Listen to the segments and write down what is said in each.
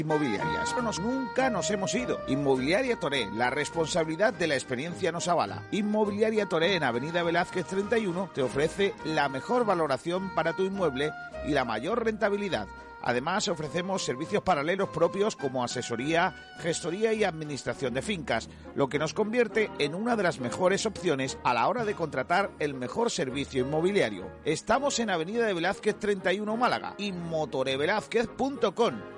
inmobiliarias. Nos, nunca nos hemos ido. Inmobiliaria Toré, la responsabilidad de la experiencia nos avala. Inmobiliaria Toré en Avenida Velázquez 31 te ofrece la mejor valoración para tu inmueble y la mayor rentabilidad. Además, ofrecemos servicios paralelos propios como asesoría, gestoría y administración de fincas, lo que nos convierte en una de las mejores opciones a la hora de contratar el mejor servicio inmobiliario. Estamos en Avenida de Velázquez 31 Málaga y motorevelázquez.com.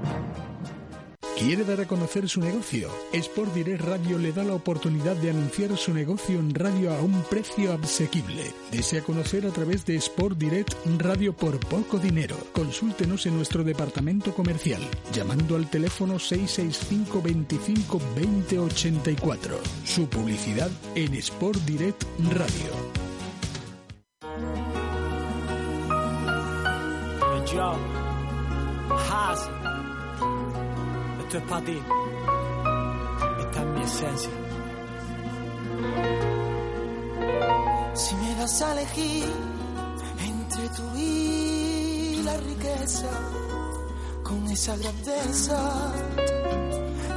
¿Quiere dar a conocer su negocio? Sport Direct Radio le da la oportunidad de anunciar su negocio en radio a un precio asequible. Desea conocer a través de Sport Direct Radio por poco dinero. Consúltenos en nuestro departamento comercial llamando al teléfono 665 25 20 84. Su publicidad en Sport Direct Radio. Esto es para ti. Esta es mi esencia. Si me das a elegir entre tú y la riqueza, con esa grandeza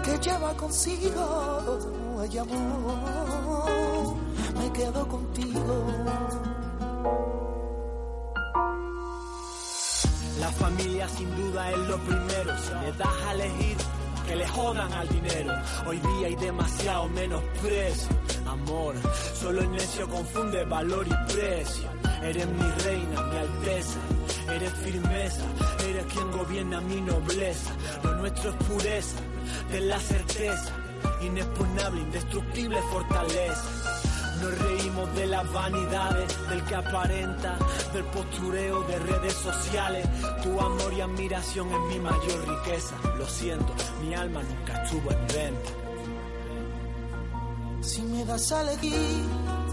que lleva consigo el amor, me quedo contigo. La familia sin duda es lo primero. Si le das a elegir, que le jodan al dinero. Hoy día hay demasiado menosprecio. Amor, solo el necio confunde valor y precio. Eres mi reina, mi alteza. Eres firmeza, eres quien gobierna mi nobleza. Lo nuestro es pureza, de la certeza. Inexpugnable, indestructible fortaleza. Nos reímos de las vanidades, del que aparenta, del postureo de redes sociales. Tu amor y admiración es mi mayor riqueza. Lo siento, mi alma nunca estuvo en venta. Si me das a elegir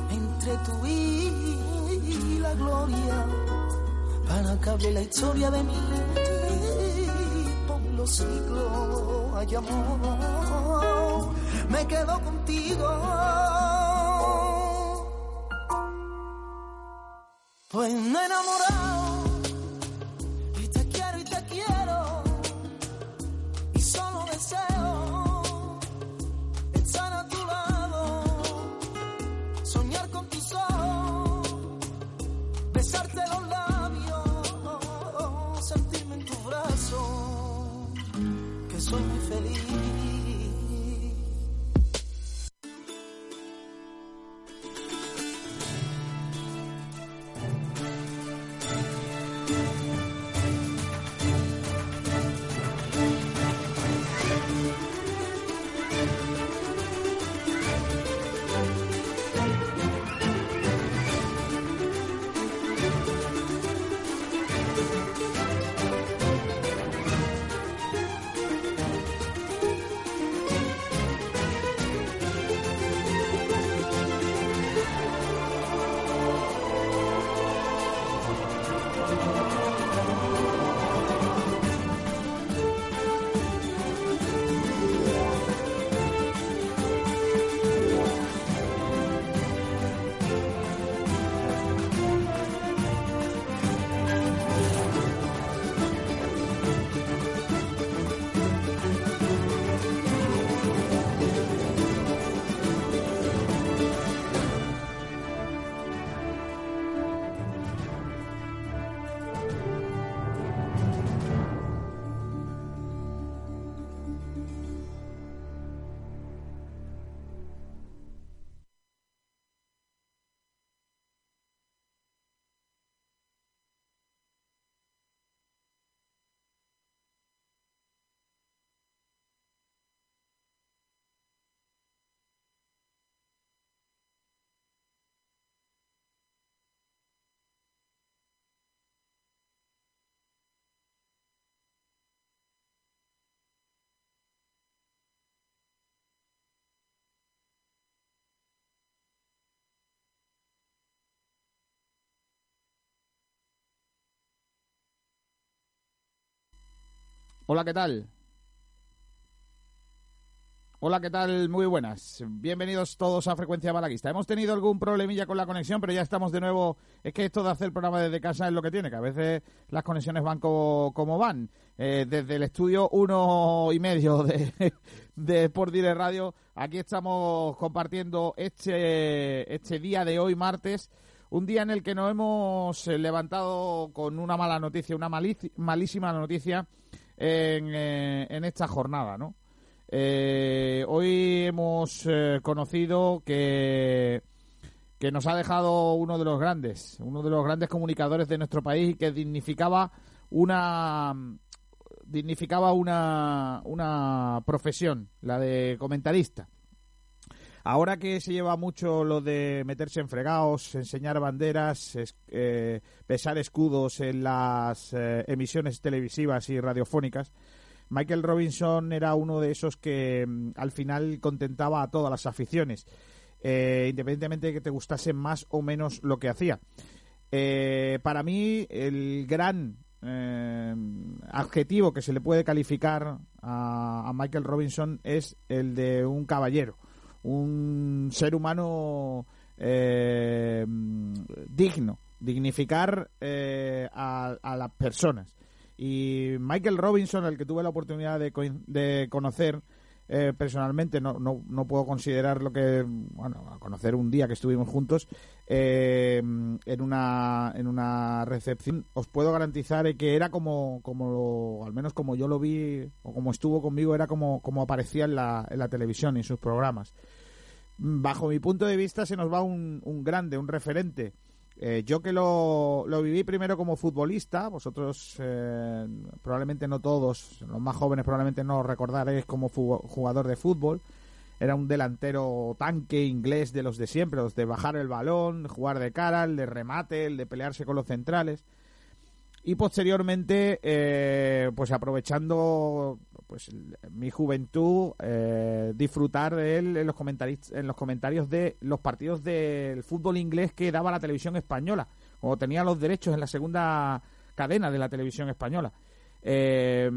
entre tú y la gloria, para que la historia de mí por los siglos, hay amor, me quedo contigo. Pues me enamorado Hola, ¿qué tal? Hola, ¿qué tal? Muy buenas. Bienvenidos todos a Frecuencia Balaguista. Hemos tenido algún problemilla con la conexión, pero ya estamos de nuevo. Es que esto de hacer el programa desde casa es lo que tiene, que a veces las conexiones van como, van. Eh, desde el estudio uno y medio de, de Sport Dire Radio, aquí estamos compartiendo este, este día de hoy, martes, un día en el que nos hemos levantado con una mala noticia, una malísima noticia en, eh, en esta jornada, ¿no? Eh, hoy hemos eh, conocido que, que nos ha dejado uno de los grandes, uno de los grandes comunicadores de nuestro país y que dignificaba una dignificaba una, una profesión, la de comentarista. Ahora que se lleva mucho lo de meterse en fregados, enseñar banderas, eh, pesar escudos en las emisiones televisivas y radiofónicas, Michael Robinson era uno de esos que mm, al final contentaba a todas las aficiones, eh, independientemente de que te gustase más o menos lo que hacía. Eh, para mí, el gran eh, adjetivo que se le puede calificar a, Michael Robinson es el de un caballero, un ser humano digno, dignificar a las personas. Y Michael Robinson, el que tuve la oportunidad de, de conocer eh, personalmente, no, no, no, puedo considerar lo que, bueno, conocer un día que estuvimos juntos eh, en, una, en una recepción, os puedo garantizar que era como, como al menos como yo lo vi, o como estuvo conmigo, era como, como aparecía en la, en la televisión y en sus programas. Bajo mi punto de vista se nos va un, un grande, un referente eh, yo que lo, lo, viví primero como futbolista, vosotros eh, probablemente no todos, los más jóvenes probablemente no recordaréis como jugador de fútbol. Era un delantero tanque inglés de los de siempre, los de bajar el balón, jugar de cara, el de remate, el de pelearse con los centrales y posteriormente eh, pues aprovechando pues mi juventud eh, disfrutar de él en los comentarios en los comentarios de los partidos del fútbol inglés que daba la televisión española o tenía los derechos en la segunda cadena de la televisión española. Eh,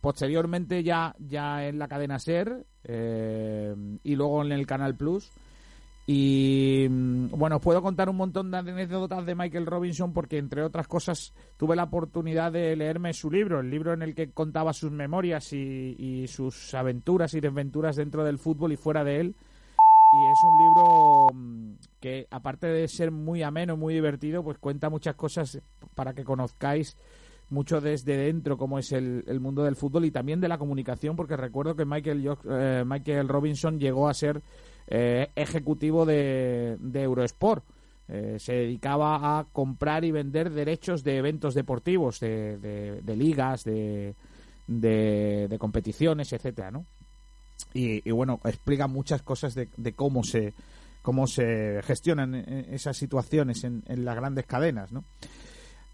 posteriormente ya ya en la cadena ser y luego en el canal plus y mm, bueno, os puedo contar un montón de anécdotas de Michael Robinson porque, entre otras cosas, tuve la oportunidad de leerme su libro, el libro en el que contaba sus memorias y, sus aventuras y desventuras dentro del fútbol y fuera de él. Y es un libro mm, que, aparte de ser muy ameno, muy divertido, pues cuenta muchas cosas para que conozcáis mucho desde dentro cómo es el, mundo del fútbol y también de la comunicación, porque recuerdo que Michael, eh, Michael Robinson llegó a ser eh, ejecutivo de, Eurosport. Eh, se dedicaba a comprar y vender derechos de eventos deportivos, de, ligas, de, de, competiciones, etcétera. Y, bueno, explica muchas cosas de, cómo se cómo se gestionan esas situaciones en, en las grandes cadenas.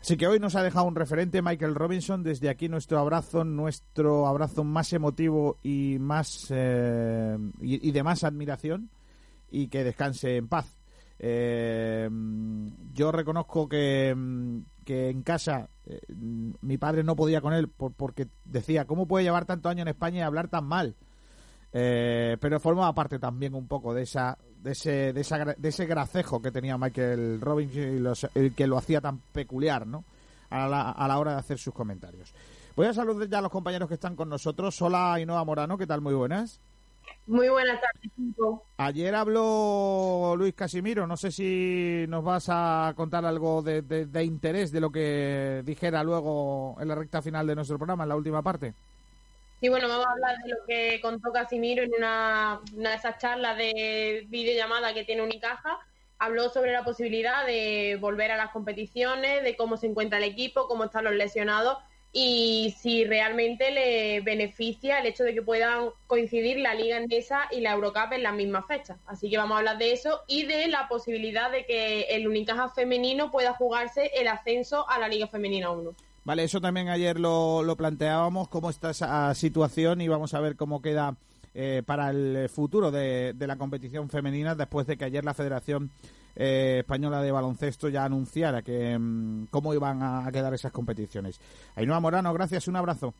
Así que hoy nos ha dejado un referente Michael Robinson. Desde aquí nuestro abrazo, nuestro abrazo más emotivo y más eh, y, de más admiración y que descanse en paz. Eh, yo reconozco que, que en casa eh, mi padre no podía con él porque decía cómo puede llevar tanto año en España y hablar tan mal. pero formaba parte también un poco de esa de ese, de, esa, de ese gracejo que tenía Michael Robbins y los, el que lo hacía tan peculiar, ¿no? A la, a la hora de hacer sus comentarios. Voy a saludar ya a los compañeros que están con nosotros. Hola, Ainhoa Morano, ¿qué tal? Muy buenas. Muy buenas tardes, Ayer habló Luis Casimiro. No sé si nos vas a contar algo de, de interés de lo que dijera luego en la recta final de nuestro programa, en la última parte. Sí, bueno, vamos a hablar de lo que contó Casimiro en una, de esas charlas de videollamada que tiene Unicaja. Habló sobre la posibilidad de volver a las competiciones, de cómo se encuentra el equipo, cómo están los lesionados y si realmente le beneficia el hecho de que puedan coincidir la Liga Endesa y la Eurocup en las mismas fechas. Así que vamos a hablar de eso y de la posibilidad de que el Unicaja femenino pueda jugarse el ascenso a la Liga Femenina 1. Vale, eso también ayer lo, lo planteábamos, cómo está esa situación y vamos a ver cómo queda eh, para el futuro de, la competición femenina después de que ayer la Federación eh, Española de Baloncesto ya anunciara que mm, cómo iban a, quedar esas competiciones. Ainhoa Morano, gracias, un abrazo.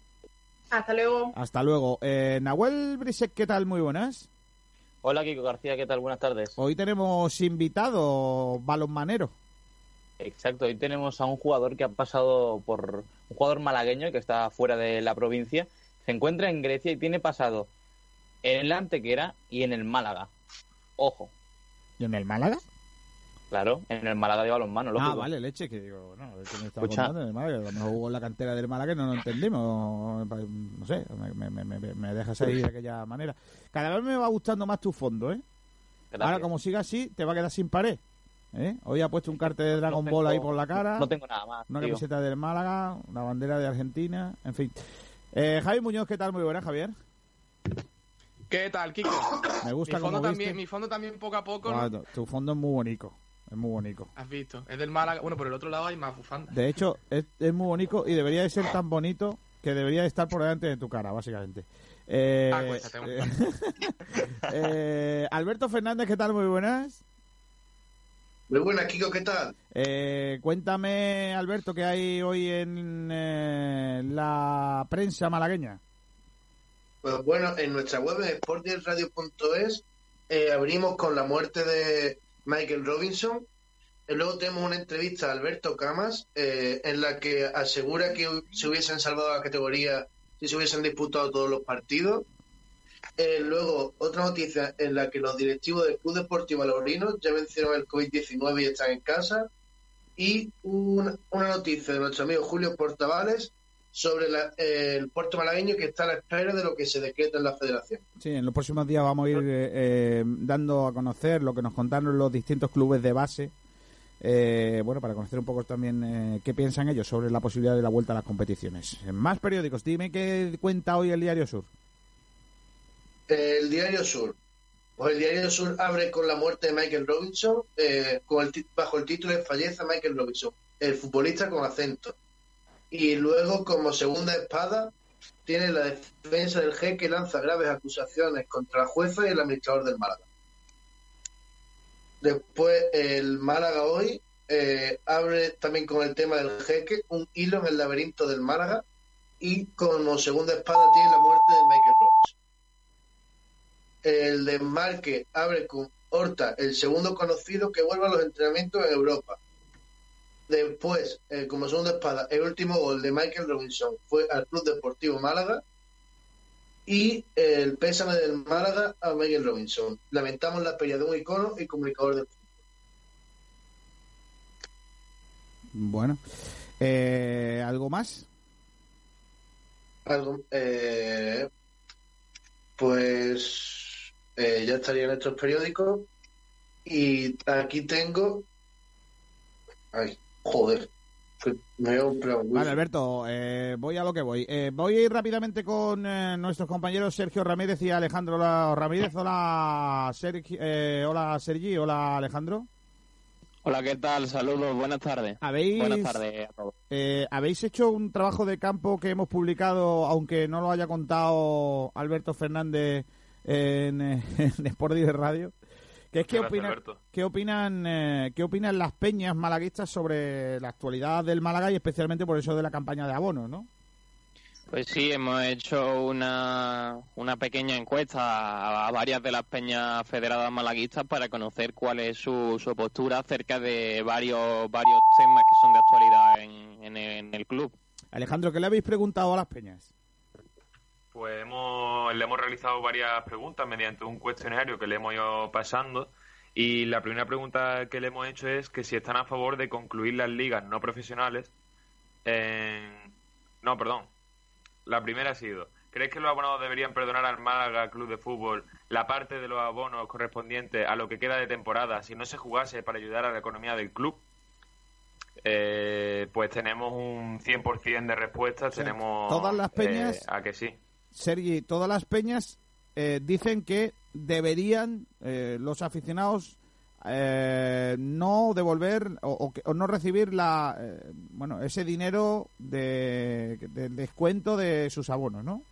Hasta luego. Hasta luego. Eh, Nahuel Brisek, ¿qué tal? Muy buenas. Hola Kiko García, ¿qué tal? Buenas tardes. Hoy tenemos invitado balonmanero. Exacto, hoy tenemos a un jugador que ha pasado por un jugador malagueño que está fuera de la provincia, se encuentra en Grecia y tiene pasado en el Antequera y en el Málaga. Ojo. ¿Y en el Málaga? Claro, en el Málaga de balonmano. Ah, vale, leche, que digo, no, que me estaba contando en el Málaga, a lo mejor jugó en la cantera del Málaga y no lo entendimos, no sé, me, me, me, me dejas ahí de aquella manera. Cada vez me va gustando más tu fondo, ¿eh? Gracias. Ahora, como siga así, te va a quedar sin pared. ¿Eh? Hoy ha puesto un cartel de Dragon no tengo, Ball ahí por la cara. No tengo nada más. Una tío. camiseta del Málaga, una bandera de Argentina, en fin. Eh, Javi Muñoz, ¿qué tal? Muy buena, Javier. ¿Qué tal, Kiko? Me gusta mi fondo como también, Mi fondo también poco a poco. tu fondo es muy bonito. Es muy bonito. Has visto. Es del Málaga. Bueno, por el otro lado hay más bufandas. De hecho, es, es, muy bonito y debería de ser tan bonito que debería de estar por delante de tu cara, básicamente. Eh, ah, cuéntate, eh, eh, Alberto Fernández, ¿qué tal? Muy buenas. Muy buenas, Kiko, ¿qué tal? Eh, cuéntame, Alberto, qué hay hoy en eh, la prensa malagueña. Pues bueno, en nuestra web, en eh, abrimos con la muerte de Michael Robinson. Y luego tenemos una entrevista a Alberto Camas, en la que asegura que se hubiesen salvado la categoría si se hubiesen disputado todos los partidos. Eh, luego, otra noticia en la que los directivos del Club Deportivo Laurino ya vencieron el COVID-19 y están en casa. Y una, noticia de nuestro amigo Julio Portavales sobre la, eh, el puerto malagueño que está a la espera de lo que se decreta en la federación. Sí, en los próximos días vamos a ir eh, dando a conocer lo que nos contaron los distintos clubes de base. Eh, bueno, para conocer un poco también eh, qué piensan ellos sobre la posibilidad de la vuelta a las competiciones. Más periódicos, dime qué cuenta hoy el Diario Sur. El Diario Sur. Pues el Diario Sur abre con la muerte de Michael Robinson, eh, con el bajo el título de Falleza Michael Robinson, el futbolista con acento. Y luego, como segunda espada, tiene la defensa del G que lanza graves acusaciones contra la jueza y el administrador del Málaga. Después, el Málaga hoy eh, abre también con el tema del jeque, un hilo en el laberinto del Málaga, y como segunda espada tiene la muerte de Michael Robinson. El desmarque abre con Horta, el segundo conocido que vuelve a los entrenamientos en Europa. Después, eh, como segunda espada, el último gol de Michael Robinson fue al Club Deportivo Málaga y el pésame del Málaga a Michael Robinson. Lamentamos la pérdida de un icono y comunicador del fútbol. Bueno, eh, ¿algo más? Algo, eh, pues eh, ya estaría en estos periódicos y aquí tengo. Ay, joder. Me vale, Alberto, eh, voy a lo que voy. Eh, voy a ir rápidamente con eh, nuestros compañeros Sergio Ramírez y Alejandro Ramírez. Hola, Sergi, eh, hola Sergi, hola Alejandro. Hola, ¿qué tal? Saludos, buenas tardes. ¿Habéis, buenas tardes a todos. Eh, ¿Habéis hecho un trabajo de campo que hemos publicado, aunque no lo haya contado Alberto Fernández en, en Sport de Radio? ¿Qué, qué, opina, ¿qué opinan eh, qué opinan las peñas malaguistas sobre la actualidad del Málaga y especialmente por eso de la campaña de abonos, no? Pues sí, hemos hecho una, una pequeña encuesta a, a, varias de las peñas federadas malaguistas para conocer cuál es su, su postura acerca de varios varios temas que son de actualidad en, en, en el club. Alejandro, ¿qué le habéis preguntado a las peñas? Pues hemos, le hemos realizado varias preguntas mediante un cuestionario que le hemos ido pasando y la primera pregunta que le hemos hecho es que si están a favor de concluir las ligas no profesionales en... No, perdón. La primera ha sido, ¿crees que los abonados deberían perdonar al Málaga Club de Fútbol la parte de los abonos correspondientes a lo que queda de temporada si no se jugase para ayudar a la economía del club? Eh, pues tenemos un 100% de respuestas, tenemos... Todas las peñas... Eh, a que sí. Sergi, todas las peñas eh, dicen que deberían eh, los aficionados eh, no devolver o, o, o, no recibir la bueno ese dinero de, del descuento de sus abonos, ¿no?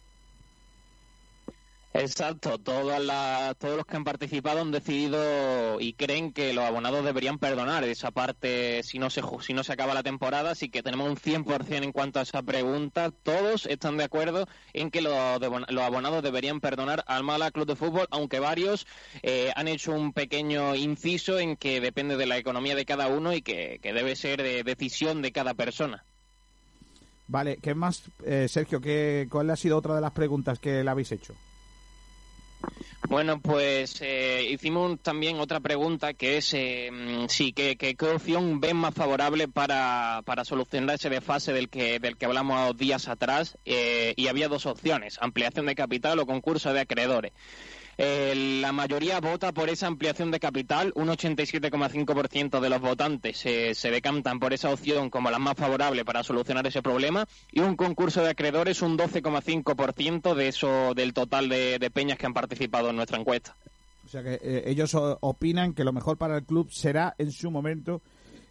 Exacto, todas las, todos los que han participado han decidido y creen que los abonados deberían perdonar esa parte si no se si no se acaba la temporada, así que tenemos un 100% en cuanto a esa pregunta. Todos están de acuerdo en que los, los abonados deberían perdonar al Málaga Club de Fútbol, aunque varios eh, han hecho un pequeño inciso en que depende de la economía de cada uno y que, que debe ser de decisión de cada persona. Vale, ¿qué más, eh, Sergio? ¿qué, ¿Cuál ha sido otra de las preguntas que le habéis hecho? Bueno, pues eh, hicimos también otra pregunta que es, eh, mm, sí, ¿qué, qué, qué opción ven más favorable para, para solucionar ese desfase del que, del que hablamos días atrás? Eh, y había dos opciones, ampliación de capital o concurso de acreedores. Eh, la mayoría vota por esa ampliación de capital, un 87,5% de los votantes se- se decantan por esa opción como la más favorable para solucionar ese problema y un concurso de acreedores un 12,5% de eso del total de, peñas que han participado en nuestra encuesta. O sea que eh, ellos opinan que lo mejor para el club será en su momento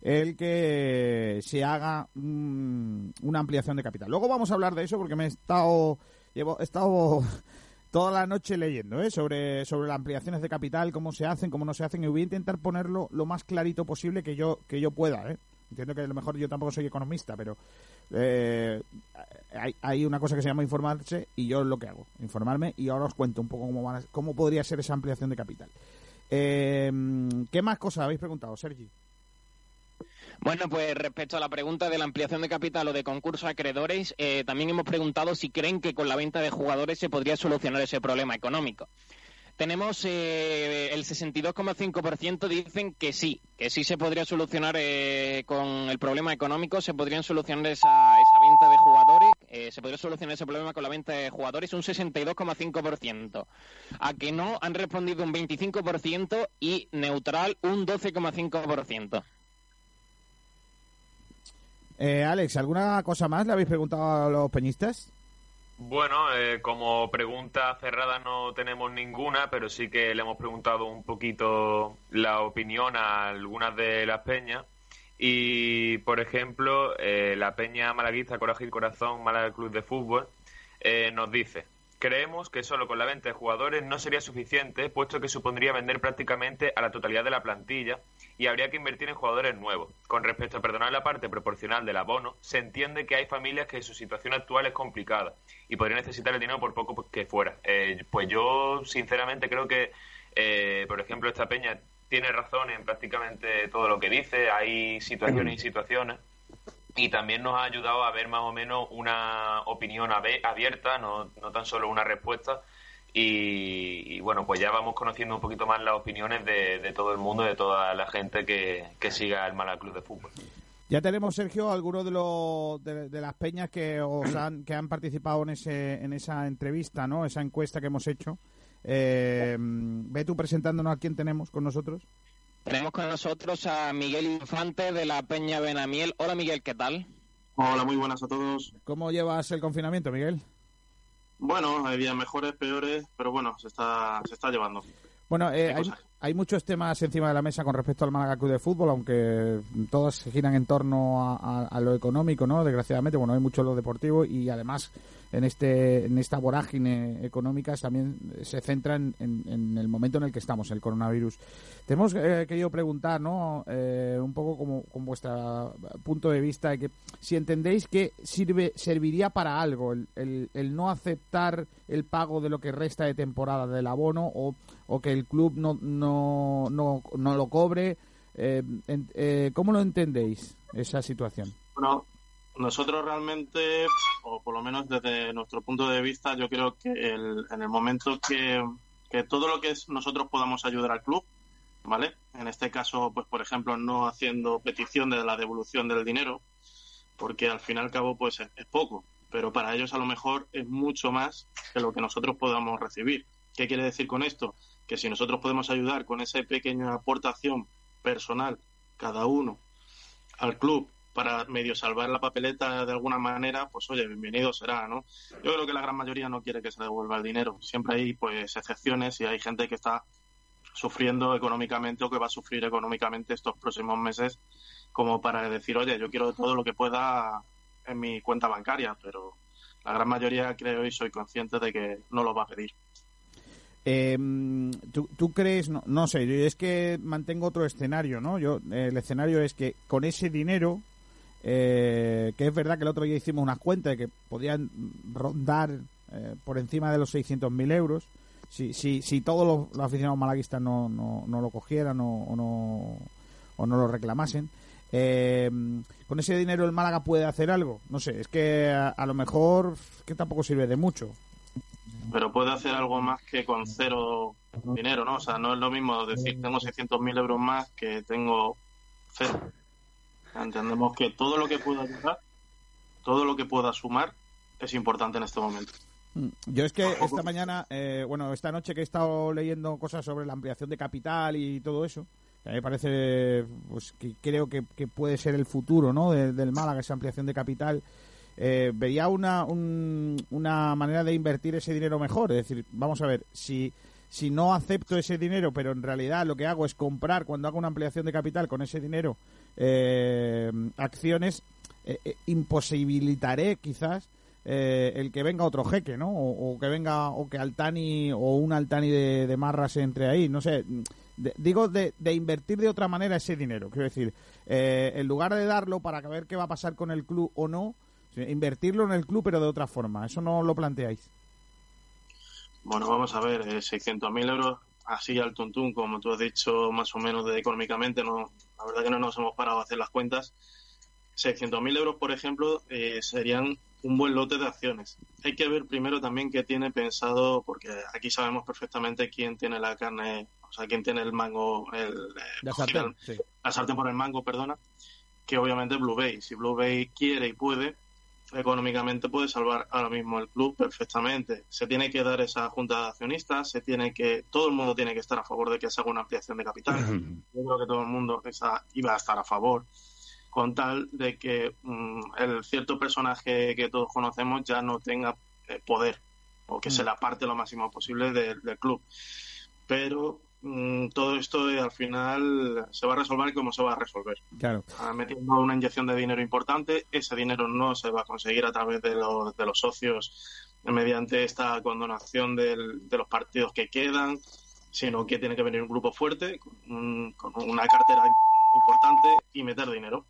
el que se haga una ampliación de capital. Luego vamos a hablar de eso porque me he estado llevo he estado toda la noche leyendo ¿eh? sobre sobre las ampliaciones de capital, cómo se hacen, cómo no se hacen y voy a intentar ponerlo lo más clarito posible que yo que yo pueda, ¿eh? Entiendo que a lo mejor yo tampoco soy economista, pero eh, hay, hay una cosa que se llama informarse y yo es lo que hago, informarme y ahora os cuento un poco cómo, van a- cómo podría ser esa ampliación de capital. Eh, ¿Qué más cosas habéis preguntado, Sergi? Bueno, pues respecto a la pregunta de la ampliación de capital o de concurso de acreedores, eh, también hemos preguntado si creen que con la venta de jugadores se podría solucionar ese problema económico. Tenemos eh, el 62,5% dicen que sí, que sí se podría solucionar eh, con el problema económico, se podrían solucionar esa, esa venta de jugadores, eh, se podría solucionar ese problema con la venta de jugadores un 62,5%. A que no han respondido un 25% y neutral un 12,5%. Eh, Alex, ¿alguna cosa más le habéis preguntado a los peñistas? Bueno, eh, como pregunta cerrada no tenemos ninguna, pero sí que le hemos preguntado un poquito la opinión a algunas de las peñas. Y, por ejemplo, eh, la peña malaguista Coraje y Corazón, Málaga Club de Fútbol, eh, nos dice, creemos que solo con la venta de jugadores no sería suficiente, puesto que supondría vender prácticamente a la totalidad de la plantilla y habría que invertir en jugadores nuevos. Con respecto a perdonar la parte proporcional del abono, se entiende que hay familias que su situación actual es complicada y podrían necesitar el dinero por poco que fuera. Eh, pues yo, sinceramente, creo que, eh, por ejemplo, esta peña tiene razón en prácticamente todo lo que dice. Hay situaciones y situaciones. Y también nos ha ayudado a ver más o menos una opinión abierta, no, no tan solo una respuesta. Y, bueno, pues ya vamos conociendo un poquito más las opiniones de, de todo el mundo, de toda la gente que, que siga el Málaga Club de Fútbol. Ya tenemos, Sergio, algunos de, los, de, de las peñas que, os han, que han participado en, ese, en esa entrevista, ¿no? Esa encuesta que hemos hecho. Eh, ve tú presentándonos a quién tenemos con nosotros. Tenemos con nosotros a Miguel Infante de la Peña Benamiel. Hola Miguel, ¿qué tal? Hola, muy buenas a todos. ¿Cómo llevas el confinamiento, Miguel? Bueno, hay días mejores, peores, pero bueno, se está, se está llevando. Bueno, eh, Hay hay, muchos temas encima de la mesa con respecto al Málaga Club de Fútbol, aunque todos se giran en torno a, a- a lo económico, ¿no? Desgraciadamente, bueno, hay mucho lo deportivo y además en este en esta vorágine económica también se centra en, en- el momento en el que estamos, el coronavirus. Tenemos eh, querido preguntar, ¿no? Eh, un poco como con vuestro punto de vista, que si entendéis que sirve serviría para algo el, el- no aceptar el pago de lo que resta de temporada del abono o, o que el club no, no, no, no lo cobre. Eh, eh, ¿Cómo lo entendéis esa situación? Bueno, nosotros realmente, o por lo menos desde nuestro punto de vista, yo creo que el- en el momento que, que todo lo que es nosotros podamos ayudar al club, ¿vale? En este caso, pues por ejemplo, no haciendo petición de la devolución del dinero, porque al fin y al cabo, pues es, es poco, pero para ellos a lo mejor es mucho más que lo que nosotros podamos recibir. ¿Qué quiere decir con esto? Que si nosotros podemos ayudar con esa pequeña aportación personal, cada uno, al club para medio salvar la papeleta de alguna manera, pues oye, bienvenido será, ¿no? Yo creo que la gran mayoría no quiere que se devuelva el dinero. Siempre hay pues excepciones y hay gente que está sufriendo económicamente o que va a sufrir económicamente estos próximos meses como para decir, oye, yo quiero todo lo que pueda en mi cuenta bancaria, pero la gran mayoría creo y soy consciente de que no lo va a pedir. Eh, ¿tú, tú crees, no, no sé, es que mantengo otro escenario, ¿no? Yo, el escenario es que con ese dinero, eh, que es verdad que el otro día hicimos unas cuentas que podían rondar eh, por encima de los 600.000 euros, si, si, si todos los, los aficionados malaguistas no, no, no lo cogieran o, no, o no lo reclamasen. Eh, con ese dinero el Málaga puede hacer algo. No sé, es que a, a lo mejor que tampoco sirve de mucho. pero puede hacer algo más que con cero dinero, ¿no? O sea, no es lo mismo decir tengo 600.000 euros más que tengo cero. Entendemos que todo lo que pueda ayudar, todo lo que pueda sumar, es importante en este momento. Mm, Yo es que esta mañana, eh, bueno, esta noche que he estado leyendo cosas sobre la ampliación de capital y todo eso, que a mí me parece, pues que creo que, que puede ser el futuro, ¿no? de- del Málaga, esa ampliación de capital. Eh, veía una, un- una manera de invertir ese dinero mejor. Es decir, vamos a ver, si, si no acepto ese dinero, pero en realidad lo que hago es comprar cuando hago una ampliación de capital con ese dinero eh, acciones, eh, eh, imposibilitaré quizás eh, el que venga otro jeque, ¿no? O, que venga, o que Altani o un Altani de, de Marras entre ahí, no sé. Digo de, invertir de otra manera ese dinero, quiero decir, eh, en lugar de darlo para ver qué va a pasar con el club o no, invertirlo en el club pero de otra forma, eso no lo planteáis. Bueno, vamos a ver, eh, 600.000 euros así al tuntún, como tú has dicho, más o menos de económicamente, no, la verdad que no nos hemos parado a hacer las cuentas. 600.000 euros, por ejemplo, eh, serían un buen lote de acciones. Hay que ver primero también qué tiene pensado, porque aquí sabemos perfectamente quién tiene la carne, o sea, quién tiene el mango, el, eh, La sartén, sí. la sartén por el mango, perdona, que obviamente Blue Bay. Si Blue Bay quiere y puede, económicamente puede salvar ahora mismo el club perfectamente. Se tiene que dar esa junta de accionistas, se tiene que, todo el mundo tiene que estar a favor de que se haga una ampliación de capital. Yo creo que todo el mundo iba a estar a favor, con tal de que mm, el cierto personaje que todos conocemos ya no tenga eh, poder o que Mm. se le aparte lo máximo posible del- del club. Pero mm, todo esto al final se va a resolver como se va a resolver. Claro. Ah, metiendo una inyección de dinero importante. Ese dinero no se va a conseguir a través de los, de los socios mediante esta condonación del- de los partidos que quedan, sino que tiene que venir un grupo fuerte con, con una cartera importante y meter dinero.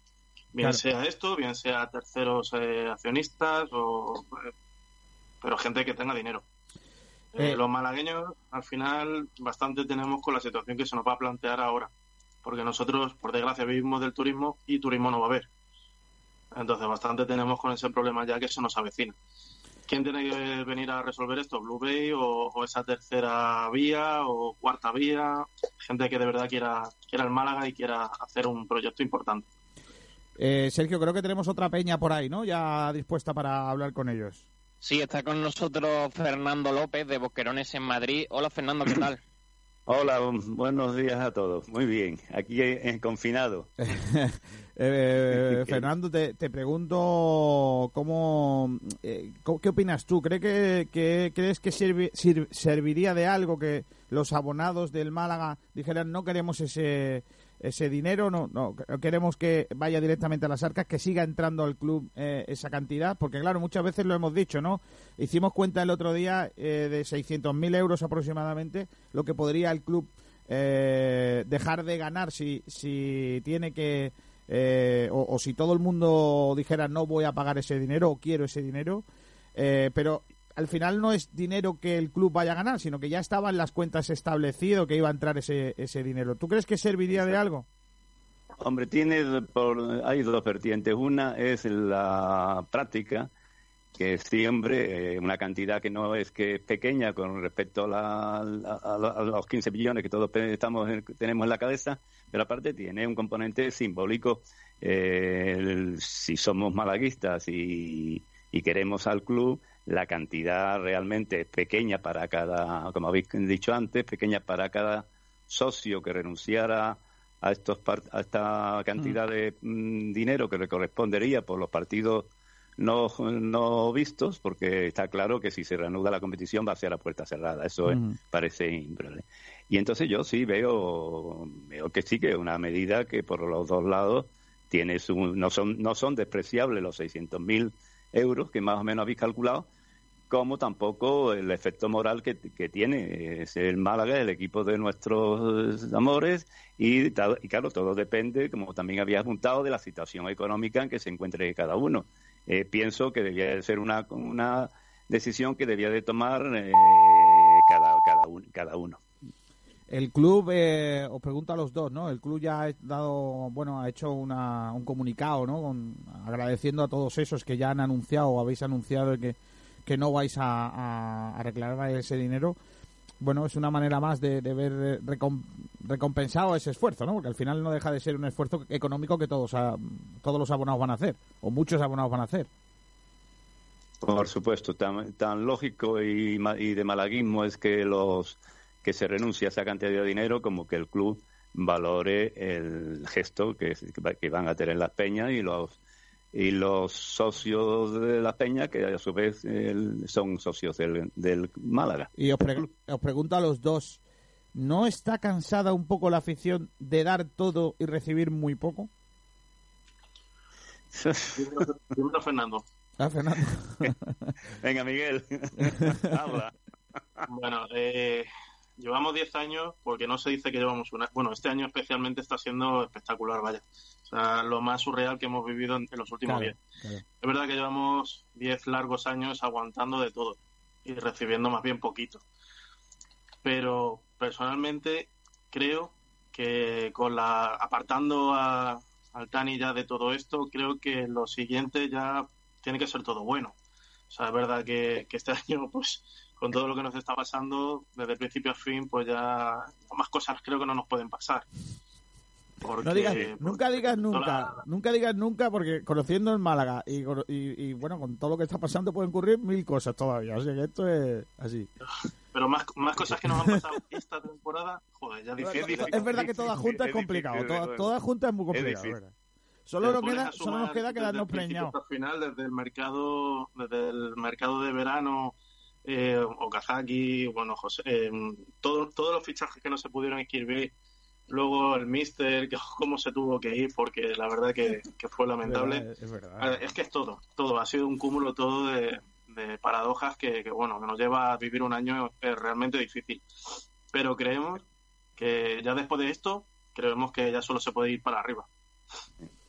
Bien Claro. sea esto, bien sea terceros eh, accionistas o eh, pero gente que tenga dinero. Eh, Eh. los malagueños, al final, bastante tenemos con la situación que se nos va a plantear ahora. Porque nosotros, por desgracia, vivimos del turismo y turismo no va a haber. Entonces, bastante tenemos con ese problema ya que se nos avecina. ¿Quién tiene que venir a resolver esto? ¿Blue Bay o, o esa tercera vía o cuarta vía? Gente que de verdad quiera, quiera el Málaga y quiera hacer un proyecto importante. Eh, Sergio, creo que tenemos otra peña por ahí, ¿no? Ya dispuesta para hablar con ellos. Sí, está con nosotros Fernando López de Boquerones en Madrid. Hola Fernando, ¿qué tal? Hola, buenos días a todos. Muy bien, aquí en confinado. Eh, Fernando, te, te pregunto cómo, eh, ¿qué opinas tú? ¿Cree que, que- ¿Crees que sirvi- sir- serviría de algo que los abonados del Málaga dijeran no queremos ese ese dinero, no, no queremos que vaya directamente a las arcas, que siga entrando al club eh, esa cantidad? Porque claro, muchas veces lo hemos dicho, ¿no? Hicimos cuenta el otro día eh, de 600.000 euros aproximadamente, lo que podría el club eh, dejar de ganar si, si tiene que eh, o, o si todo el mundo dijera no voy a pagar ese dinero o quiero ese dinero eh, pero al final no es dinero que el club vaya a ganar sino que ya estaba en las cuentas establecido que iba a entrar ese, ese dinero ¿tú crees que serviría de algo? Hombre, tiene por, hay dos vertientes. Una es la práctica, que siempre eh, una cantidad que no es que es pequeña con respecto a, la- a- a- a los 15 billones que todos estamos en- tenemos en la cabeza, pero aparte tiene un componente simbólico. Eh, el- si somos malaguistas y, y queremos al club, la cantidad realmente es pequeña para cada, como habéis dicho antes, pequeña para cada socio que renunciara a estos a esta cantidad de mm, dinero que le correspondería por los partidos no, no vistos, porque está claro que si se reanuda la competición va a ser a puerta cerrada. Eso es- Ujú. parece improbable. Y entonces yo sí veo, veo que sí que es una medida que por los dos lados tiene su, no son no son despreciables los 600.000 euros que más o menos habéis calculado, como tampoco el efecto moral que, que tiene. Es el Málaga, el equipo de nuestros amores, y, claro, todo depende, como también había apuntado, de la situación económica en que se encuentre cada uno. Eh, pienso que debía de ser una, una decisión que debía de tomar eh, cada, cada, un- cada uno. El club, eh, os pregunto a los dos, ¿no? El club ya ha dado, bueno, ha hecho una, un comunicado, ¿no? Con- agradeciendo a todos esos que ya han anunciado o habéis anunciado que, que no vais a, a, reclamar ese dinero. Bueno, es una manera más de, ver eh, recom- recompensado ese esfuerzo, ¿no? Porque al final no deja de ser un esfuerzo económico que todos, a- todos los abonados van a hacer, o muchos abonados van a hacer. Por supuesto, tan, lógico y, y de malaguismo es que los que se renuncie a esa cantidad de dinero como que el club valore el gesto que, que va- que van a tener las peñas y los y los socios de las peñas que a su vez el- son socios del, del Málaga. Y os, pre- os pregunto a los dos, ¿no está cansada un poco la afición de dar todo y recibir muy poco? Primero, primero Fernando. Ah, Fernando. Venga, Miguel, habla. Bueno, eh, llevamos 10 años porque no se dice que llevamos una. Bueno, este año especialmente está siendo espectacular, vaya. O sea, lo más surreal que hemos vivido en, en los últimos Claro, 10. claro. Es verdad que llevamos 10 largos años aguantando de todo y recibiendo más bien poquito. Pero personalmente creo que con la apartando a, al Tani ya de todo esto, creo que lo siguiente ya tiene que ser todo bueno. O sea, es verdad que, que este año, pues, con todo lo que nos está pasando, desde el principio a fin, pues ya más cosas creo que no nos pueden pasar. Porque, No digas, pues, nunca digas toda nunca, la- nunca digas nunca, porque conociendo el Málaga y, y, y, bueno, con todo lo que está pasando pueden ocurrir mil cosas todavía. Así que esto es así. Pero más, más cosas que nos han pasado esta temporada, joder, ya difícil. Es verdad que todas juntas es complicado, todas, todas juntas es muy complicado. Solo, nos queda, solo nos queda quedarnos preñados. final, desde el mercado, desde el mercado de verano, eh, Okazaki, bueno, José, eh, todo- todos los fichajes que no se pudieron inscribir, luego el Mister, que cómo se tuvo que ir, porque la verdad que, que fue lamentable. Es verdad, es verdad. Es que es todo, todo, ha sido un cúmulo todo de, de paradojas que, que, bueno, que nos lleva a vivir un año eh, realmente difícil. Pero creemos que ya después de esto, creemos que ya solo se puede ir para arriba.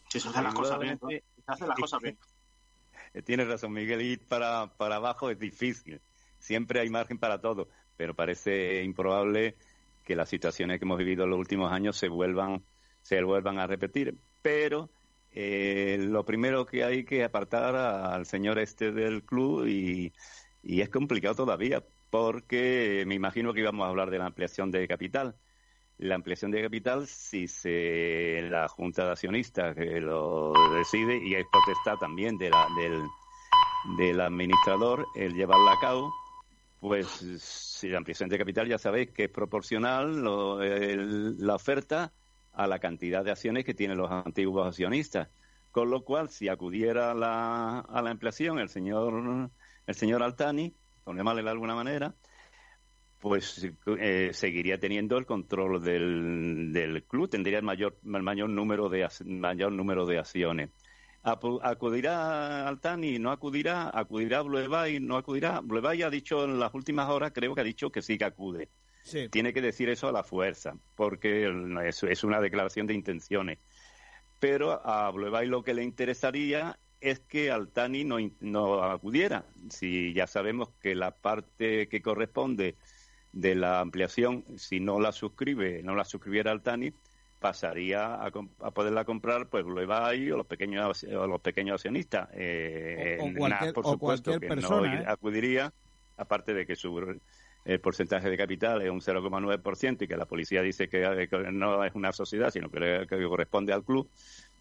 Si se hacen las cosas bien, ¿no? Si se hacen las cosas bien. Tienes razón, Miguel, ir para, para abajo es difícil. Siempre hay margen para todo, pero parece improbable que las situaciones que hemos vivido en los últimos años se vuelvan, se vuelvan a repetir. Pero eh, lo primero que hay que apartar al señor este del club y, y es complicado todavía porque me imagino que íbamos a hablar de la ampliación de capital. La ampliación de capital, si se la Junta de Accionistas que lo decide y es potestad también de la, del, del administrador el llevarla a cabo, pues si la ampliación de capital ya sabéis que es proporcional la oferta a la cantidad de acciones que tienen los antiguos accionistas. Con lo cual, si acudiera a la, a la ampliación el señor, el señor Altani, por llamarle de alguna manera, pues eh, seguiría teniendo el control del, del club, tendría el mayor, el mayor número de mayor número de acciones. ¿Acudirá Altani? ¿No acudirá? ¿Acudirá Bluebay? ¿No acudirá? Bluebay ha dicho en las últimas horas, creo que ha dicho que sí que acude. Sí. Tiene que decir eso a la fuerza, porque es, es una declaración de intenciones. Pero a Bluebay lo que le interesaría es que Altani no, no acudiera. Si ya sabemos que la parte que corresponde de la ampliación, si no la suscribe, no la suscribiera Altani, pasaría a, a poderla comprar pues Bluebay o los pequeños o los pequeños accionistas. Eh, O- o eh, cualquier- por supuesto, que persona, no ¿eh? acudiría, aparte de que su el porcentaje de capital es un 0,9% y que la policía dice que, que no es una sociedad, sino que, que corresponde al club.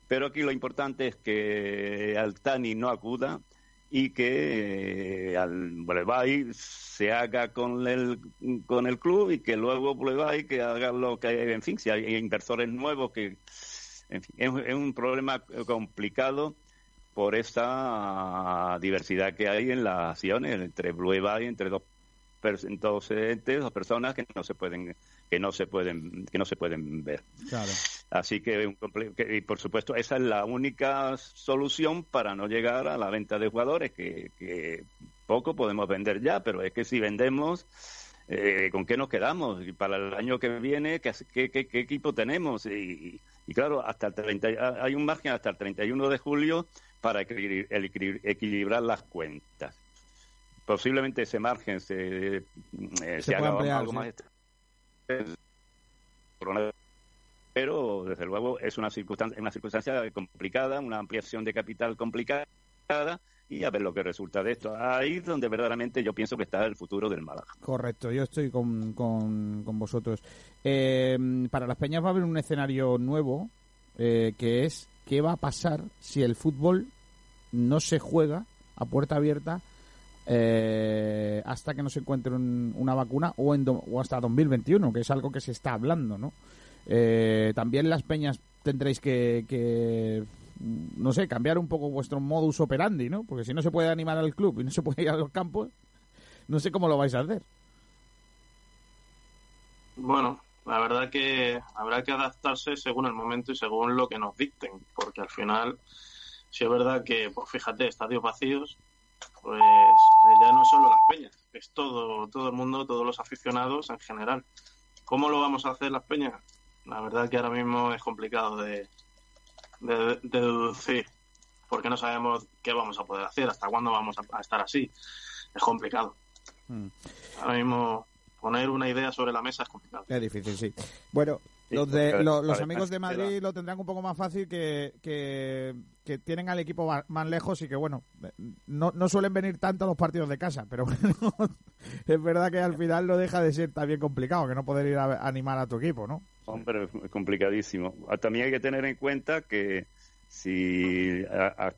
Pero aquí lo importante es que Altani no acuda y que eh, al Boulevard se haga con el, con el club y que luego Boulevard que haga lo que, en fin, si hay inversores nuevos que, en fin, es, es un problema complicado por esa diversidad que hay en las acciones entre Boulevard y entre dos entes, dos personas que no se pueden que no se pueden que no se pueden ver. Claro. Así que, un que- y por supuesto, esa es la única solución para no llegar a la venta de jugadores, que, que poco podemos vender ya, pero es que si vendemos, eh, ¿con qué nos quedamos? Y para el año que viene, ¿qué, qué, equipo tenemos? Y, y claro, hasta el 30, hay un margen hasta el 31 de julio para equilibrar las cuentas. Posiblemente ese margen se, eh, se, Se haga ampliar, algo sí. más pero desde luego es una circunstancia, una circunstancia complicada, una ampliación de capital complicada y a ver lo que resulta de esto. Ahí es donde verdaderamente yo pienso que está el futuro del Málaga. Correcto, yo estoy con, con, con vosotros. Eh, para las peñas va a haber un escenario nuevo, eh, que es qué va a pasar si el fútbol no se juega a puerta abierta eh, hasta que no se encuentre un- una vacuna o, en do- o hasta 2021, que es algo que se está hablando, ¿no? Eh, también las peñas tendréis que, que, no sé, cambiar un poco vuestro modus operandi, ¿no? Porque si no se puede animar al club y no se puede ir a los campos, no sé cómo lo vais a hacer. Bueno, la verdad que habrá que adaptarse según el momento y según lo que nos dicten, porque al final, si es verdad que, pues fíjate, estadios vacíos, pues eh, ya no solo las peñas, es todo, todo el mundo, todos los aficionados en general. ¿Cómo lo vamos a hacer las peñas? La verdad que ahora mismo es complicado de, de, de deducir, porque no sabemos qué vamos a poder hacer, hasta cuándo vamos a, a estar así. Es complicado. Mm. Ahora mismo poner una idea sobre la mesa es complicado. Es difícil, sí. Bueno, Sí, los, de, los amigos de Madrid lo tendrán un poco más fácil que, que, que tienen al equipo más lejos y que, bueno, no, no suelen venir tanto a los partidos de casa, pero bueno, es verdad que al final no deja de ser también complicado, que no poder ir a animar a tu equipo, ¿no? Hombre, complicadísimo. Ah, También hay que tener en cuenta que si a,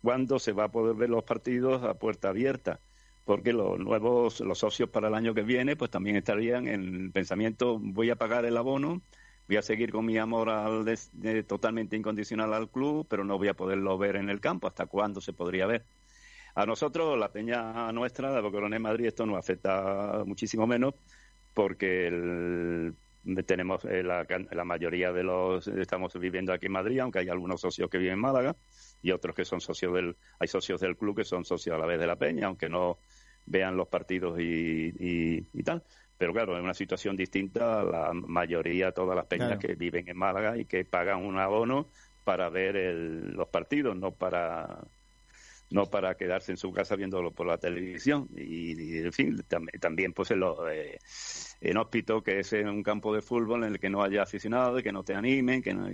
cuándo se va a poder ver los partidos a puerta abierta, porque los nuevos, los socios para el año que viene, pues también estarían en el pensamiento, voy a pagar el abono, voy a seguir con mi amor al de- totalmente incondicional al club, pero no voy a poderlo ver en el campo. ¿Hasta cuándo se podría ver? A nosotros, la peña nuestra, la Coronel Madrid, esto nos afecta muchísimo menos porque el- tenemos eh, la, la mayoría de los estamos viviendo aquí en Madrid, aunque hay algunos socios que viven en Málaga y otros que son socios del hay socios del club que son socios a la vez de la peña, aunque no vean los partidos y, y, y tal. Pero claro, es una situación distinta la mayoría, todas las peñas Claro. que viven en Málaga y que pagan un abono para ver el- los partidos, no para no para quedarse en su casa viéndolo por la televisión. Y, en fin tam- también pues en lo, eh, en Hóspito que es un campo de fútbol en el que no haya aficionados que no te animen que no,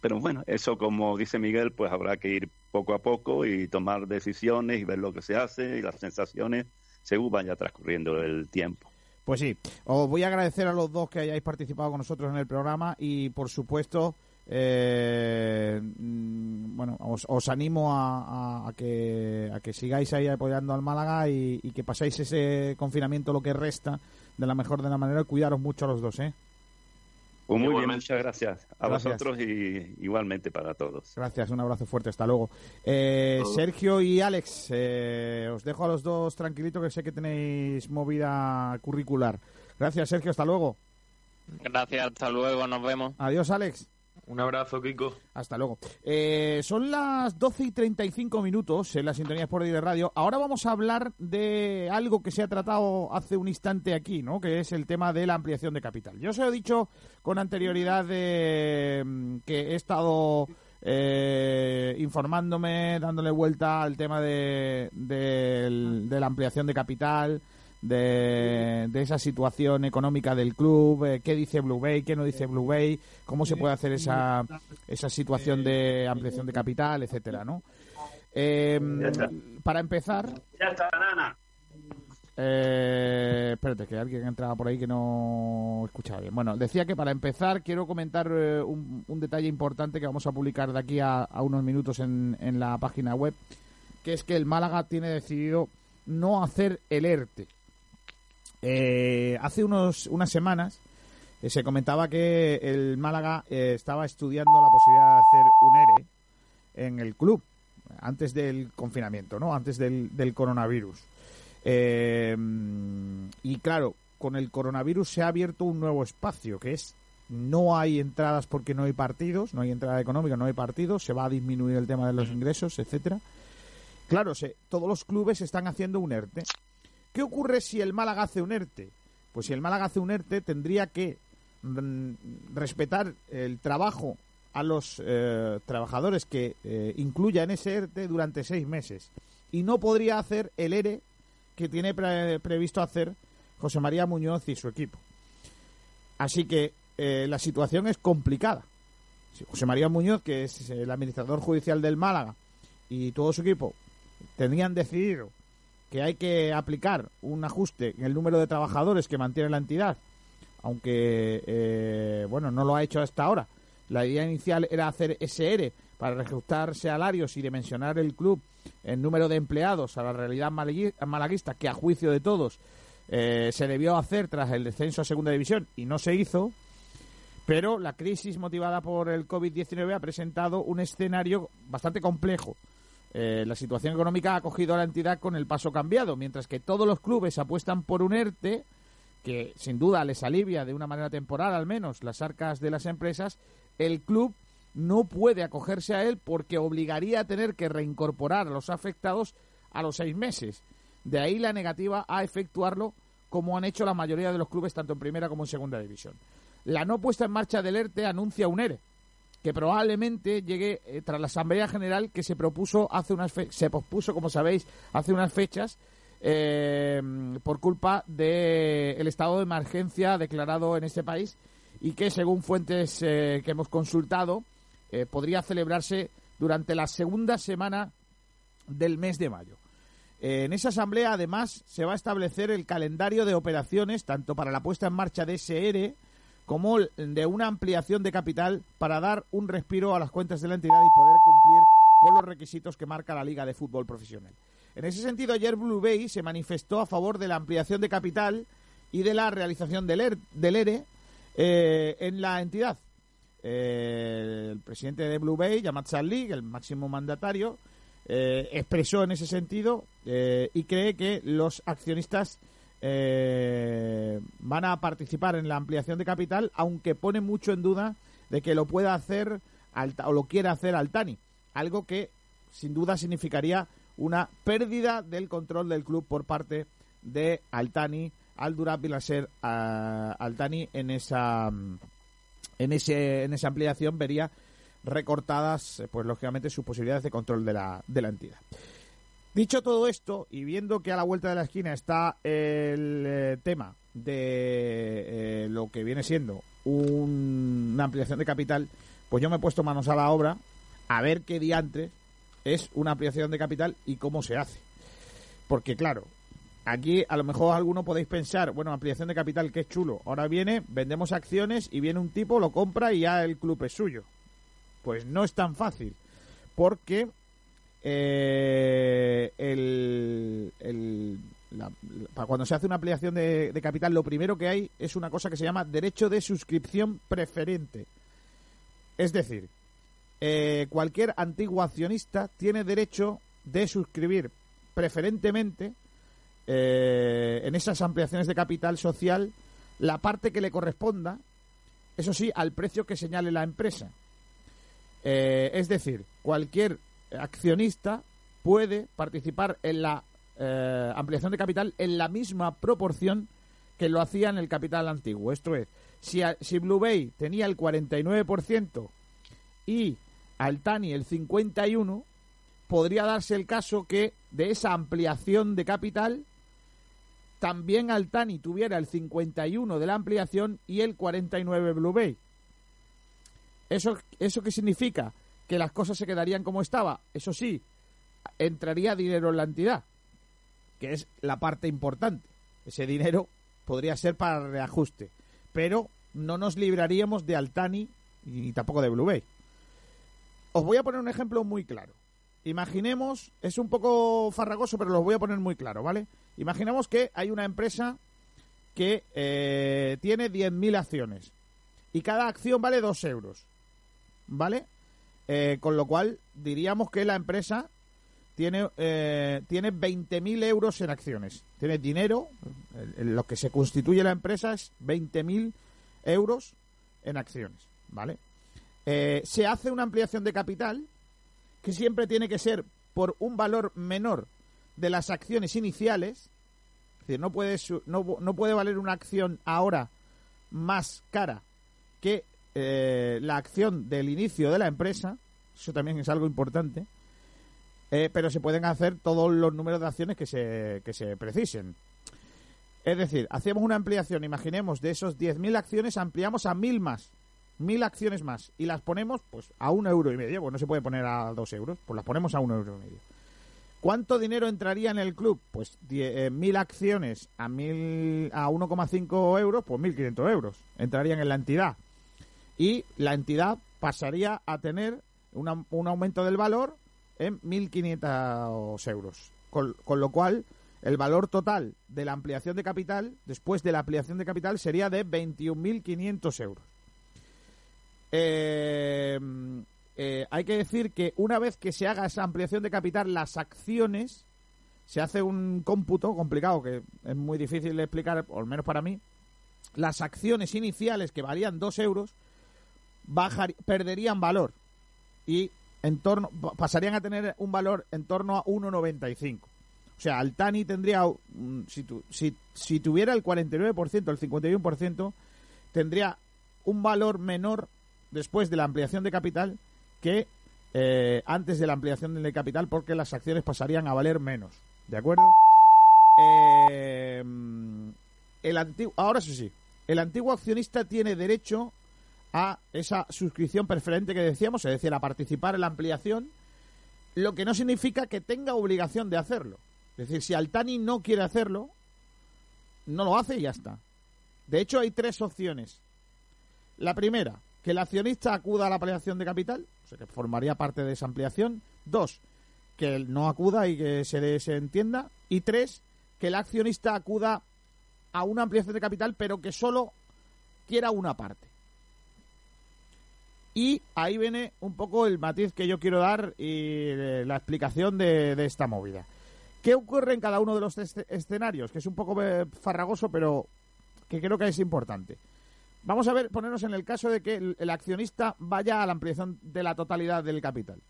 pero bueno eso como dice Miguel pues habrá que ir poco a poco y tomar decisiones y ver lo que se hace y las sensaciones según vaya transcurriendo el tiempo. Pues sí, os voy a agradecer a los dos que hayáis participado con nosotros en el programa y por supuesto, eh, mm, bueno, os, os animo a, a- a que, a que sigáis ahí apoyando al Málaga y, y que paséis ese confinamiento lo que resta de la mejor de la manera y cuidaros mucho a los dos, ¿eh? Pues muy bien muchas gracias a Gracias. vosotros y igualmente para todos Gracias, un abrazo fuerte, hasta luego. Eh. Sergio y Alex, eh, os dejo a los dos tranquilitos que sé que tenéis movida curricular. Gracias, Sergio, hasta luego. Gracias, hasta luego, nos vemos. Adiós, Alex. Un abrazo, Kiko. Hasta luego. Eh, son las 12 y 35 minutos en la sintonía Sport de Radio. Ahora vamos a hablar de algo que se ha tratado hace un instante aquí, ¿no? Que es el tema de la ampliación de capital. Yo os he dicho con anterioridad mm, que he estado eh, informándome, dándole vuelta al tema de la ampliación de capital, de, de esa situación económica del club, eh, qué dice Blue Bay, qué no dice Blue Bay, cómo se puede hacer esa, esa situación de ampliación de capital, etcétera, ¿no? Eh, para empezar, Ya está, nana. eh, espérate, que alguien entraba por ahí que no escuchaba bien. Bueno, decía que para empezar quiero comentar eh, un, un detalle importante que vamos a publicar de aquí a, a unos minutos en, en la página web, que es que el Málaga tiene decidido no hacer el ERTE. Eh, hace unos, unas semanas eh, se comentaba que el Málaga eh, estaba estudiando la posibilidad de hacer un ERE en el club antes del confinamiento, ¿no? Antes del, del coronavirus. Eh, y claro, con el coronavirus se ha abierto un nuevo espacio, que es no hay entradas porque no hay partidos, no hay entrada económica, no hay partidos, se va a disminuir el tema de los ingresos, etcétera. claro, se, todos los clubes están haciendo un ERTE. ¿Qué ocurre si el Málaga hace un ERTE? Pues si el Málaga hace un ERTE tendría que mm, respetar el trabajo a los eh, trabajadores que eh, incluya en ese ERTE durante seis meses y no podría hacer el ERE que tiene pre- previsto hacer José María Muñoz y su equipo. Así que eh, la situación es complicada. Si José María Muñoz, que es el administrador judicial del Málaga, y todo su equipo tenían decidido que hay que aplicar un ajuste en el número de trabajadores que mantiene la entidad, aunque eh, bueno no lo ha hecho hasta ahora. La idea inicial era hacer SR para reajustar salarios y dimensionar el club en número de empleados a la realidad malagui- malaguista que a juicio de todos eh, se debió hacer tras el descenso a segunda división y no se hizo. Pero la crisis motivada por el COVID-19 ha presentado un escenario bastante complejo. Eh, la situación económica ha cogido a la entidad con el paso cambiado, mientras que todos los clubes apuestan por un ERTE que sin duda les alivia de una manera temporal al menos las arcas de las empresas, el club no puede acogerse a él porque obligaría a tener que reincorporar a los afectados a los seis meses. De ahí la negativa a efectuarlo como han hecho la mayoría de los clubes tanto en primera como en segunda división. La no puesta en marcha del ERTE anuncia un ERE, que probablemente llegue eh, tras la Asamblea General que se propuso hace unas se pospuso, como sabéis, hace unas fechas eh, por culpa del estado de emergencia declarado en este país y que, según fuentes eh, que hemos consultado, podría celebrarse durante la segunda semana del mes de mayo. En esa asamblea, además, se va a establecer el calendario de operaciones, tanto para la puesta en marcha de SR como de una ampliación de capital para dar un respiro a las cuentas de la entidad y poder cumplir con los requisitos que marca la Liga de Fútbol Profesional. En ese sentido, ayer Blue Bay se manifestó a favor de la ampliación de capital y de la realización del, ER del ERE eh, en la entidad. Eh, el presidente de Blue Bay, Yamat League, el máximo mandatario, eh, expresó en ese sentido y cree que los accionistas eh, van a participar en la ampliación de capital, aunque pone mucho en duda de que lo pueda hacer o lo quiera hacer Altani, algo que sin duda significaría una pérdida del control del club por parte de Altani, al Durab Vilaser a Altani en esa en ese en esa ampliación vería recortadas eh, pues lógicamente sus posibilidades de control de la, de la entidad. Dicho todo esto, y viendo que a la vuelta de la esquina está el eh, tema de eh, lo que viene siendo un- una ampliación de capital, pues yo me he puesto manos a la obra a ver qué diantres es una ampliación de capital y cómo se hace. Porque claro, aquí a lo mejor alguno podéis pensar, bueno, ampliación de capital, que es chulo. Ahora viene, vendemos acciones y viene un tipo, lo compra y ya el club es suyo. Pues no es tan fácil. Porque eh, cuando se hace una ampliación de, de capital, lo primero que hay es una cosa que se llama derecho de suscripción preferente. Es decir, eh, cualquier antiguo accionista tiene derecho de suscribir preferentemente eh, en esas ampliaciones de capital social la parte que le corresponda, eso sí, al precio que señale la empresa. Eh, es decir, cualquier accionista puede participar en la eh, ampliación de capital en la misma proporción que lo hacía en el capital antiguo. Esto es, si, a- si Blue Bay tenía el 49% y Altani el 51%, podría darse el caso que de esa ampliación de capital también Altani tuviera el 51 de la ampliación y el 49 Blue Bay. ¿Eso, ¿Eso qué significa? Que las cosas se quedarían como estaba. Eso sí, entraría dinero en la entidad, que es la parte importante. Ese dinero podría ser para reajuste, pero no nos libraríamos de Altani y tampoco de Blue Bay. Os voy a poner un ejemplo muy claro. Imaginemos, es un poco farragoso, pero lo voy a poner muy claro, ¿vale? Imaginemos que hay una empresa que eh, tiene 10.000 acciones y cada acción vale 2 euros, ¿vale? Eh, con lo cual diríamos que la empresa tiene, eh, tiene 20.000 euros en acciones. Tiene dinero, lo que se constituye la empresa es 20.000 euros en acciones, ¿vale? Eh, se hace una ampliación de capital que siempre tiene que ser por un valor menor de las acciones iniciales, es decir, no puede, no, no puede valer una acción ahora más cara que eh, la acción del inicio de la empresa, eso también es algo importante, eh, pero se pueden hacer todos los números de acciones que se, que se precisen. Es decir, hacemos una ampliación, imaginemos, de esos 10.000 acciones, ampliamos a 1.000 más, 1.000 acciones más, y las ponemos pues a un euro y medio, pues no se puede poner a dos euros, pues las ponemos a un euro y medio. ¿Cuánto dinero entraría en el club? Pues die- eh, 1.000 acciones a, 1.000 a 1,5 euros, pues 1.500 euros entrarían en la entidad. Y la entidad pasaría a tener una- un aumento del valor en 1.500 euros. Con, con lo cual, el valor total de la ampliación de capital, después de la ampliación de capital, sería de 21.500 euros. Eh, eh, hay que decir que una vez que se haga esa ampliación de capital, las acciones, se hace un cómputo complicado que es muy difícil de explicar, al menos para mí. Las acciones iniciales que valían 2 euros bajar, perderían valor y en torno, pa- pasarían a tener un valor en torno a 1,95. O sea, Altani tendría, mm, si, tu- si, si tuviera el 49%, el 51%, tendría un valor menor después de la ampliación de capital que eh, antes de la ampliación de capital porque las acciones pasarían a valer menos. ¿De acuerdo? Eh, el antiguo, ahora sí, sí. El antiguo accionista tiene derecho a esa suscripción preferente que decíamos, es decir, a participar en la ampliación, lo que no significa que tenga obligación de hacerlo. Es decir, si Altani no quiere hacerlo, no lo hace y ya está. De hecho, hay tres opciones. La primera, que el accionista acuda a la ampliación de capital, o sea, que formaría parte de esa ampliación. Dos, que no acuda y que se, se entienda. Y tres, que el accionista acuda a una ampliación de capital, pero que solo quiera una parte. Y ahí viene un poco el matiz que yo quiero dar y eh, la explicación de, esta movida. ¿Qué ocurre en cada uno de los esce- escenarios? Que es un poco eh, farragoso, pero que creo que es importante. Vamos a ver, ponernos en el caso de que el, el accionista vaya a la ampliación de la totalidad del capital.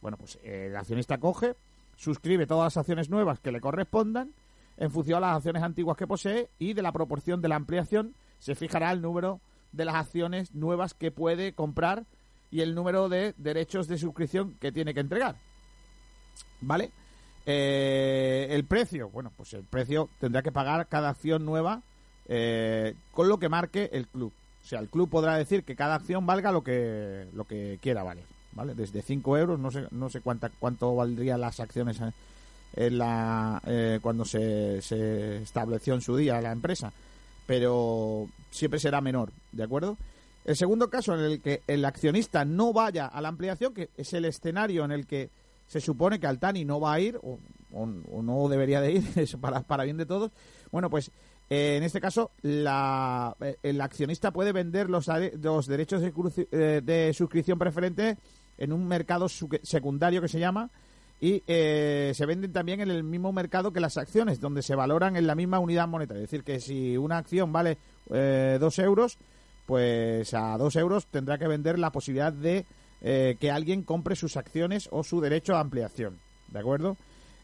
Bueno, pues eh, el accionista coge, suscribe todas las acciones nuevas que le correspondan en función a las acciones antiguas que posee y de la proporción de la ampliación se fijará el número de las acciones nuevas que puede comprar y el número de derechos de suscripción que tiene que entregar. ¿Vale? Eh, el precio, bueno, pues el precio tendrá que pagar cada acción nueva eh, con lo que marque el club. O sea, el club podrá decir que cada acción valga lo que lo que quiera valer, ¿vale? Desde 5 euros, no sé no sé cuánta, cuánto valdrían las acciones en- la eh, cuando se, se estableció en su día la empresa, pero siempre será menor, ¿de acuerdo? El segundo caso en el que el accionista no vaya a la ampliación, que es el escenario en el que se supone que Altani no va a ir o, o- o no debería de ir, eso para, para bien de todos. Bueno, pues eh, en este caso la, eh, el accionista puede vender los, los derechos de, eh, de suscripción preferente en un mercado secundario que se llama y eh, se venden también en el mismo mercado que las acciones, donde se valoran en la misma unidad monetaria. Es decir, que si una acción vale eh, dos euros, pues a dos euros tendrá que vender la posibilidad de eh, que alguien compre sus acciones o su derecho a ampliación. ¿De acuerdo?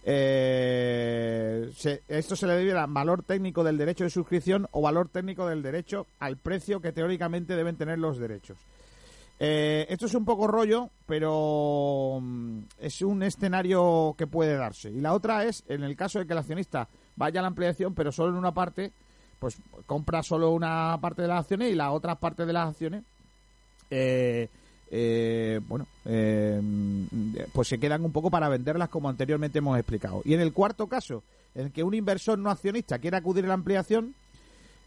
Eh, se- esto se le debe al valor técnico del derecho de suscripción o valor técnico del derecho al precio que teóricamente deben tener los derechos. Eh, esto es un poco rollo, pero mm, es un escenario que puede darse. Y la otra es, en el caso de que el accionista vaya a la ampliación, pero solo en una parte, pues compra solo una parte de las acciones y la otra parte de las acciones, eh, eh, bueno, eh, pues se quedan un poco para venderlas como anteriormente hemos explicado. Y en el cuarto caso, en que un inversor no accionista quiere acudir a la ampliación,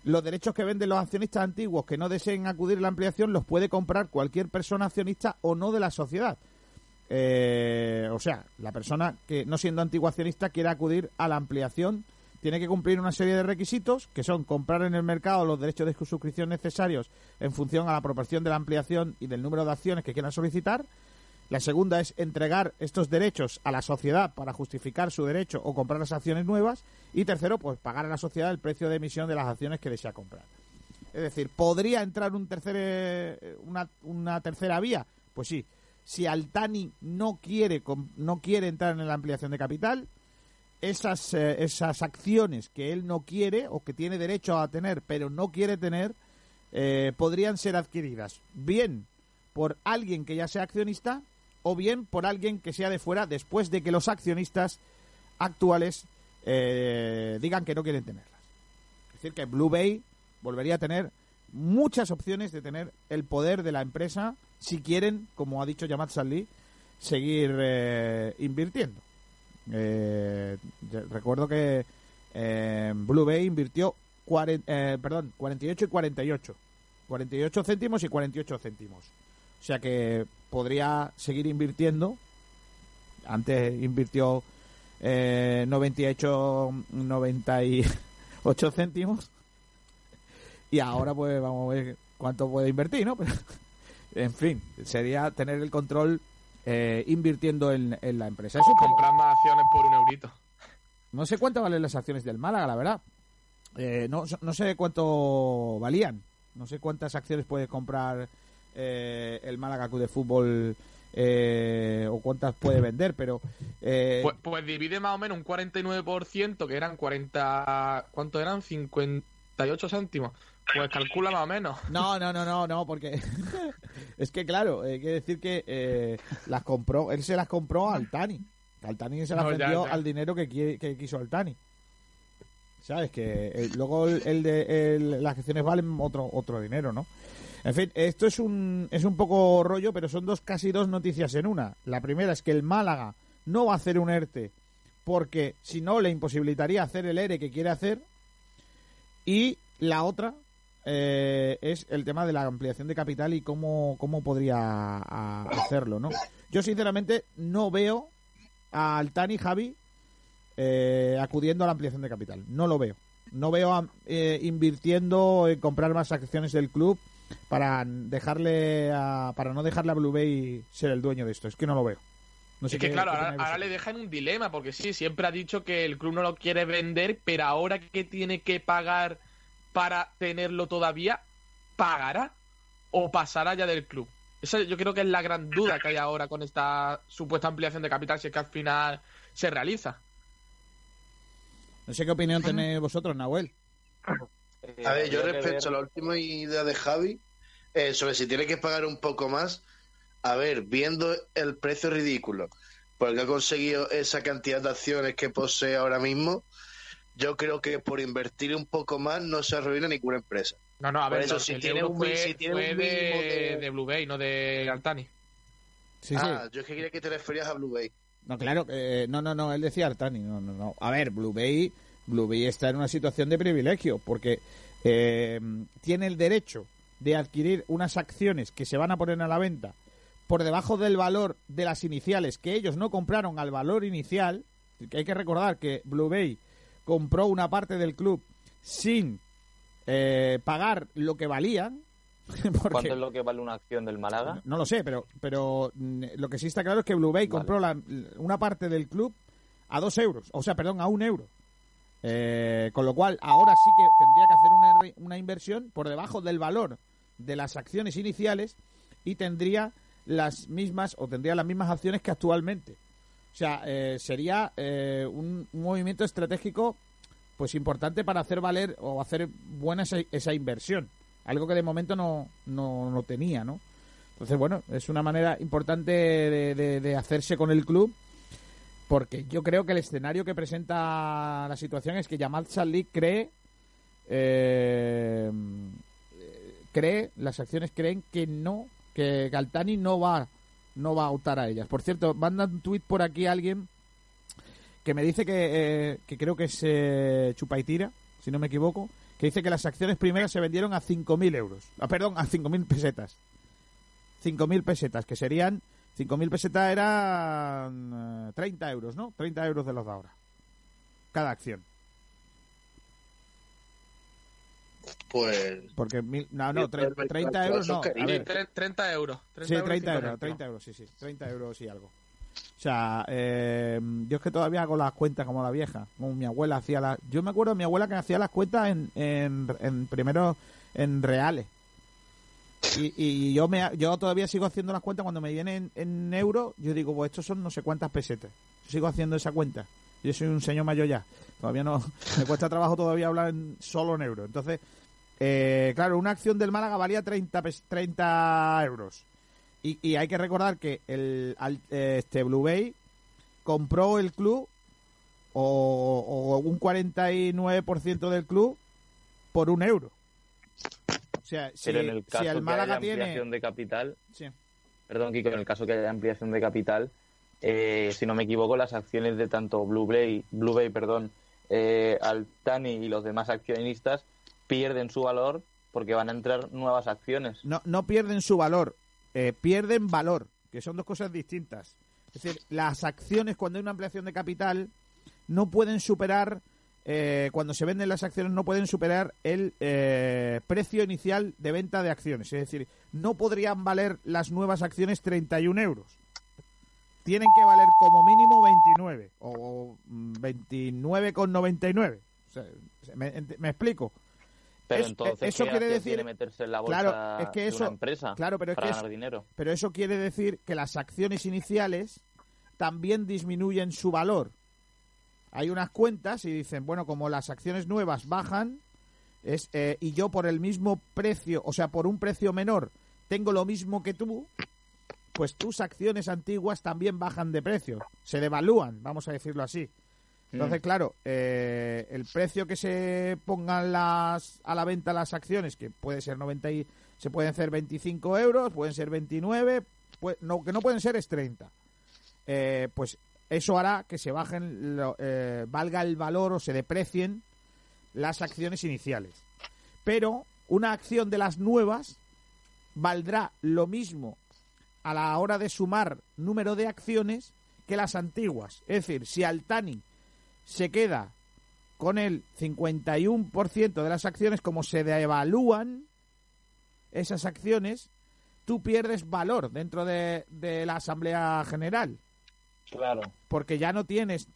los derechos que venden los accionistas antiguos que no deseen acudir a la ampliación los puede comprar cualquier persona accionista o no de la sociedad. Eh, o sea, la persona que no siendo antiguo accionista quiere acudir a la ampliación tiene que cumplir una serie de requisitos que son comprar en el mercado los derechos de suscripción necesarios en función a la proporción de la ampliación y del número de acciones que quieran solicitar. La segunda es entregar estos derechos a la sociedad para justificar su derecho o comprar las acciones nuevas. Y tercero, pues pagar a la sociedad el precio de emisión de las acciones que desea comprar. Es decir, ¿podría entrar un tercer, eh, una, una tercera vía? Pues sí. si Altani no quiere, no quiere entrar en la ampliación de capital, esas, eh, esas acciones que él no quiere o que tiene derecho a tener pero no quiere tener, eh, podrían ser adquiridas bien por alguien que ya sea accionista o bien por alguien que sea de fuera después de que los accionistas actuales eh, digan que no quieren tenerlas. Es decir, que Blue Bay volvería a tener muchas opciones de tener el poder de la empresa si quieren, como ha dicho Yamat Salih, seguir eh, invirtiendo. Eh, recuerdo que eh, Blue Bay invirtió cuaren- eh, perdón, 48 y 48. 48 céntimos y 48 céntimos. O sea que podría seguir invirtiendo. Antes invirtió eh, 98, 98 céntimos. Y ahora pues vamos a ver cuánto puede invertir, ¿no? Pero, en fin, sería tener el control eh, invirtiendo en, en la empresa. Es un poco- Comprando acciones por un eurito. no sé cuánto valen las acciones del Málaga, la verdad. Eh, no, no sé cuánto valían. No sé cuántas acciones puede comprar eh, el Málaga Club de Fútbol eh, o cuántas puede vender, pero eh, Pues, pues divide más o menos un 49%, que eran 40... ¿Cuánto eran? 58 céntimos. Pues calcula más o menos. no, no, no, no, no, porque es que claro, hay que decir que eh, las compró, él se las compró al Tani. Al Tani se las No, vendió ya. al dinero que, qui- que quiso el Tani. ¿Sabes? Que eh, luego el, el de el- las acciones valen otro otro dinero, ¿no? En fin, esto es un, es un poco rollo, pero son dos casi dos noticias en una. La primera es que el Málaga no va a hacer un ERTE porque si no le imposibilitaría hacer el ERE que quiere hacer. Y la otra eh, es el tema de la ampliación de capital y cómo, cómo podría hacerlo, ¿no? Yo sinceramente no veo a Altani Javi eh, acudiendo a la ampliación de capital. No lo veo. No veo a- eh, invirtiendo en comprar más acciones del club para dejarle a- para no dejarle a Blue Bay ser el dueño de esto. Es que no lo veo. No sé es que qué- claro, qué ahora, ahora le dejan un dilema, porque sí, siempre ha dicho que el club no lo quiere vender, pero ahora que tiene que pagar para tenerlo todavía, ¿pagará o pasará ya del club? Esa yo creo que es la gran duda que hay ahora con esta supuesta ampliación de capital, si es que al final se realiza. No sé qué opinión tenéis vosotros, Nahuel. Eh, A ver, yo respecto a la última idea de Javi, eh, sobre si tiene que pagar un poco más, a ver, viendo el precio ridículo por el que ha conseguido esa cantidad de acciones que posee ahora mismo, yo creo que por invertir un poco más no se arruina ninguna empresa. No, no, a ver, eso, si tiene un fue, si tiene fue un mínimo de, de- de Blue Bay, no de Altani. Sí, ah, yo es que creía que te referías a Blue Bay. No, claro, eh, no, no, no, él decía Artani, no, no, no. A ver, Blue Bay, Blue Bay está en una situación de privilegio porque eh, tiene el derecho de adquirir unas acciones que se van a poner a la venta por debajo del valor de las iniciales que ellos no compraron al valor inicial. Que hay que recordar que Blue Bay compró una parte del club sin eh, pagar lo que valían. porque- ¿Cuánto es lo que vale una acción del Málaga? no lo sé, pero, pero mm, lo que sí está claro es que Blue Bay Vale. compró la- una parte del club a dos euros, o sea, perdón, a un euro. Eh, con lo cual, ahora sí que tendría que hacer una, una inversión por debajo del valor de las acciones iniciales y tendría las mismas, o tendría las mismas acciones que actualmente. O sea, eh, sería eh, un, movimiento estratégico pues importante para hacer valer o hacer buena esa, esa inversión. Algo que de momento no, no, no tenía, ¿no? Entonces, bueno, es una manera importante de- de hacerse con el club porque yo creo que el escenario que presenta la situación es que Yamal Salih cree eh, cree las acciones creen que no que Galtani no va no va a optar a ellas. Por cierto manda un tuit por aquí alguien que me dice que, eh, que creo que es eh, Chupaitira si no me equivoco que dice que las acciones primeras se vendieron a 5.000 euros ah, perdón a 5.000 pesetas. 5.000 pesetas, que serían 5.000 pesetas eran eh, 30 euros, ¿no? 30 euros de los de ahora. Cada acción. Pues Porque, mil, no, no, Sí, pero tre- el 30 mercado euros no. son A Sí, ver, tre- 30 euros. sí, 30 cinco euros, céntimos. 30 euros, sí, sí. 30 euros y algo. O sea, eh, yo es que todavía hago las cuentas como la vieja. Como mi abuela hacía las... Yo me acuerdo de mi abuela que hacía las cuentas en, en, en primero en reales. Y, y yo me yo todavía sigo haciendo las cuentas cuando me vienen en, en euros, yo digo, pues estos son no sé cuántas pesetas. Yo sigo haciendo esa cuenta. Yo soy un señor mayor ya. Todavía no me cuesta trabajo todavía hablar en- solo en euros. Entonces, eh, claro, una acción del Málaga valía 30, pes- 30 euros. Y, hay que recordar que el eh, este Blue Bay compró el club o, o un 49% del club por un euro. Sea, si, Pero en el si caso el que Málaga haya ampliación tiene... de capital, Sí. perdón, Kiko, en el caso que haya ampliación de capital, eh, si no me equivoco, las acciones de tanto Blue Bay, Blue Bay perdón, eh, Altani y los demás accionistas pierden su valor porque van a entrar nuevas acciones. no, no pierden su valor, eh, pierden valor, que son dos cosas distintas. Es decir, las acciones cuando hay una ampliación de capital no pueden superar, eh, cuando se venden las acciones no pueden superar el eh, precio inicial de venta de acciones. Es decir, no podrían valer las nuevas acciones 31 euros. Tienen que valer como mínimo 29 o mm, 29,99. O sea, ¿me, me explico? Pero Es- entonces, eso ¿qué quiere decir- tiene meterse en la bolsa Claro, es que de eso- una empresa claro, pero es para que ganar eso- dinero? Pero eso quiere decir que las acciones iniciales también disminuyen su valor. Hay unas cuentas y dicen, bueno, como las acciones nuevas bajan es eh, y yo por el mismo precio, o sea, por un precio menor, tengo lo mismo que tú, pues tus acciones antiguas también bajan de precio, se devalúan, vamos a decirlo así. Entonces, Mm. claro, eh, el precio que se pongan las, a la venta las acciones, que puede ser 90 y, se pueden hacer 25 euros, pueden ser 29, pues, no, que no pueden ser es 30. Eh, pues eso hará que se bajen, eh, valga el valor o se deprecien las acciones iniciales. Pero una acción de las nuevas valdrá lo mismo a la hora de sumar número de acciones que las antiguas. Es decir, si Altani se queda con el 51% de las acciones, como se devalúan esas acciones, tú pierdes valor dentro de, de la Asamblea General, Claro. porque ya no tienes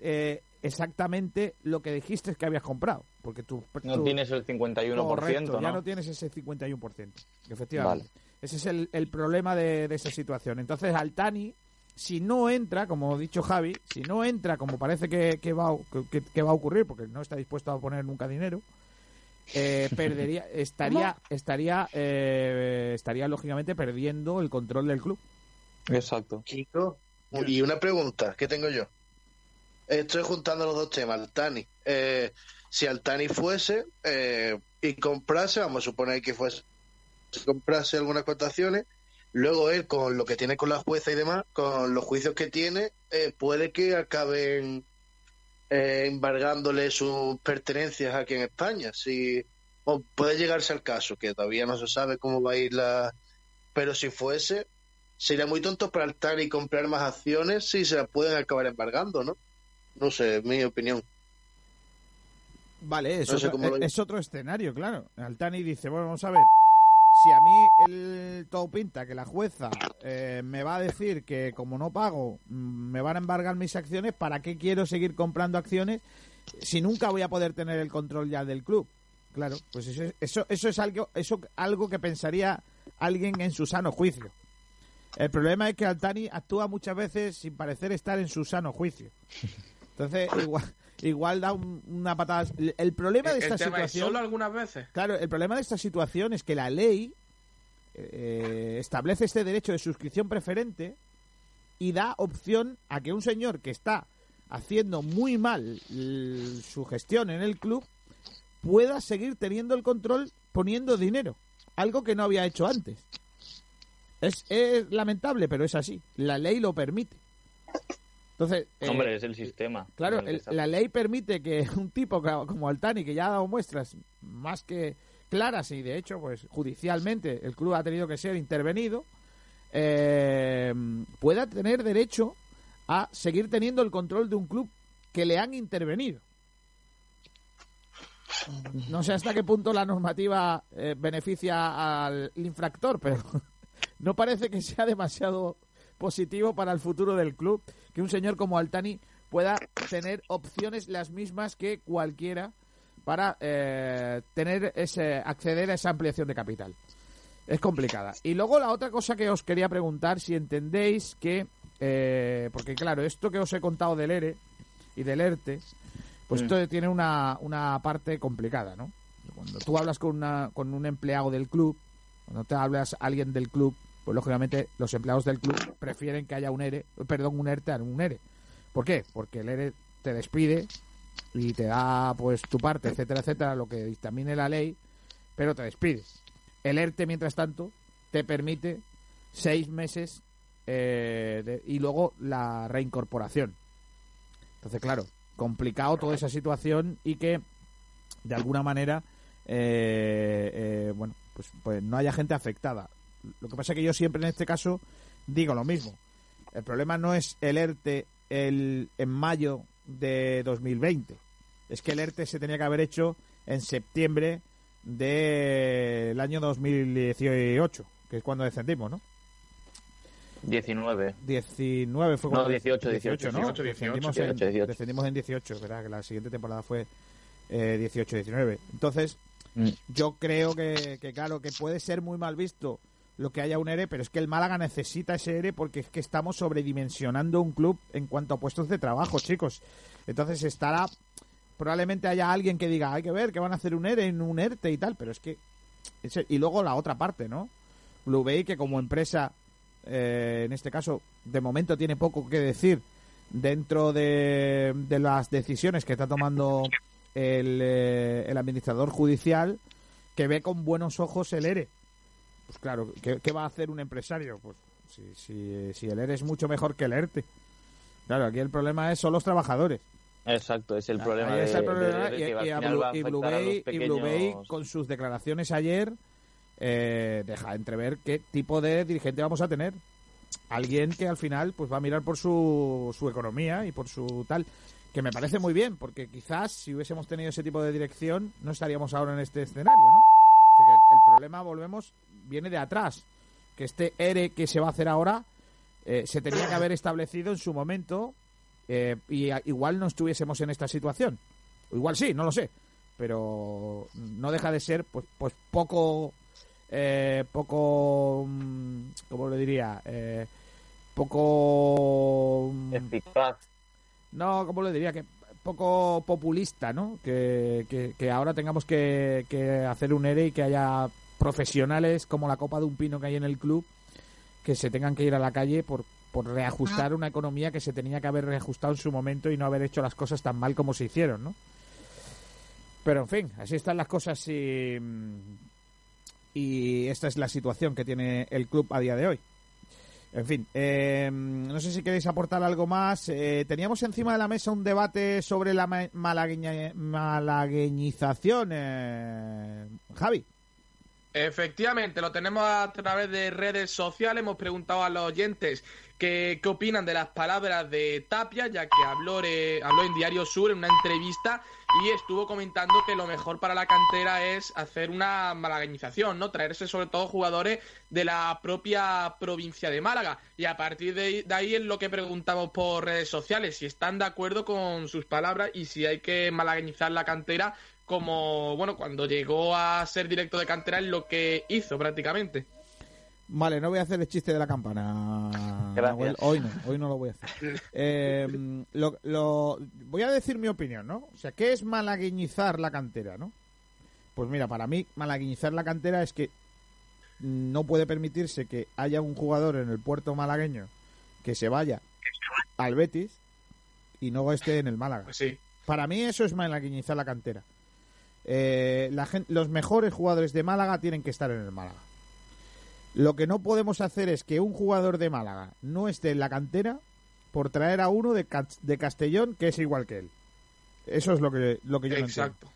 eh, exactamente lo que dijiste que habías comprado, porque tú... No tú- tienes el 51%, Correcto, ¿no? ya no tienes ese 51%, efectivamente. Ese es el, el problema de, de esa situación. Entonces, Altani, si no entra, como ha dicho Javi, si no entra como parece que, que va, a- que, que va a ocurrir, porque no está dispuesto a poner nunca dinero, eh, perdería, estaría, estaría, eh, estaría lógicamente perdiendo el control del club. Exacto. Kiko, y una pregunta que tengo yo. Estoy juntando los dos temas, Altani. Eh, si Altani fuese eh, y comprase, vamos a suponer que fuese, comprase algunas cotaciones, luego él con lo que tiene con la jueza y demás, con los juicios que tiene, eh, puede que acaben eh, embargándole sus pertenencias aquí en España. Si puede llegarse al caso, que todavía no se sabe cómo va a ir la... Pero si fuese, sería muy tonto para Altani comprar más acciones si se las pueden acabar embargando, ¿no? No sé, es mi opinión. Vale, es, No sé otro, cómo lo- es otro escenario, claro. Altani dice, bueno, vamos a ver, si a mí el todo pinta que la jueza eh, me va a decir que como no pago mm, me van a embargar mis acciones, ¿para qué quiero seguir comprando acciones si nunca voy a poder tener el control ya del club? Claro, pues eso, es- eso, eso es algo, eso algo que pensaría alguien en su sano juicio. El problema es que Altani actúa muchas veces sin parecer estar en su sano juicio. Entonces, igual, igual da un- una patada. El- problema de El esta tema es situación. solo algunas veces. Claro, el problema de esta situación es que la ley eh, establece este derecho de suscripción preferente y da opción a que un señor que está haciendo muy mal su gestión en el club pueda seguir teniendo el control poniendo dinero, algo que no había hecho antes. Es, es lamentable, pero es así. La ley lo permite. Entonces, eh, Hombre, es el sistema. Claro, el la ley permite que un tipo como Altani, que ya ha dado muestras más que claras y de hecho, pues judicialmente el club ha tenido que ser intervenido, eh, pueda tener derecho a seguir teniendo el control de un club que le han intervenido. No sé hasta qué punto la normativa eh, beneficia al infractor, pero no parece que sea demasiado positivo para el futuro del club que un señor como Altani pueda tener opciones las mismas que cualquiera para eh, tener ese acceder a esa ampliación de capital. Es complicada. Y luego la otra cosa que os quería preguntar, si entendéis que, eh, porque claro, esto que os he contado del ERE y del ERTE, pues Sí. esto tiene una, una parte complicada, ¿no? Cuando tú hablas con, una, con un empleado del club, cuando te hablas a alguien del club, pues lógicamente los empleados del club prefieren que haya un ERE, perdón, un ERTE a un ERE. ¿Por qué? Porque el ERE te despide y te da pues tu parte, etcétera, etcétera, lo que dictamine la ley, pero te despides. El ERTE, mientras tanto, te permite seis meses eh, y luego la reincorporación. Entonces, claro, complicado toda esa situación y que de alguna manera, eh, eh, bueno, pues, pues no haya gente afectada. Lo que pasa es que yo siempre en este caso digo lo mismo. El problema no es el ERTE el, en mayo de 2020. Es que el ERTE se tenía que haber hecho en septiembre del año 2018, que es cuando descendimos, ¿no? 19. 19 fue No, cuando 18, 18, ¿no? 18, Descendimos, 18, en, 18. descendimos en 18, ¿verdad? Que la siguiente temporada fue eh, 18-19. Entonces, Mm. yo creo que, claro, que puede ser muy mal visto lo que haya un ERE, pero es que el Málaga necesita ese ERE porque es que estamos sobredimensionando un club en cuanto a puestos de trabajo, chicos. Entonces estará, probablemente haya alguien que diga, hay que ver que van a hacer un ERE en un ERTE y tal, pero es que... y luego la otra parte, ¿no? Blue Bay, que como empresa, eh, en este caso, de momento tiene poco que decir dentro de, de las decisiones que está tomando el, eh, el administrador judicial, que ve con buenos ojos el ERE. Pues claro, ¿qué, qué va a hacer un empresario? Pues si, si, si el ERE es mucho mejor que el ERTE. Claro, aquí el problema es son los trabajadores. Exacto, es el problema. Ahí de, está el problema, de- de y, a Blue, y Blue Blue Bay, con sus declaraciones ayer, eh, deja entrever qué tipo de dirigente vamos a tener. Alguien que al final pues va a mirar por su, su economía y por su tal. Que me parece muy bien, porque quizás si hubiésemos tenido ese tipo de dirección no estaríamos ahora en este escenario, ¿no? El, problema, volvemos, viene de atrás. Que este ERE que se va a hacer ahora eh, se tenía que haber establecido en su momento eh, y igual no estuviésemos en esta situación. O igual sí, no lo sé. Pero no deja de ser pues, pues poco... Eh, poco... mm, ¿Cómo le diría? Eh, poco... mm, Eficaz. No, ¿cómo le diría? Que poco populista, ¿no? Que, que, que ahora tengamos que, que hacer un ERE y que haya profesionales como la copa de un pino que hay en el club que se tengan que ir a la calle por, por reajustar una economía que se tenía que haber reajustado en su momento y no haber hecho las cosas tan mal como se hicieron, ¿no? Pero en fin, así están las cosas y, y esta es la situación que tiene el club a día de hoy. En fin, eh, no sé si queréis aportar algo más. Eh, teníamos encima de la mesa un debate sobre la ma- malagueña- malagueñización. eh, Javi. Efectivamente, lo tenemos a través de redes sociales. Hemos preguntado a los oyentes qué, qué opinan de las palabras de Tapia, ya que habló, eh, habló en Diario Sur en una entrevista y estuvo comentando que lo mejor para la cantera es hacer una malagueñización, ¿no? Traerse sobre todo jugadores de la propia provincia de Málaga. Y a partir de, de ahí es lo que preguntamos por redes sociales, si están de acuerdo con sus palabras y si hay que malagueñizar la cantera como, bueno, cuando llegó a ser directo de cantera es lo que hizo prácticamente. Vale, no voy a hacer el chiste de la campana. Nahuel. Hoy no, hoy no lo voy a hacer. Eh, lo, lo- voy a decir mi opinión, ¿no? O sea, ¿qué es malagueñizar la cantera, no? Pues mira, para mí, malagueñizar la cantera es que no puede permitirse que haya un jugador en el puerto malagueño que se vaya al Betis y no esté en el Málaga. Pues sí. Para mí eso es malagueñizar la cantera. Eh, la los mejores jugadores de Málaga tienen que estar en el Málaga. Lo que no podemos hacer es que un jugador de Málaga no esté en la cantera por traer a uno de, Cas- de Castellón que es igual que él. Eso es lo que, lo que yo no entiendo. Exacto.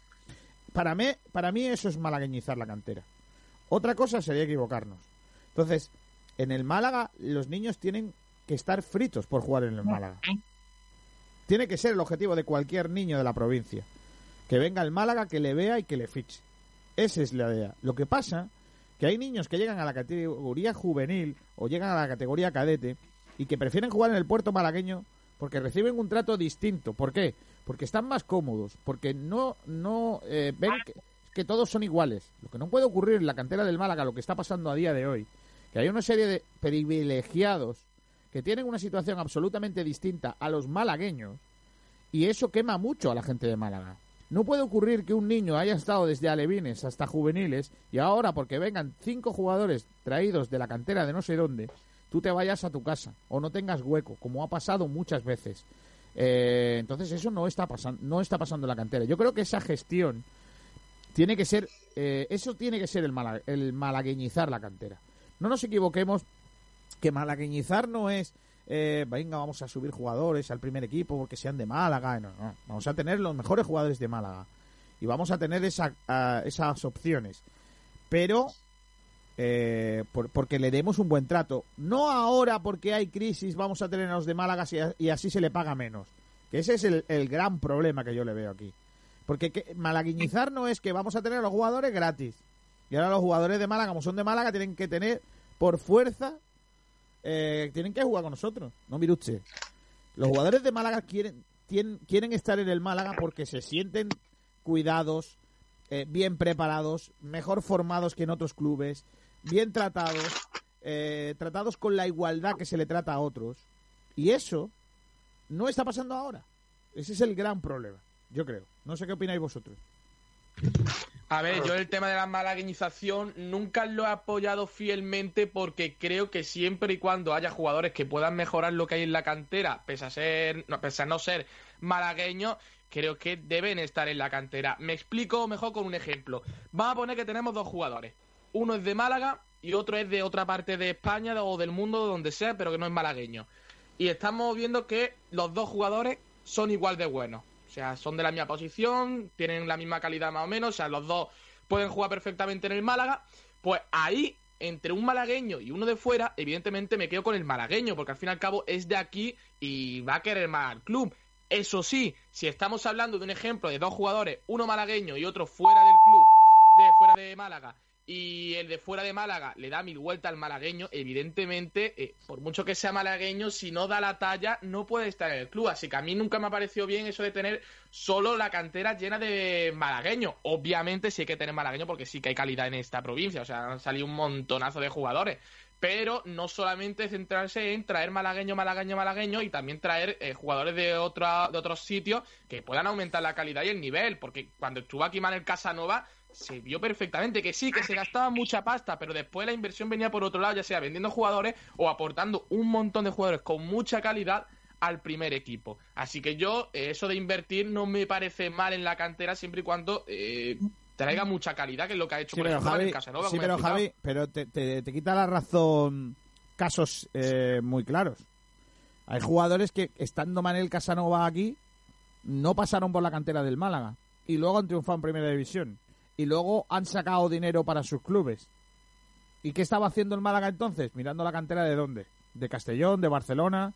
Para mí, para mí eso es malagueñizar la cantera. Otra cosa sería equivocarnos. Entonces, en el Málaga los niños tienen que estar fritos por jugar en el Málaga. Tiene que ser el objetivo de cualquier niño de la provincia. Que venga el Málaga, que le vea y que le fiche. Esa es la idea. Lo que pasa que hay niños que llegan a la categoría juvenil o llegan a la categoría cadete y que prefieren jugar en el puerto malagueño porque reciben un trato distinto. ¿Por qué? Porque están más cómodos, porque no no eh, ven que, que todos son iguales. Lo que no puede ocurrir en la cantera del Málaga, lo que está pasando a día de hoy, que hay una serie de privilegiados que tienen una situación absolutamente distinta a los malagueños y eso quema mucho a la gente de Málaga. No puede ocurrir que un niño haya estado desde alevines hasta juveniles y ahora porque vengan cinco jugadores traídos de la cantera de no sé dónde, tú te vayas a tu casa o no tengas hueco, como ha pasado muchas veces. Eh, entonces eso no está pasando, no está pasando en la cantera. Yo creo que esa gestión tiene que ser, eh, eso tiene que ser el, el malagueñizar la cantera. No nos equivoquemos que malagueñizar no es eh, venga, vamos a subir jugadores al primer equipo porque sean de Málaga. No, no. Vamos a tener los mejores jugadores de Málaga. Y vamos a tener esa, esas opciones. Pero eh, por- porque le demos un buen trato. No ahora porque hay crisis vamos a tener a los de Málaga y, así se le paga menos. Que ese es el, el gran problema que yo le veo aquí. Porque que, malaguiñizar no es que vamos a tener a los jugadores gratis. Y ahora los jugadores de Málaga, como son de Málaga, tienen que tener por fuerza eh, tienen que jugar con nosotros, no mire usted. Los jugadores de Málaga quieren, quieren estar en el Málaga porque se sienten cuidados, eh, bien preparados, mejor formados que en otros clubes, bien tratados, eh, tratados con la igualdad que se le trata a otros. Y eso no está pasando ahora. Ese es el gran problema, yo creo. No sé qué opináis vosotros. A ver, yo el tema de la malagueñización nunca lo he apoyado fielmente porque creo que siempre y cuando haya jugadores que puedan mejorar lo que hay en la cantera, pese a ser, no, pese a no ser malagueños, creo que deben estar en la cantera. Me explico mejor con un ejemplo. Vamos a poner que tenemos dos jugadores. Uno es de Málaga y otro es de otra parte de España o del mundo, donde sea, pero que no es malagueño. Y estamos viendo que los dos jugadores son igual de buenos. O sea, son de la misma posición, tienen la misma calidad más o menos, o sea, los dos pueden jugar perfectamente en el Málaga. Pues ahí, entre un malagueño y uno de fuera, evidentemente me quedo con el malagueño, porque al fin y al cabo es de aquí y va a querer más al club. Eso sí, si estamos hablando de un ejemplo de dos jugadores, uno malagueño y otro fuera del club, de fuera de Málaga, y el de fuera de Málaga le da mil vueltas al malagueño, evidentemente, eh, por mucho que sea malagueño, si no da la talla, no puede estar en el club. Así que a mí nunca me ha parecido bien eso de tener solo la cantera llena de malagueños. Obviamente sí hay que tener malagueños porque sí que hay calidad en esta provincia, o sea, han salido un montonazo de jugadores. Pero no solamente centrarse en traer malagueño, malagueño, malagueño y también traer eh, jugadores de, otra, de otros sitios que puedan aumentar la calidad y el nivel. Porque cuando estuvo aquí Manuel Casanova, se vio perfectamente que sí, que se gastaba mucha pasta, pero después la inversión venía por otro lado, ya sea vendiendo jugadores o aportando un montón de jugadores con mucha calidad al primer equipo. Así que yo, eh, eso de invertir no me parece mal en la cantera siempre y cuando eh, traiga mucha calidad, que es lo que ha hecho Sí, por pero ejemplo Javi, Manuel Casanova. sí, pero. Javi, pero te, te- te quita la razón casos eh, muy claros. Hay jugadores que, estando Manel Casanova aquí, no pasaron por la cantera del Málaga y luego han triunfado en Primera División y luego han sacado dinero para sus clubes. ¿Y qué estaba haciendo el Málaga entonces? Mirando la cantera de dónde? De Castellón, de Barcelona.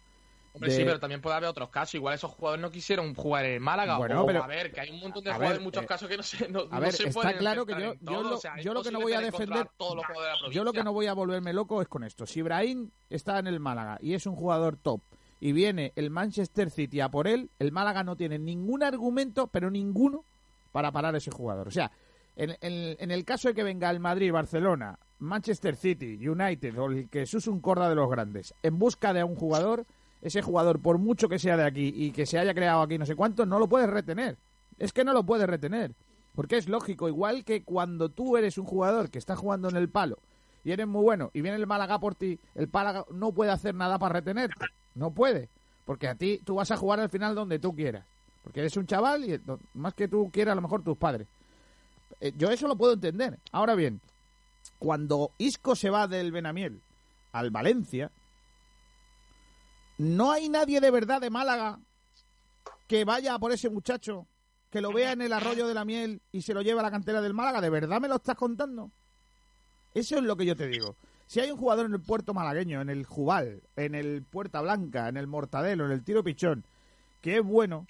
Hombre, de- sí, pero también puede haber otros casos. Igual esos jugadores no quisieron jugar en el Málaga. Bueno, pero- a ver, que hay un montón de jugadores ver, en muchos eh, casos que no se, no, A no ver, se está pueden claro que yo, yo lo, o sea, es yo lo que no voy a defender, todos los de la yo lo que no voy a volverme loco es con esto. Si Ibrahim está en el Málaga y es un jugador top y viene el Manchester City a por él, el Málaga no tiene ningún argumento, pero ninguno, para parar a ese jugador. O sea, en, en- el caso de que venga el Madrid, Barcelona, Manchester City, United o el que es un corda de los grandes en busca de un jugador, ese jugador, por mucho que sea de aquí y que se haya creado aquí no sé cuánto, no lo puedes retener. Es que no lo puedes retener. Porque es lógico, igual que cuando tú eres un jugador que está jugando en el palo y eres muy bueno y viene el Málaga por ti, el Málaga no puede hacer nada para retenerte. No puede. Porque a ti tú vas a jugar al final donde tú quieras. Porque eres un chaval y do- más que tú quieras, a lo mejor tus padres. Eh, yo eso lo puedo entender. Ahora bien, cuando Isco se va del Benamiel al Valencia, no hay nadie de verdad de Málaga que vaya a por ese muchacho, que lo vea en el arroyo de la miel y se lo lleve a la cantera del Málaga. ¿De verdad me lo estás contando? Eso es lo que yo te digo. Si hay un jugador en el puerto malagueño, en el Jubal, en el Puerta Blanca, en el Mortadelo, en el Tiro Pichón, que es bueno,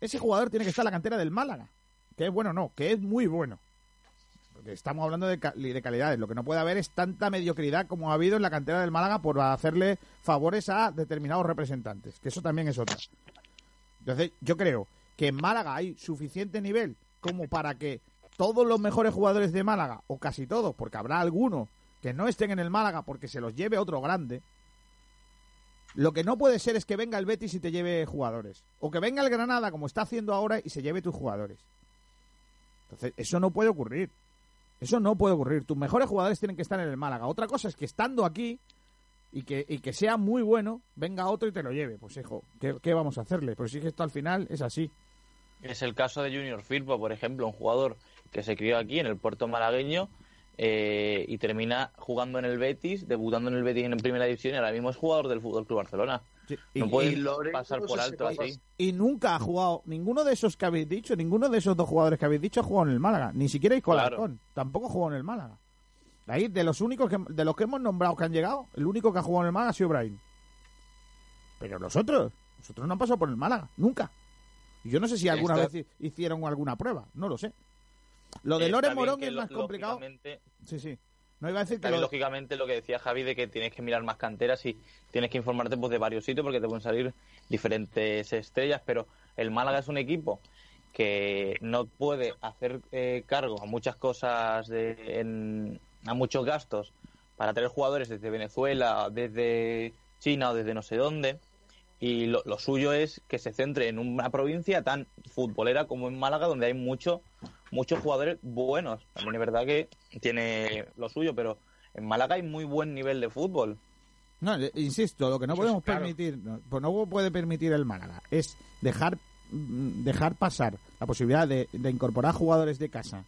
ese jugador tiene que estar en la cantera del Málaga. Que es bueno, no, que es muy bueno. Porque estamos hablando de, de calidades. Lo que no puede haber es tanta mediocridad como ha habido en la cantera del Málaga por hacerle favores a determinados representantes. Que eso también es otra. Entonces, yo creo que en Málaga hay suficiente nivel como para que todos los mejores jugadores de Málaga, o casi todos, porque habrá algunos que no estén en el Málaga porque se los lleve otro grande. Lo que no puede ser es que venga el Betis y te lleve jugadores. O que venga el Granada, como está haciendo ahora, y se lleve tus jugadores. Entonces, eso no puede ocurrir. Eso no puede ocurrir. Tus mejores jugadores tienen que estar en el Málaga. Otra cosa es que estando aquí y que, y que sea muy bueno, venga otro y te lo lleve. Pues hijo, ¿qué, qué vamos a hacerle? Pues sí que esto al final es así. Es el caso de Junior Firpo, por ejemplo, un jugador que se crió aquí en el puerto malagueño eh, y termina jugando en el Betis, debutando en el Betis en primera división y ahora mismo es jugador del Fútbol Club Barcelona. y- no puede y Lorenzo pasar por alto así. Y nunca ha jugado, ninguno de esos que habéis dicho, ninguno de esos dos jugadores que habéis dicho ha jugado en el Málaga. Ni siquiera Isco Claro. Tampoco ha jugado en el Málaga. Ahí, de los únicos que, de los que hemos nombrado que han llegado, el único que ha jugado en el Málaga ha sido Brahim. Pero los otros, los otros no han pasado por el Málaga, nunca. Y yo no sé si alguna vez hi- hicieron alguna prueba, no lo sé. Lo de Loren Morón es más complicado. Sí, sí. No iba a decir que También, lo- lógicamente, lo que decía Javi de que tienes que mirar más canteras y tienes que informarte pues, de varios sitios porque te pueden salir diferentes estrellas, pero el Málaga es un equipo que no puede hacer eh, cargo a muchas cosas, de, en- a muchos gastos para traer jugadores desde Venezuela, desde China o desde no sé dónde. Y lo, lo suyo es que se centre en una provincia tan futbolera como en Málaga, donde hay mucho, muchos jugadores buenos. También es verdad que tiene lo suyo, pero en Málaga hay muy buen nivel de fútbol. No, le- insisto, lo que no Eso podemos claro. permitir, no, pues no puede permitir el Málaga, es dejar mm, dejar pasar la posibilidad de, de incorporar jugadores de casa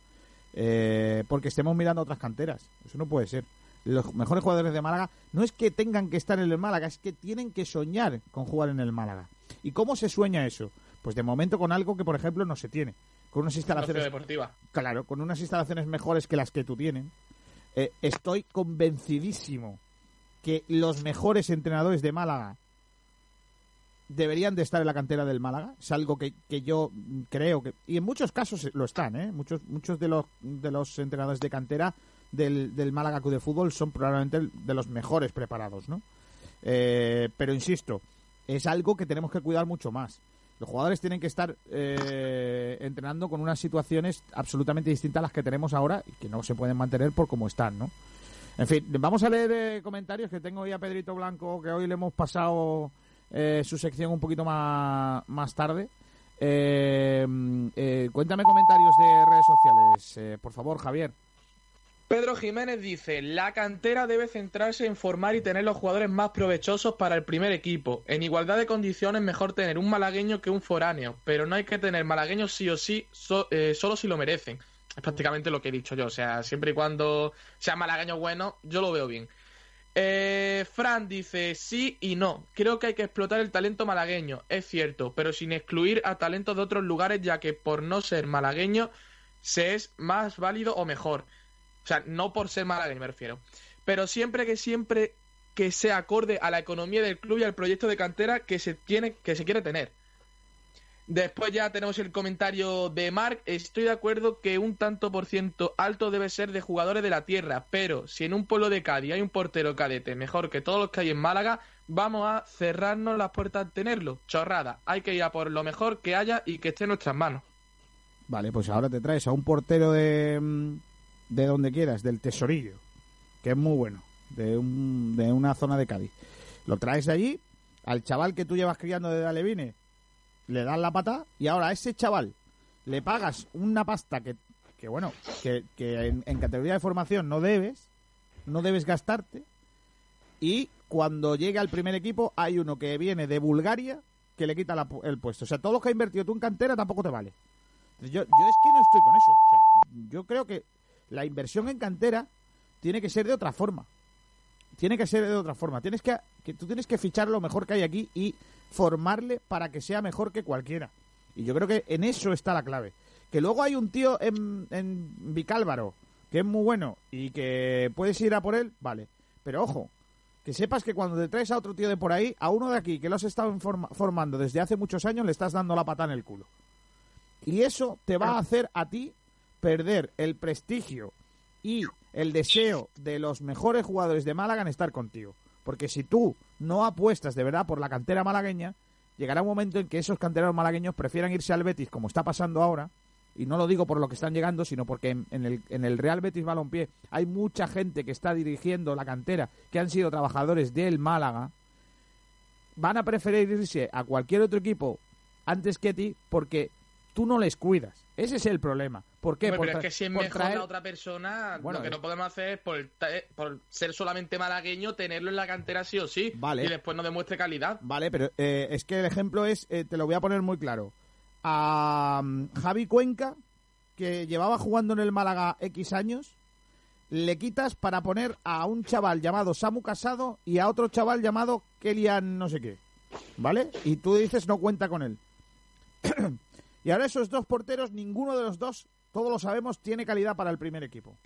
eh, porque estemos mirando otras canteras. Eso no puede ser. Los mejores jugadores de Málaga no es que tengan que estar en el Málaga, es que tienen que soñar con jugar en el Málaga. ¿Y cómo se sueña eso? Pues de momento con algo que, por ejemplo, no se tiene. Con unas instalaciones deportiva. Claro, con unas instalaciones mejores que las que tú tienes. Eh, estoy convencidísimo que los mejores entrenadores de Málaga deberían de estar en la cantera del Málaga. Es algo que, que yo creo que... Y en muchos casos lo están, ¿eh? Muchos, muchos de, los, de los entrenadores de cantera del, del Málaga Club de Fútbol son probablemente de los mejores preparados, ¿no? Eh, pero insisto, es algo que tenemos que cuidar mucho más. Los jugadores tienen que estar eh, entrenando con unas situaciones absolutamente distintas a las que tenemos ahora y que no se pueden mantener por como están, ¿no? En fin, vamos a leer eh, comentarios que tengo hoy a Pedrito Blanco, que hoy le hemos pasado su sección un poquito más, más tarde. Cuéntame comentarios de redes sociales, por favor, Javier. Pedro Jiménez dice, la cantera debe centrarse en formar y tener los jugadores más provechosos para el primer equipo. En igualdad de condiciones mejor tener un malagueño que un foráneo, pero no hay que tener malagueños sí o sí, eh, solo si lo merecen. Es prácticamente lo que he dicho yo, o sea, siempre y cuando sea malagueño bueno, yo lo veo bien. Eh, Fran dice sí y no. Creo que hay que explotar el talento malagueño, es cierto, pero sin excluir a talentos de otros lugares, ya que por no ser malagueño se es más válido o mejor. O sea, no por ser malagueño me refiero. Pero siempre que siempre que sea acorde a la economía del club y al proyecto de cantera que se tiene, que se quiere tener. Después ya tenemos el comentario de Mark. Estoy de acuerdo que un tanto por ciento alto debe ser de jugadores de la tierra, pero si en un pueblo de Cádiz hay un portero cadete mejor que todos los que hay en Málaga, vamos a cerrarnos las puertas a tenerlo. Chorrada, hay que ir a por lo mejor que haya y que esté en nuestras manos. Vale, pues ahora te traes a un portero de, mm, de donde quieras, del Tesorillo, que es muy bueno, de, un, de una zona de Cádiz. Lo traes de allí, al chaval que tú llevas criando desde Alevine, le das la pata y ahora a ese chaval le pagas una pasta que, que bueno, que, que en, categoría de formación no debes, no debes gastarte y cuando llegue al primer equipo hay uno que viene de Bulgaria que le quita el puesto. O sea, todo lo que has invertido tú en cantera tampoco te vale. Yo, yo es que no estoy con eso. O sea, yo creo que la inversión en cantera tiene que ser de otra forma. Tiene que ser de otra forma. Tienes que, que tú tienes que fichar lo mejor que hay aquí y formarle para que sea mejor que cualquiera. Y yo creo que en eso está la clave. Que luego hay un tío en, en Vicálvaro que es muy bueno y que puedes ir a por él, vale. Pero ojo, que sepas que cuando te traes a otro tío de por ahí, a uno de aquí que lo has estado formando desde hace muchos años, le estás dando la pata en el culo. Y eso te va a hacer a ti perder el prestigio y el deseo de los mejores jugadores de Málaga en estar contigo. Porque si tú no apuestas de verdad por la cantera malagueña, llegará un momento en que esos canteranos malagueños prefieran irse al Betis, como está pasando ahora, y no lo digo por lo que están llegando, sino porque en, el, en el Real Betis Balompié hay mucha gente que está dirigiendo la cantera, que han sido trabajadores del Málaga, van a preferir irse a cualquier otro equipo antes que ti porque tú no les cuidas. Ese es el problema. ¿Por qué? Hombre, Por pero es que si es mejor traer- la otra persona, Bueno, lo que eh. no podemos hacer es por, eh, por ser solamente malagueño, tenerlo en la cantera sí o sí. Vale. Y después no demuestre calidad. Vale, pero eh, es que el ejemplo es, eh, te lo voy a poner muy claro. A mm, Javi Cuenca, que llevaba jugando en el Málaga X años, le quitas para poner a un chaval llamado Samu Casado y a otro chaval llamado Kelian no sé qué. ¿Vale? Y tú dices no cuenta con él. y ahora esos dos porteros, ninguno de los dos, todos lo sabemos, tiene calidad para el primer equipo.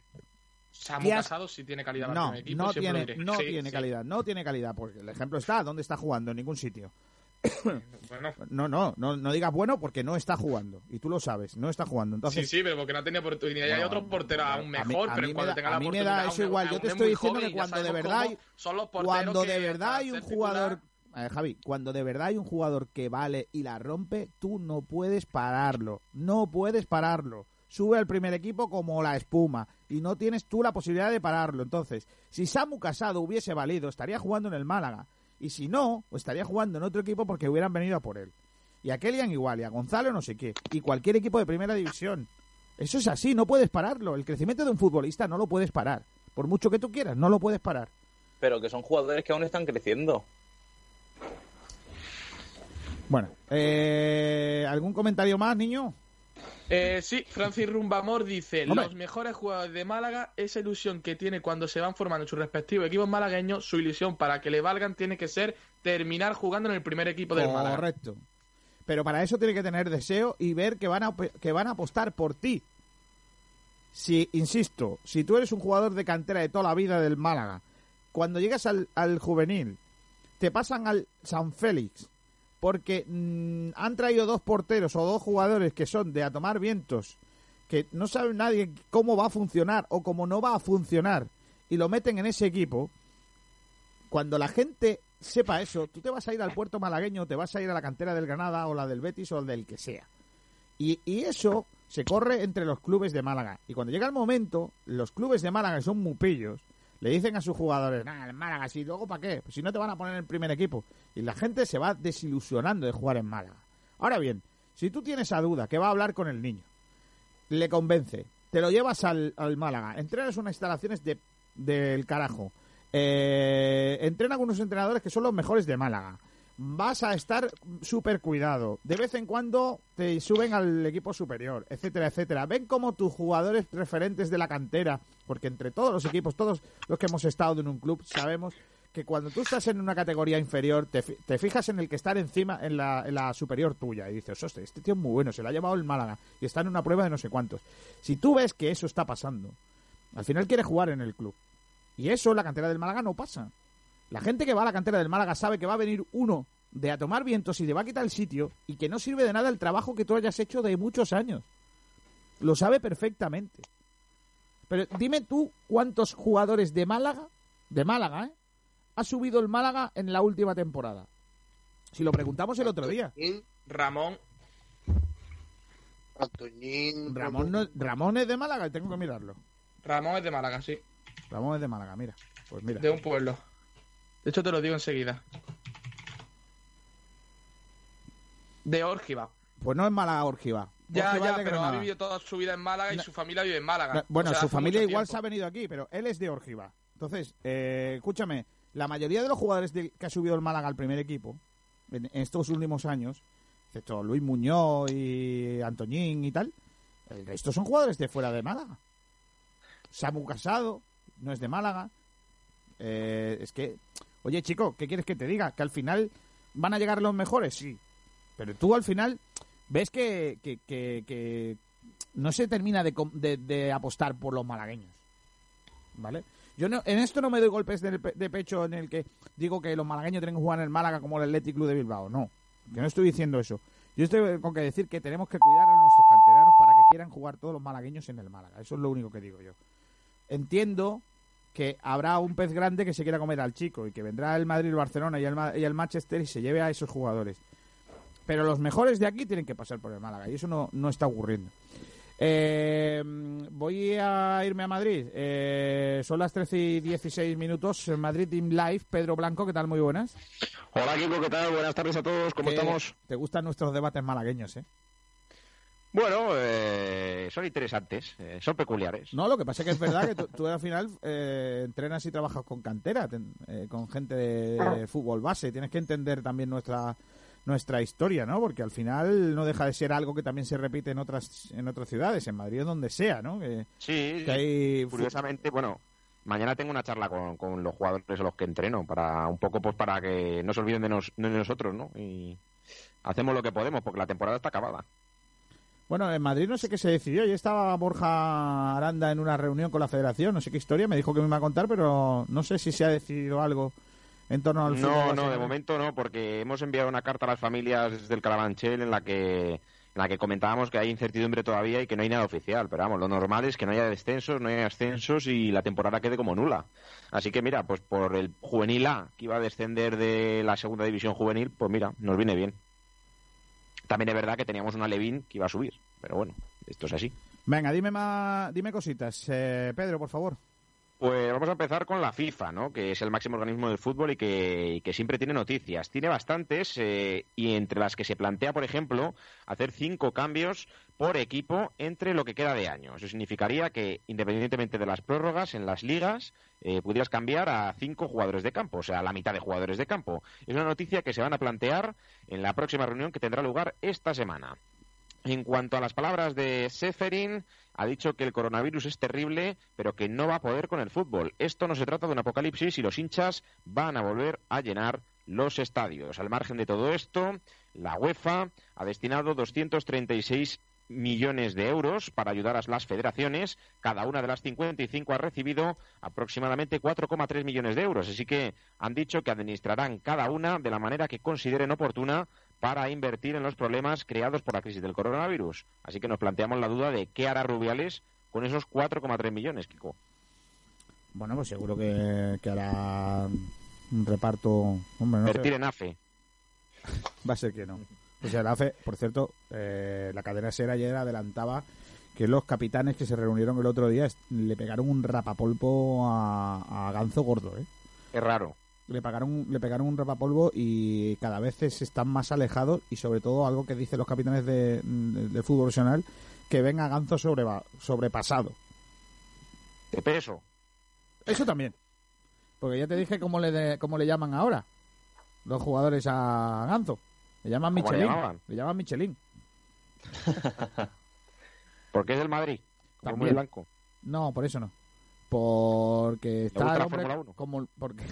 Samu ¿Qué has- Casado sí tiene calidad para No, el primer equipo, no tiene, diré. no Sí, tiene sí. calidad, no tiene calidad, porque el ejemplo está, ¿dónde está jugando? En ningún sitio. Bueno, No, no, no, no digas bueno porque no está jugando. Y tú lo sabes, no está jugando. Entonces, sí, sí, pero porque no tenía oportunidad. y hay otro portero aún a mí- mejor, a pero mí me cuando da- tenga a la mí me da eso igual. Yo te es estoy diciendo que cuando de verdad hay- son los cuando de verdad hay un jugador, eh, Javi, cuando de verdad hay un jugador que vale y la rompe, tú no puedes pararlo. No puedes pararlo. Sube al primer equipo como la espuma y no tienes tú la posibilidad de pararlo. Entonces, si Samu Casado hubiese valido, estaría jugando en el Málaga. Y si no, estaría jugando en otro equipo porque hubieran venido a por él. Y a Kelian igual, y a Gonzalo no sé qué. Y cualquier equipo de primera división. Eso es así, no puedes pararlo. El crecimiento de un futbolista no lo puedes parar. Por mucho que tú quieras, no lo puedes parar. Pero que son jugadores que aún están creciendo. Bueno, eh, ¿algún comentario más, niño? Eh, sí, Francis Rumbamor dice, Hombre. los mejores jugadores de Málaga, esa ilusión que tiene cuando se van formando en sus respectivos equipos malagueños, su ilusión para que le valgan tiene que ser terminar jugando en el primer equipo del Málaga. Correcto. Pero para eso tiene que tener deseo y ver que van a, que van a apostar por ti. Si, insisto, si tú eres un jugador de cantera de toda la vida del Málaga, cuando llegas al, al juvenil, te pasan al San Félix, porque mm, han traído dos porteros o dos jugadores que son de a tomar vientos, que no sabe nadie cómo va a funcionar o cómo no va a funcionar, y lo meten en ese equipo, cuando la gente sepa eso, tú te vas a ir al puerto malagueño, te vas a ir a la cantera del Granada o la del Betis o del que sea. Y, y eso se corre entre los clubes de Málaga. Y cuando llega el momento, los clubes de Málaga, son mupillos, le dicen a sus jugadores, nah, el Málaga, si luego para qué, pues si no te van a poner en el primer equipo. Y la gente se va desilusionando de jugar en Málaga. Ahora bien, si tú tienes esa duda, que va a hablar con el niño, le convence, te lo llevas al, al Málaga, entrenas unas instalaciones de, del carajo, eh, entrena con unos entrenadores que son los mejores de Málaga, vas a estar súper cuidado, de vez en cuando te suben al equipo superior, etcétera, etcétera. Ven como tus jugadores referentes de la cantera, porque entre todos los equipos, todos los que hemos estado en un club, sabemos que cuando tú estás en una categoría inferior, te, te fijas en el que está encima, en la, en la superior tuya, y dices, hostia, este tío es muy bueno, se lo ha llevado el Málaga, y está en una prueba de no sé cuántos. Si tú ves que eso está pasando, al final quiere jugar en el club. Y eso la cantera del Málaga no pasa. La gente que va a la cantera del Málaga sabe que va a venir uno de a tomar vientos y te va a quitar el sitio y que no sirve de nada el trabajo que tú hayas hecho de muchos años. Lo sabe perfectamente. Pero dime tú cuántos jugadores de Málaga, de Málaga, ¿eh? ha subido el Málaga en la última temporada. Si lo preguntamos el otro día. Ramón. Antoñín. Ramón, no- Ramón es de Málaga, tengo que mirarlo. Ramón es de Málaga, sí. Ramón es de Málaga, mira. Pues mira. De un pueblo. De hecho, te lo digo enseguida. De Órgiva. Pues no es Málaga Orgiva. Ya, Orgiva ya, pero ha vivido toda su vida en Málaga y su familia vive en Málaga. No, Bueno, O sea, su familia igual tiempo. se ha venido aquí, pero él es de Orgiva. Entonces, eh, escúchame, la mayoría de los jugadores de- que ha subido el Málaga al primer equipo en, en estos últimos años, excepto Luis Muñoz y Antoñín y tal, el resto son jugadores de fuera de Málaga. Samu Casado no es de Málaga. Eh, es que, oye chico, ¿qué quieres que te diga? Que al final van a llegar los mejores, sí. Pero tú al final ves que, que, que- que no se termina de, de- de apostar por los malagueños. ¿Vale? Yo no, en esto no me doy golpes de, de pecho en el que digo que los malagueños tienen que jugar en el Málaga como el Athletic Club de Bilbao. No, que no estoy diciendo eso. Yo estoy con que decir que tenemos que cuidar a nuestros canteranos para que quieran jugar todos los malagueños en el Málaga. Eso es lo único que digo yo. Entiendo que habrá un pez grande que se quiera comer al chico y que vendrá el Madrid, el Barcelona y el, y el Manchester y se lleve a esos jugadores. Pero los mejores de aquí tienen que pasar por el Málaga y eso no, no está ocurriendo. Eh, voy a irme a Madrid. Eh, son las 13 y 16 minutos. en Madrid Team Live. Pedro Blanco, ¿qué tal? Muy buenas. Hola, Kiko, ¿qué tal? Buenas tardes a todos. ¿Cómo ¿Qué- estamos? ¿Te gustan nuestros debates malagueños, eh? Bueno, eh, son interesantes, eh, son peculiares. No, lo que pasa es que es verdad que tú, tú al final eh, entrenas y trabajas con cantera, ten- eh, con gente de fútbol base. Tienes que entender también nuestra nuestra historia, ¿no? Porque al final no deja de ser algo que también se repite en otras en otras ciudades, en Madrid o donde sea, ¿no? Que, Sí, que hay curiosamente, bueno, mañana tengo una charla con, con los jugadores a los que entreno, para un poco pues para que no se olviden de, nos- de nosotros, ¿no? Y hacemos lo que podemos, porque la temporada está acabada. Bueno, en Madrid no sé qué se decidió. Yo estaba Borja Aranda en una reunión con la federación, no sé qué historia, me dijo que me iba a contar, pero no sé si se ha decidido algo en torno al No, no, de momento no, porque hemos enviado una carta a las familias del Carabanchel en la que en la que comentábamos que hay incertidumbre todavía y que no hay nada oficial. Pero vamos, lo normal es que no haya descensos, no haya ascensos y la temporada quede como nula. Así que mira, pues por el juvenil A, que iba a descender de la segunda división juvenil, pues mira, nos viene bien. También es verdad que teníamos una Levín que iba a subir, pero bueno, esto es así. Venga, dime más, dime cositas. Eh, Pedro, por favor. Pues vamos a empezar con la FIFA, ¿no? que es el máximo organismo del fútbol y que, y que siempre tiene noticias. Tiene bastantes eh, y entre las que se plantea, por ejemplo, hacer cinco cambios por equipo entre lo que queda de año. Eso significaría que, independientemente de las prórrogas en las ligas, eh, pudieras cambiar a cinco jugadores de campo, o sea, la mitad de jugadores de campo. Es una noticia que se van a plantear en la próxima reunión que tendrá lugar esta semana. En cuanto a las palabras de Seferin, ha dicho que el coronavirus es terrible, pero que no va a poder con el fútbol. Esto no se trata de un apocalipsis y los hinchas van a volver a llenar los estadios. Al margen de todo esto, la UEFA ha destinado 236 millones de euros para ayudar a las federaciones. Cada una de las 55 ha recibido aproximadamente 4,3 millones de euros. Así que han dicho que administrarán cada una de la manera que consideren oportuna para invertir en los problemas creados por la crisis del coronavirus. Así que nos planteamos la duda de qué hará Rubiales con esos 4,3 millones, Kiko. Bueno, pues seguro que, que hará un reparto. Hombre, no sé. Invertir en AFE. Va a ser que no. O sea, la AFE, por cierto, eh, la cadena SER ayer adelantaba que los capitanes que se reunieron el otro día le pegaron un rapapolvo a, a Ganzo Gordo, ¿eh? Es raro. Le pegaron, le pegaron un rapapolvo y cada vez se están más alejados y sobre todo algo que dicen los capitanes de, fútbol profesional, que ven a Ganzo sobrepasado. De peso. Eso también. Porque ya te dije cómo le, de- cómo le llaman ahora los jugadores a Ganzo. Le llaman ¿Cómo le Michelin. llamaban? Le llaman Michelin. Porque es del Madrid. También. muy blanco. No, por eso no. Porque está el hombre Fórmula 1? como porque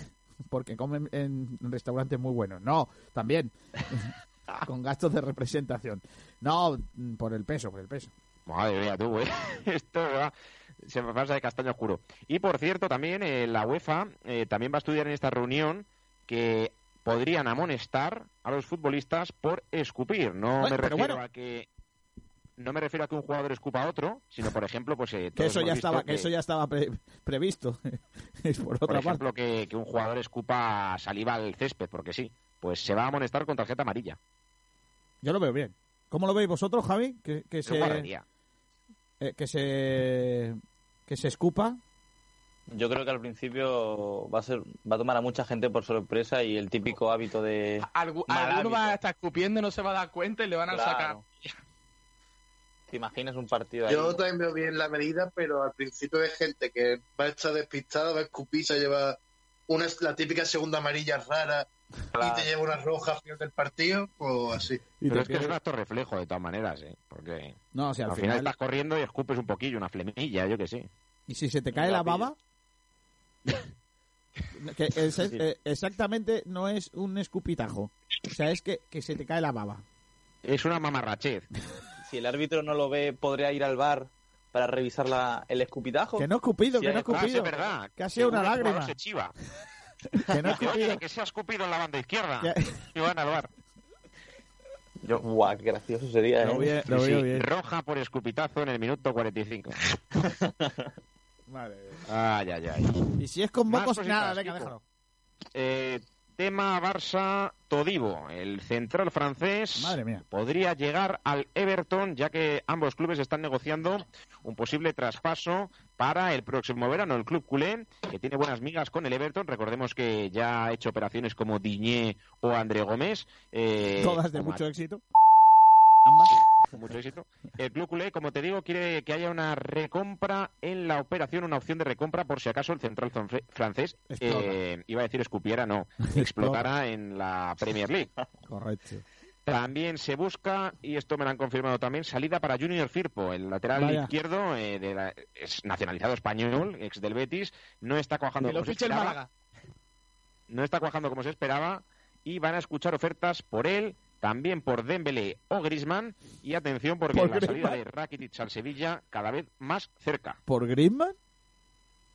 porque comen en restaurantes muy buenos. No, también con gastos de representación. No, por el peso, por el peso. Madre mía, tú, ¿eh? Esto va- se me pasa de castaño oscuro. Y por cierto, también eh, la UEFA eh, también va a estudiar en esta reunión que podrían amonestar a los futbolistas por escupir. No Bueno, me refiero bueno. a que no me refiero a que un jugador escupa a otro, sino por ejemplo, pues eh, Que eso ya estaba, que eso ya estaba pre- previsto. es por otra por parte. ejemplo, que, que un jugador escupa saliva al césped, porque sí, pues se va a amonestar con tarjeta amarilla. Yo lo veo bien. ¿Cómo lo veis vosotros, Javi? Que, se eh, que se que se escupa. Yo creo que al principio va a ser va a tomar a mucha gente por sorpresa y el típico hábito de Algu- alguno va a estar escupiendo y no se va a dar cuenta y le van a Claro. sacar. ¿Te imaginas un partido ahí? Yo también veo bien la medida, pero al principio hay gente que va a estar despistada, va a escupir, se lleva una, la típica segunda amarilla rara Claro. y te lleva una roja al final del partido, o así. Y Pero es que es un acto reflejo de todas maneras, ¿eh? Porque No, o sea, al, al, final, final, estás corriendo y escupes un poquillo, una flemilla, yo que sé. y si se te cae la baba que es- eh, exactamente no es un escupitajo. O sea, es que, que se te cae la baba. Es una mamarrachez. Si el árbitro no lo ve, podría ir al bar para revisar la, el escupitajo. Que no escupido, Sí, que no ah, escupido. es verdad. Que ha sido una lágrima. Se chiva. Que no escupido. Oye, que se ha escupido en la banda izquierda. Y van al bar. Yo, guau, qué gracioso sería, ¿eh? Lo veo- lo Sí, bien. Roja por escupitazo en el minuto 45. Vale. Ay, ay, ay. Y si es con Más mocos, nada, venga, déjalo. Eh, tema Barça Todibo, el central francés, podría llegar al Everton, ya que ambos clubes están negociando un posible traspaso para el próximo verano. El club culé, que tiene buenas migas con el Everton, recordemos que ya ha hecho operaciones como Diñé o André Gómez. eh, Todas de mucho éxito. con mucho éxito. El Club Culé, como te digo, quiere que haya una recompra en la operación, una opción de recompra por si acaso el central fran- francés, eh, iba a decir escupiera, no, explotara en la Premier League. Correcto. También se busca, y esto me lo han confirmado también, salida para Junior Firpo, el lateral Vaya. izquierdo, eh, de la- es nacionalizado español, ex del Betis, no está cuajando como se esperaba no está cuajando como se esperaba y van a escuchar ofertas por él, también por Dembélé o Griezmann y atención porque ¿Por la salida de Rakitic al Sevilla cada vez más cerca. ¿Por Griezmann?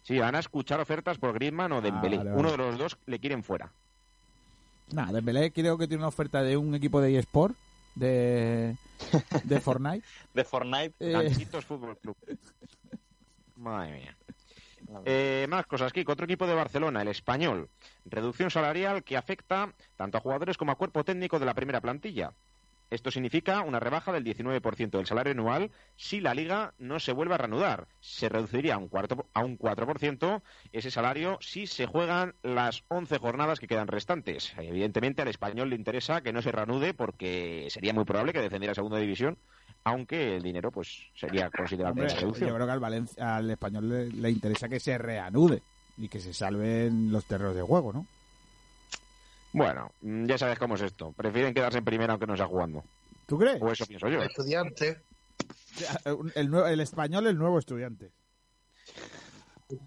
Sí, van a escuchar ofertas por Griezmann o Dembélé. vale, vale. Uno de los dos le quieren fuera. Nada, Dembélé creo que tiene una oferta de un equipo de eSport, de, de Fortnite. De Fortnite. Eh, Fútbol Club. Madre mía. Eh, más cosas, Kiko. Otro equipo de Barcelona, el Español. Reducción salarial que afecta tanto a jugadores como a cuerpo técnico de la primera plantilla. Esto significa una rebaja del 19% del salario anual si la liga no se vuelve a reanudar. Se reduciría a un, cuarto, a un 4% ese salario si se juegan las 11 jornadas que quedan restantes. Evidentemente al español le interesa que no se reanude porque sería muy probable que defendiera segunda división, aunque el dinero pues sería considerable Hombre, la yo creo que al, Valencia, al español le, le interesa que se reanude y que se salven los terrenos de juego, ¿no? Bueno, mm, ya sabes cómo es esto. Prefieren quedarse en primera aunque no sea jugando. ¿Tú crees? O eso pienso yo. Estudiante. El, nuevo- el español, el nuevo estudiante.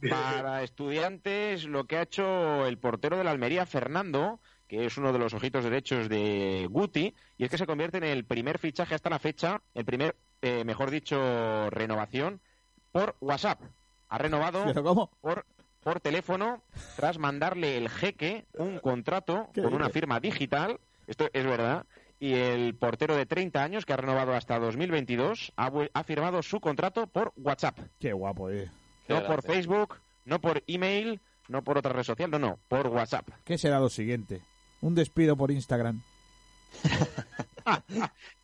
Para estudiantes, lo que ha hecho el portero de la Almería, Fernando, que es uno de los ojitos derechos de Guti, y es que se convierte en el primer fichaje hasta la fecha, el primer, eh, mejor dicho, renovación por WhatsApp. Ha renovado por por teléfono tras mandarle el jeque un contrato ¿Qué con una firma digital, esto es verdad, y el portero de 30 años que ha renovado hasta 2022 ha, ha firmado su contrato por WhatsApp. Qué guapo, eh. No por Facebook, no por email, no por otra red social, no, no, por WhatsApp. ¿Qué será lo siguiente? Un despido por Instagram.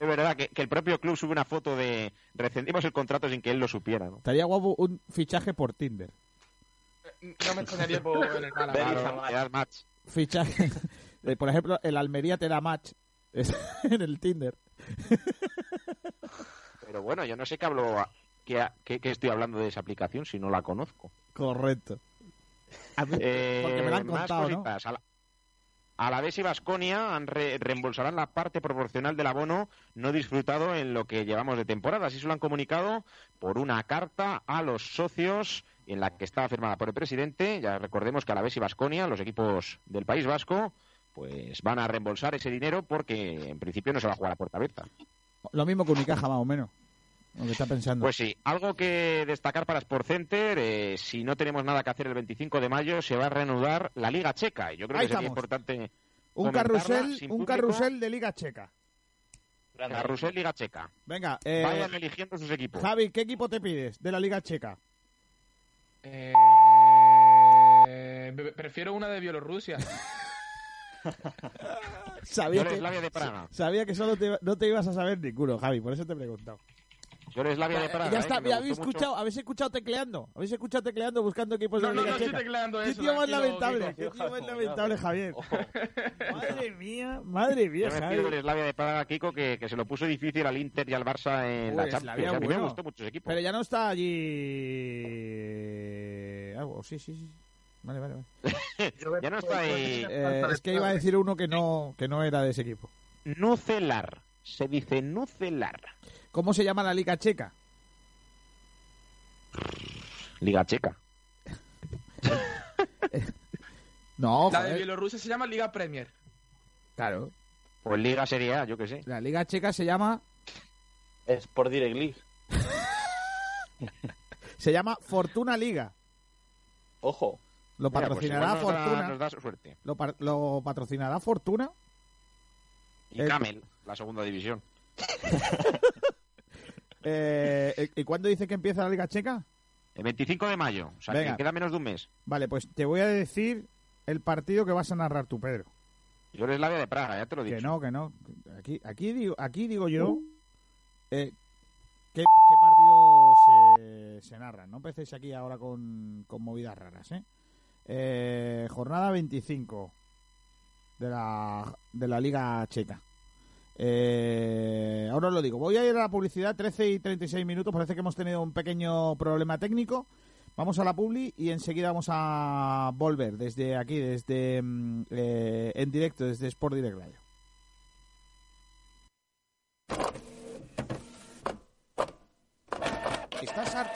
Es verdad que, que el propio club sube una foto de rescindimos el contrato sin que él lo supiera. ¿no? Estaría guapo un fichaje por Tinder. No me extrañaría por el Málaga. Claro, match. Fichaje. Eh, por ejemplo, el Almería te da match en el Tinder. Pero bueno, yo no sé qué hablo, qué, qué- qué estoy hablando de esa aplicación si no la conozco. Correcto. Mí- Eh, porque me lo han más contado, ¿no? cositas. La, a la vez y Vasconia reembolsarán la parte proporcional del abono no disfrutado en lo que llevamos de temporada. Así se lo han comunicado por una carta a los socios en la que estaba firmada por el presidente. Ya recordemos que a la vez y Vasconia, los equipos del País Vasco, pues van a reembolsar ese dinero porque en principio no se va a jugar a puerta abierta. Lo mismo que Unicaja, más o menos. Lo que está pensando. Pues sí, algo que destacar para Sportcenter, eh, si no tenemos nada que hacer el 25 de mayo, se va a reanudar la Liga Checa. Y yo creo Ahí que sería estamos. importante un carrusel, un público. carrusel de Liga Checa. Carrusel Liga Checa. Venga, eh, Vayan eligiendo sus equipos. Javi, ¿qué equipo te pides de la Liga Checa? Eh, prefiero una de Bielorrusia. Sabía que, Yugoslavia de Praga. sabía que solo te, no te ibas a saber ninguno, Javi, por eso te he preguntado. Yugoslavia de Praga. ya eh, está, gustó habéis escuchado, habéis escuchado tecleando, habéis escuchado tecleando buscando equipos No, de no, la Liga no estoy Checa. tecleando ¿Qué eso, tío más lamentable? ¿Qué tío más lamentable, Javier? madre mía, madre mía, Yo me Javi. pido del Slavia de Praga, Kiko, que, que se lo puso difícil al Inter y al Barça en la Pues, Champions. Slavia, A mí me gustó mucho ese equipo. Pero ya no está allí. Ah, oh, sí, sí, sí. Vale, vale, vale. ya no está ahí. Eh, es que iba a decir uno que no, que no era de ese equipo. Nucelar. Se dice Nucelar. ¿Cómo se llama la Liga Checa? Liga Checa. No, La de. Bielorrusia se llama Liga Premier. Claro. Pues Liga Serie A, yo qué sé. La Liga Checa se llama. Sport Direct League. Se llama Fortuna Liga. Ojo. Lo Mira, pues patrocinará igual nos da- Fortuna. nos da suerte. Lo, par- lo patrocinará Fortuna. Y El- Camel, la segunda división. Eh, ¿Y cuándo dice que empieza la Liga Checa? El 25 de mayo. O sea, Venga. que queda menos de un mes. Vale, pues te voy a decir el partido que vas a narrar tú, Pedro. Yo eres la de Praga, ya te lo digo. Que no, que no. Aquí, aquí, digo, aquí digo yo eh, ¿qué, qué partidos se, se narran. No empecéis aquí ahora con, con movidas raras, ¿eh? Eh, jornada 25 de la, de la Liga Checa. Eh, ahora os lo digo. Voy a ir a la publicidad, 13 y 36 minutos. Parece que hemos tenido un pequeño problema técnico. Vamos a la publi y enseguida vamos a volver desde aquí, desde mm, eh, en directo, desde Sport Direct Radio. ¿Estás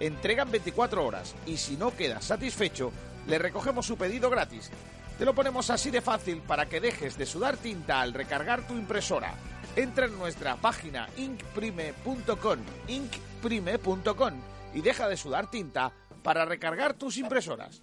Entregan 24 horas y si no quedas satisfecho, le recogemos su pedido gratis. Te lo ponemos así de fácil para que dejes de sudar tinta al recargar tu impresora. Entra en nuestra página inkprime.com, inkprime.com y deja de sudar tinta para recargar tus impresoras.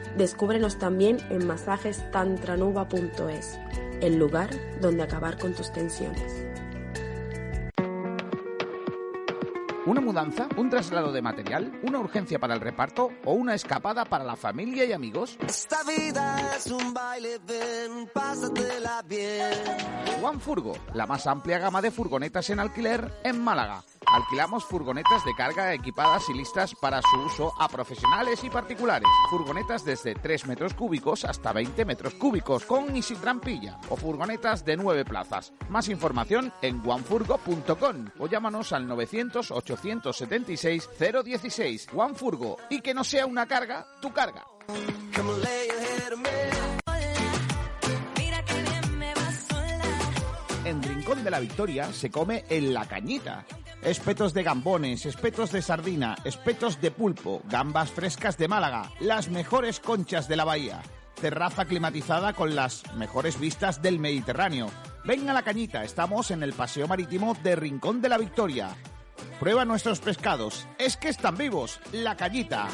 Descúbrenos también en masajestantranuba.es, el lugar donde acabar con tus tensiones. ¿Una mudanza? ¿Un traslado de material? ¿Una urgencia para el reparto? ¿O una escapada para la familia y amigos? Esta vida es un baile, ven, pásatela bien. Juan Furgo, la más amplia gama de furgonetas en alquiler en Málaga. Alquilamos furgonetas de carga equipadas y listas para su uso a profesionales y particulares. Furgonetas desde 3 metros cúbicos hasta 20 metros cúbicos, con y sin trampilla. O furgonetas de 9 plazas. Más información en oneFurgo.com o llámanos al 900-876-016. OneFurgo. Y que no sea una carga, tu carga. En Rincón de la Victoria se come en la cañita. Espetos de gambones, espetos de sardina, espetos de pulpo, gambas frescas de Málaga, las mejores conchas de la bahía. Terraza climatizada con las mejores vistas del Mediterráneo. Ven a la cañita, estamos en el Paseo Marítimo de Rincón de la Victoria. Prueba nuestros pescados, es que están vivos, la cañita.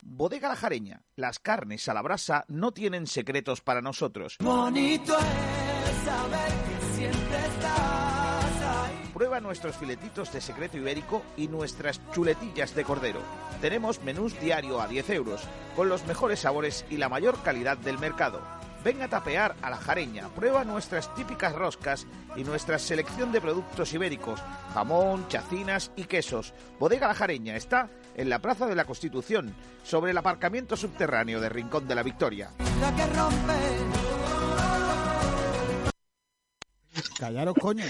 Bodega La Jareña, las carnes a la brasa no tienen secretos para nosotros. Bonito es saber Prueba nuestros filetitos de secreto ibérico y nuestras chuletillas de cordero. Tenemos menús diario a 10 euros, con los mejores sabores y la mayor calidad del mercado. Ven a tapear a la jareña, prueba nuestras típicas roscas y nuestra selección de productos ibéricos, jamón, chacinas y quesos. Bodega La Jareña está en la Plaza de la Constitución, sobre el aparcamiento subterráneo de Rincón de la Victoria. La que rompe. Callaros, coño.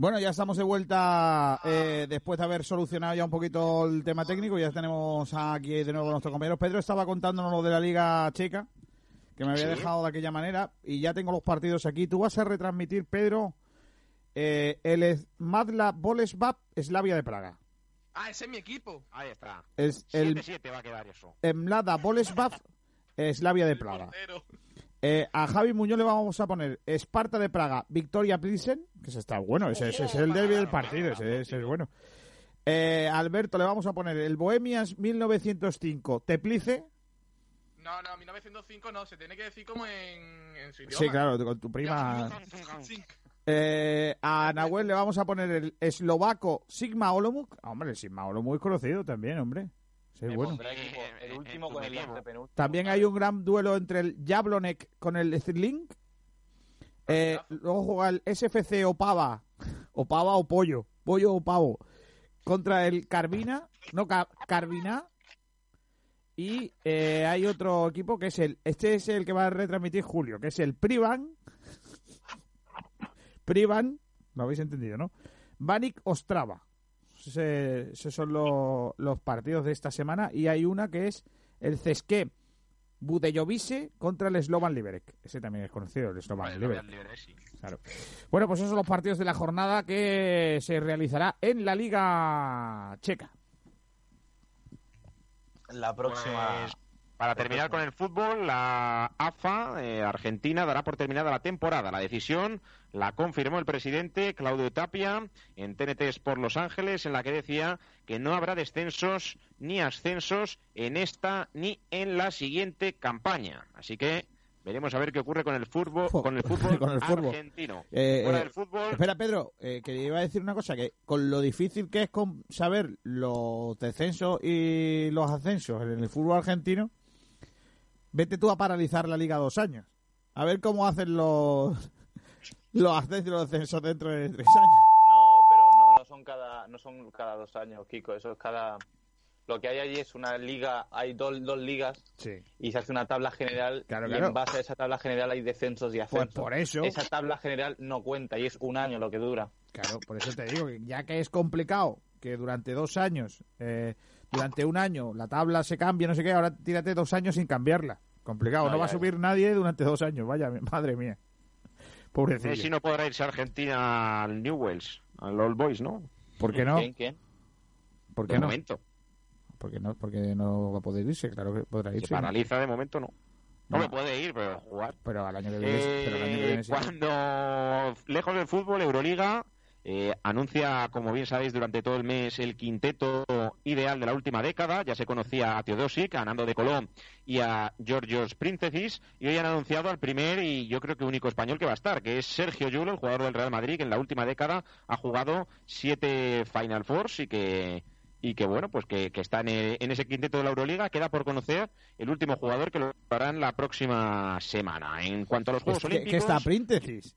Bueno, ya estamos de vuelta eh, después de haber solucionado ya un poquito el tema técnico. Ya tenemos aquí de nuevo a nuestros compañeros. Pedro estaba contándonos lo de la Liga Checa, que me había Sí. dejado de aquella manera. Y ya tengo los partidos aquí. Tú vas a retransmitir, Pedro, eh, el Madla Boleslav Slavia de Praga. Ah, ese es mi equipo. Ahí está. Es el 7-7 va a quedar eso. Mlada Boleslav Slavia de Praga. Eh, a Javi Muñoz le vamos a poner Esparta de Praga, Victoria Pilsen, que ese está bueno, ese, ese es el derbi del partido, ese, ese es bueno. Eh, Alberto le vamos a poner el Bohemians 1905, Teplice, No, no, 1905 no, se tiene que decir como en, en su idioma. sí, claro, con tu prima. Eh, a Nahuel le vamos a poner el eslovaco Sigma Olomouc. Hombre, el Sigma Olomouc es conocido también, hombre. Ese es Me bueno. pondrá equipo, el último con el antepenúltimo. También hay un gran duelo entre el Jablonek con el Stirling. Eh, luego juega el SFC Opava. Opava o Pollo. Pollo o Pavo. Contra el Carvina. No, Ca- Carvina. Y eh, hay otro equipo que es el. Este es el que va a retransmitir Julio, que es el Privan. Privan. Lo habéis entendido, ¿no? Vanik Ostrava. Ese- esos son lo- los partidos de esta semana. Y hay una que es el Cesque Budejovice contra el Slovan Liberec. Ese también es conocido, el Slovan Liberec. Claro. Bueno, pues esos son los partidos de la jornada que se realizará en la Liga Checa. La próxima. Pues, para terminar con el fútbol, la AFA eh, Argentina dará por terminada la temporada. La decisión la confirmó el presidente Claudio Tapia en TNT Sport Los Ángeles, en la que decía que no habrá descensos ni ascensos en esta ni en la siguiente campaña. Así que veremos a ver qué ocurre con el fútbol, con el fútbol Con el fútbol. argentino. Eh, Fuera eh, del fútbol, Espera, Pedro, eh, que iba a decir una cosa, que con lo difícil que es con saber los descensos y los ascensos en el fútbol argentino, vete tú a paralizar la liga dos años. A ver cómo hacen los, los ascensos y los descensos dentro de tres años. No, pero no, no son cada, no son cada dos años, Kiko. Eso es cada. Lo que hay allí es una liga, hay dos, dos ligas Sí. y se hace una tabla general Claro, y claro. en base a esa tabla general hay descensos y Pues ascensos. por eso. Esa tabla general no cuenta y es un año lo que dura. Claro, por eso te digo que ya que es complicado que durante dos años, eh, durante un año la tabla se cambie, no sé qué, ahora tírate dos años sin cambiarla. Complicado, no, Ya, va a subir nadie durante dos años, vaya, madre mía. Pobrecillo. Messi no podrá irse a Argentina al Newells, al Old Boys, ¿no? ¿Por qué no? ¿Quién? ¿Quién? ¿Por qué De no? momento. Porque no, porque no va a poder irse, claro que podrá Se irse. ¿no? paraliza de momento, no. No, No. me puede ir, pero jugar. Pero al año que viene, Eh, pero al año que viene sí. Cuando lejos del fútbol, Euroliga eh, anuncia, como bien sabéis, durante todo el mes el quinteto ideal de la última década. Ya se conocía a Teodosic, a Nando de Colón y a Georgios Príncesis. Y hoy han anunciado al primer y yo creo que único español que va a estar, que es Sergio Llull, el jugador del Real Madrid, que en la última década ha jugado siete Final Fours y que y que bueno, pues que, que está en, e- en ese quinteto de la Euroliga. Queda por conocer el último jugador que lo harán la próxima semana. En cuanto a los Juegos que, está Príntesis.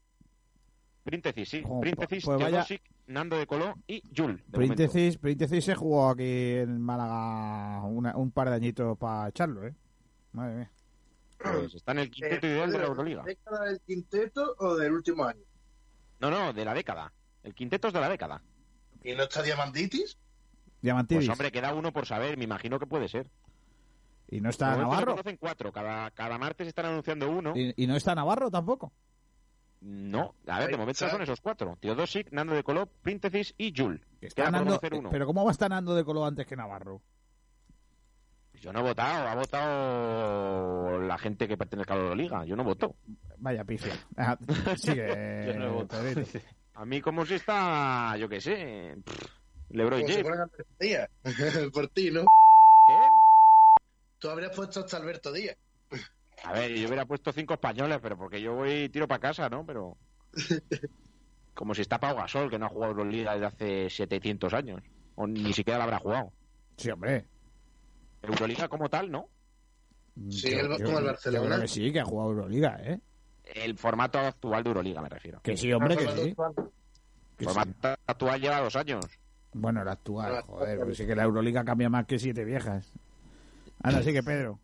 Príntesis, sí. Jo, Príntesis, pues Teodosic, Nando de Coló y Jul. de Príntesis, Príntesis se jugó aquí en Málaga una- un par de añitos para echarlo, ¿eh? Madre mía. Pues está en el quinteto ideal de la Euroliga. ¿Década del quinteto o del último año? No, no, de la década. El quinteto es de la década. ¿Y no está Diamantitis? Diamantidis. Pues hombre, queda uno por saber. Me imagino que puede ser. y no está De momento se Navarro. conocen cuatro. Cada, cada martes están anunciando uno. Y, y no está Navarro tampoco. No, a ver, de momento son esos cuatro. Teodosic, Nando de Coló, Príntesis y Jul. Pero ¿cómo va a estar Nando de Coló antes que Navarro? Yo no he votado, ha votado la gente que pertenece a la Euroliga. Yo no voto. Vaya pifia. Ah, Sigue, Yo no he votado. A mí como si está, yo qué sé, LeBron James. fueran Alberto Díaz. Por ti, ¿no? ¿Qué? Tú habrías puesto hasta Alberto Díaz. A ver, yo hubiera puesto cinco españoles, pero porque yo voy tiro para casa, ¿no? Pero como si está Pau Gasol, que no ha jugado Euroliga desde hace 700 años. O ni siquiera la habrá jugado. Sí, hombre. Euroliga como tal, ¿no? Sí, Yo- el- yo- como el Barcelona. que sí, que ha jugado Euroliga, ¿eh? El formato actual de Euroliga me refiero. Que sí, hombre, que sí. El sí. formato actual lleva dos años. Bueno, el actual, joder, pero sí que la Euroliga cambia más que siete viejas. Anda, sí que Pedro.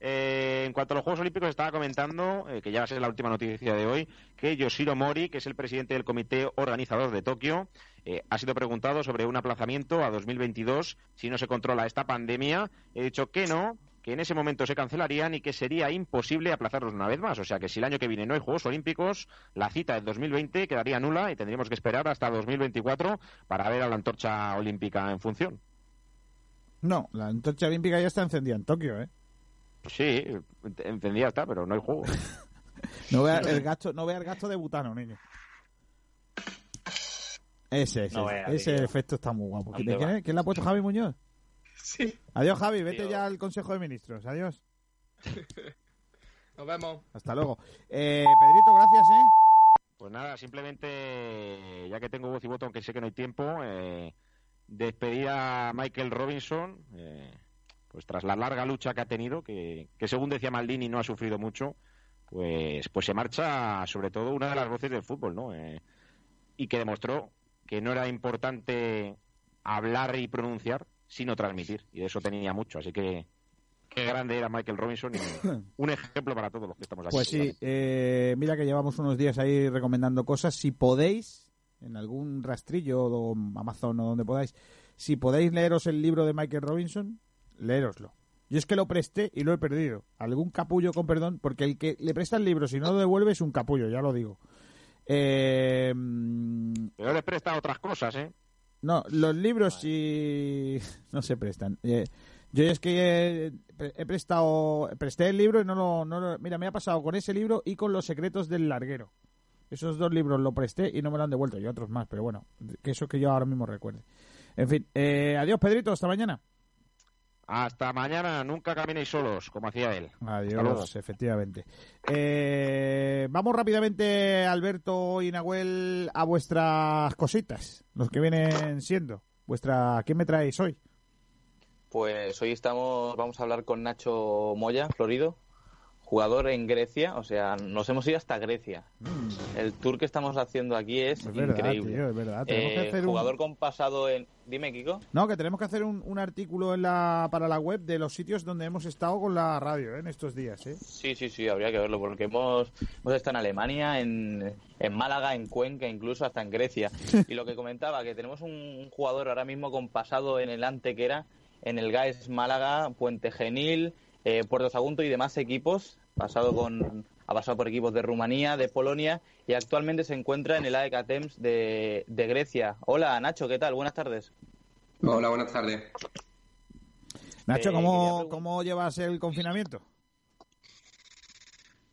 Eh, en cuanto a los Juegos Olímpicos, estaba comentando, eh, que ya va a ser la última noticia de hoy, que Yoshiro Mori, que es el presidente del comité organizador de Tokio, eh, ha sido preguntado sobre un aplazamiento a 2022 si no se controla esta pandemia. He dicho que no, que en ese momento se cancelarían y que sería imposible aplazarlos una vez más. O sea que si el año que viene no hay Juegos Olímpicos, la cita del 2020 quedaría nula y tendríamos que esperar hasta 2024 para ver a la antorcha olímpica en función. No, la antorcha olímpica ya está encendida en Tokio, ¿eh? Sí, encendida está, pero no hay juego. no vea el gasto, no vea el gasto de butano, niño. Ese, ese, No vea, ese tío. efecto está muy guapo. ¿Dónde ¿Quién, va? es? ¿Quién le ha puesto Javi Muñoz? Sí. Adiós, Javi. Vete ya al Consejo de Ministros. Adiós. Nos vemos. Hasta luego. Eh, Pedrito, gracias, ¿eh? Pues nada, simplemente, ya que tengo voz y voto, aunque sé que no hay tiempo, eh, despedir a Michael Robinson, eh, pues tras la larga lucha que ha tenido, que, que según decía Maldini no ha sufrido mucho, pues, pues se marcha sobre todo una de las voces del fútbol, ¿no? Eh, y que demostró que no era importante hablar y pronunciar, sino transmitir, y de eso tenía mucho, así que qué grande era Michael Robinson y un ejemplo para todos los que estamos aquí. Pues sí, eh, mira que llevamos unos días ahí recomendando cosas. Si podéis, en algún rastrillo o Amazon o donde podáis, si podéis leeros el libro de Michael Robinson, leeroslo. Yo es que lo presté y lo he perdido. Algún capullo, con perdón, porque el que le presta el libro, si no lo devuelve, es un capullo, ya lo digo. Eh, Pero les presta otras cosas, ¿eh? no, los libros sí no se prestan. Eh, yo es que pre- he prestado, presté el libro y no lo, no lo- Mira, me ha pasado con ese libro y con Los secretos del larguero. Esos dos libros lo presté y no me lo han devuelto. Y otros más, pero bueno, que eso que yo ahora mismo recuerde. En fin, eh, adiós Pedrito, hasta mañana. Hasta mañana, nunca caminéis solos, como hacía él. Adiós, efectivamente. Eh, vamos rápidamente, Alberto y Nahuel, a vuestras cositas, los que vienen siendo. Vuestra, ¿Quién me traéis hoy? Pues hoy estamos, vamos a hablar con Nacho Moya, Florido, jugador en Grecia, o sea, nos hemos ido hasta Grecia. El tour que estamos haciendo aquí es, Mm. Es verdad, increíble. tío, es verdad. Tenemos que Eh, hacer un- jugador con pasado en... Dime, Kiko. No, que tenemos que hacer un, un artículo en la, para la web de los sitios donde hemos estado con la radio ¿eh? en estos días. ¿eh? Sí, sí, sí, habría que verlo, porque hemos, hemos estado en Alemania, en, en Málaga, en Cuenca, incluso hasta en Grecia. Y lo que comentaba, que tenemos un jugador ahora mismo con pasado en el Antequera, en el GAES Málaga, Puente Genil, eh, Puerto Sagunto y demás equipos, pasado con, ha pasado por equipos de Rumanía, de Polonia, y actualmente se encuentra en el AEK Athens de, de Grecia. Hola, Nacho, ¿qué tal? Buenas tardes. Hola, buenas tardes. Nacho, Eh, ¿cómo, ¿cómo llevas el confinamiento?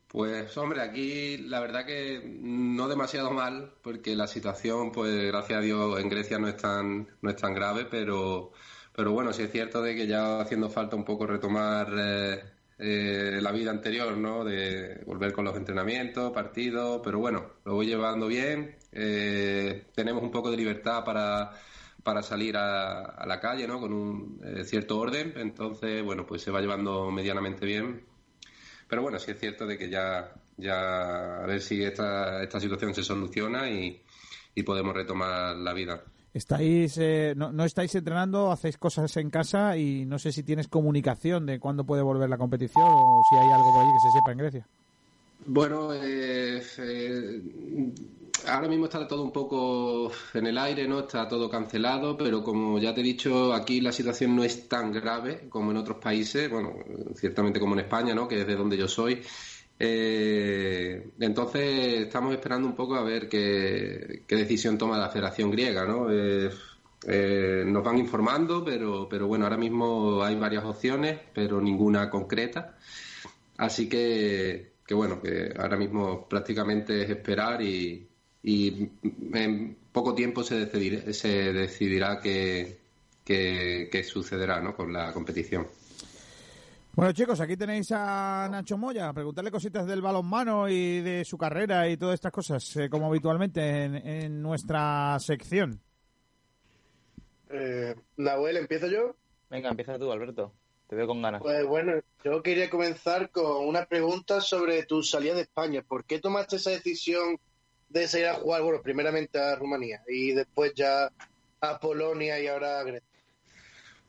Pues hombre, aquí la verdad que no demasiado mal, porque la situación, pues gracias a Dios, en Grecia no es tan, no es tan grave, pero, pero bueno, sí es cierto de que ya haciendo falta un poco retomar eh, eh, la vida anterior, ¿no? De volver con los entrenamientos, partidos, pero bueno, lo voy llevando bien. eh, tenemos un poco de libertad para, para salir a, a la calle, ¿no? Con un eh, cierto orden, entonces, bueno, pues se va llevando medianamente bien. Pero bueno, sí es cierto de que ya, ya a ver si esta, esta situación se soluciona y, y podemos retomar la vida. ¿Estáis, eh, no, no estáis entrenando, hacéis cosas en casa y no sé si tienes comunicación de cuándo puede volver la competición o si hay algo por ahí que se sepa en Grecia. Bueno, eh, eh, ahora mismo está todo un poco en el aire, ¿no? Está todo cancelado, pero como ya te he dicho, aquí la situación no es tan grave como en otros países, bueno, ciertamente como en España, ¿no? Que es de donde yo soy. Eh, entonces estamos esperando un poco a ver qué, decisión toma la Federación griega, ¿no? Eh, eh, nos van informando, pero, pero bueno, ahora mismo hay varias opciones, pero ninguna concreta. Así que, que bueno, que ahora mismo prácticamente es esperar y, en poco tiempo se decidirá, se decidirá qué, qué- qué sucederá ¿no? con la competición. Bueno, chicos, aquí tenéis a Nacho Moya. Preguntarle cositas del balonmano y de su carrera y todas estas cosas, eh, como habitualmente en, en nuestra sección. Eh, Nahuel, ¿empiezo yo? Venga, empieza tú, Alberto. Te veo con ganas. Pues bueno, yo quería comenzar con una pregunta sobre tu salida de España. ¿Por qué tomaste esa decisión de salir a jugar, bueno, primeramente a Rumanía y después ya a Polonia y ahora a Grecia?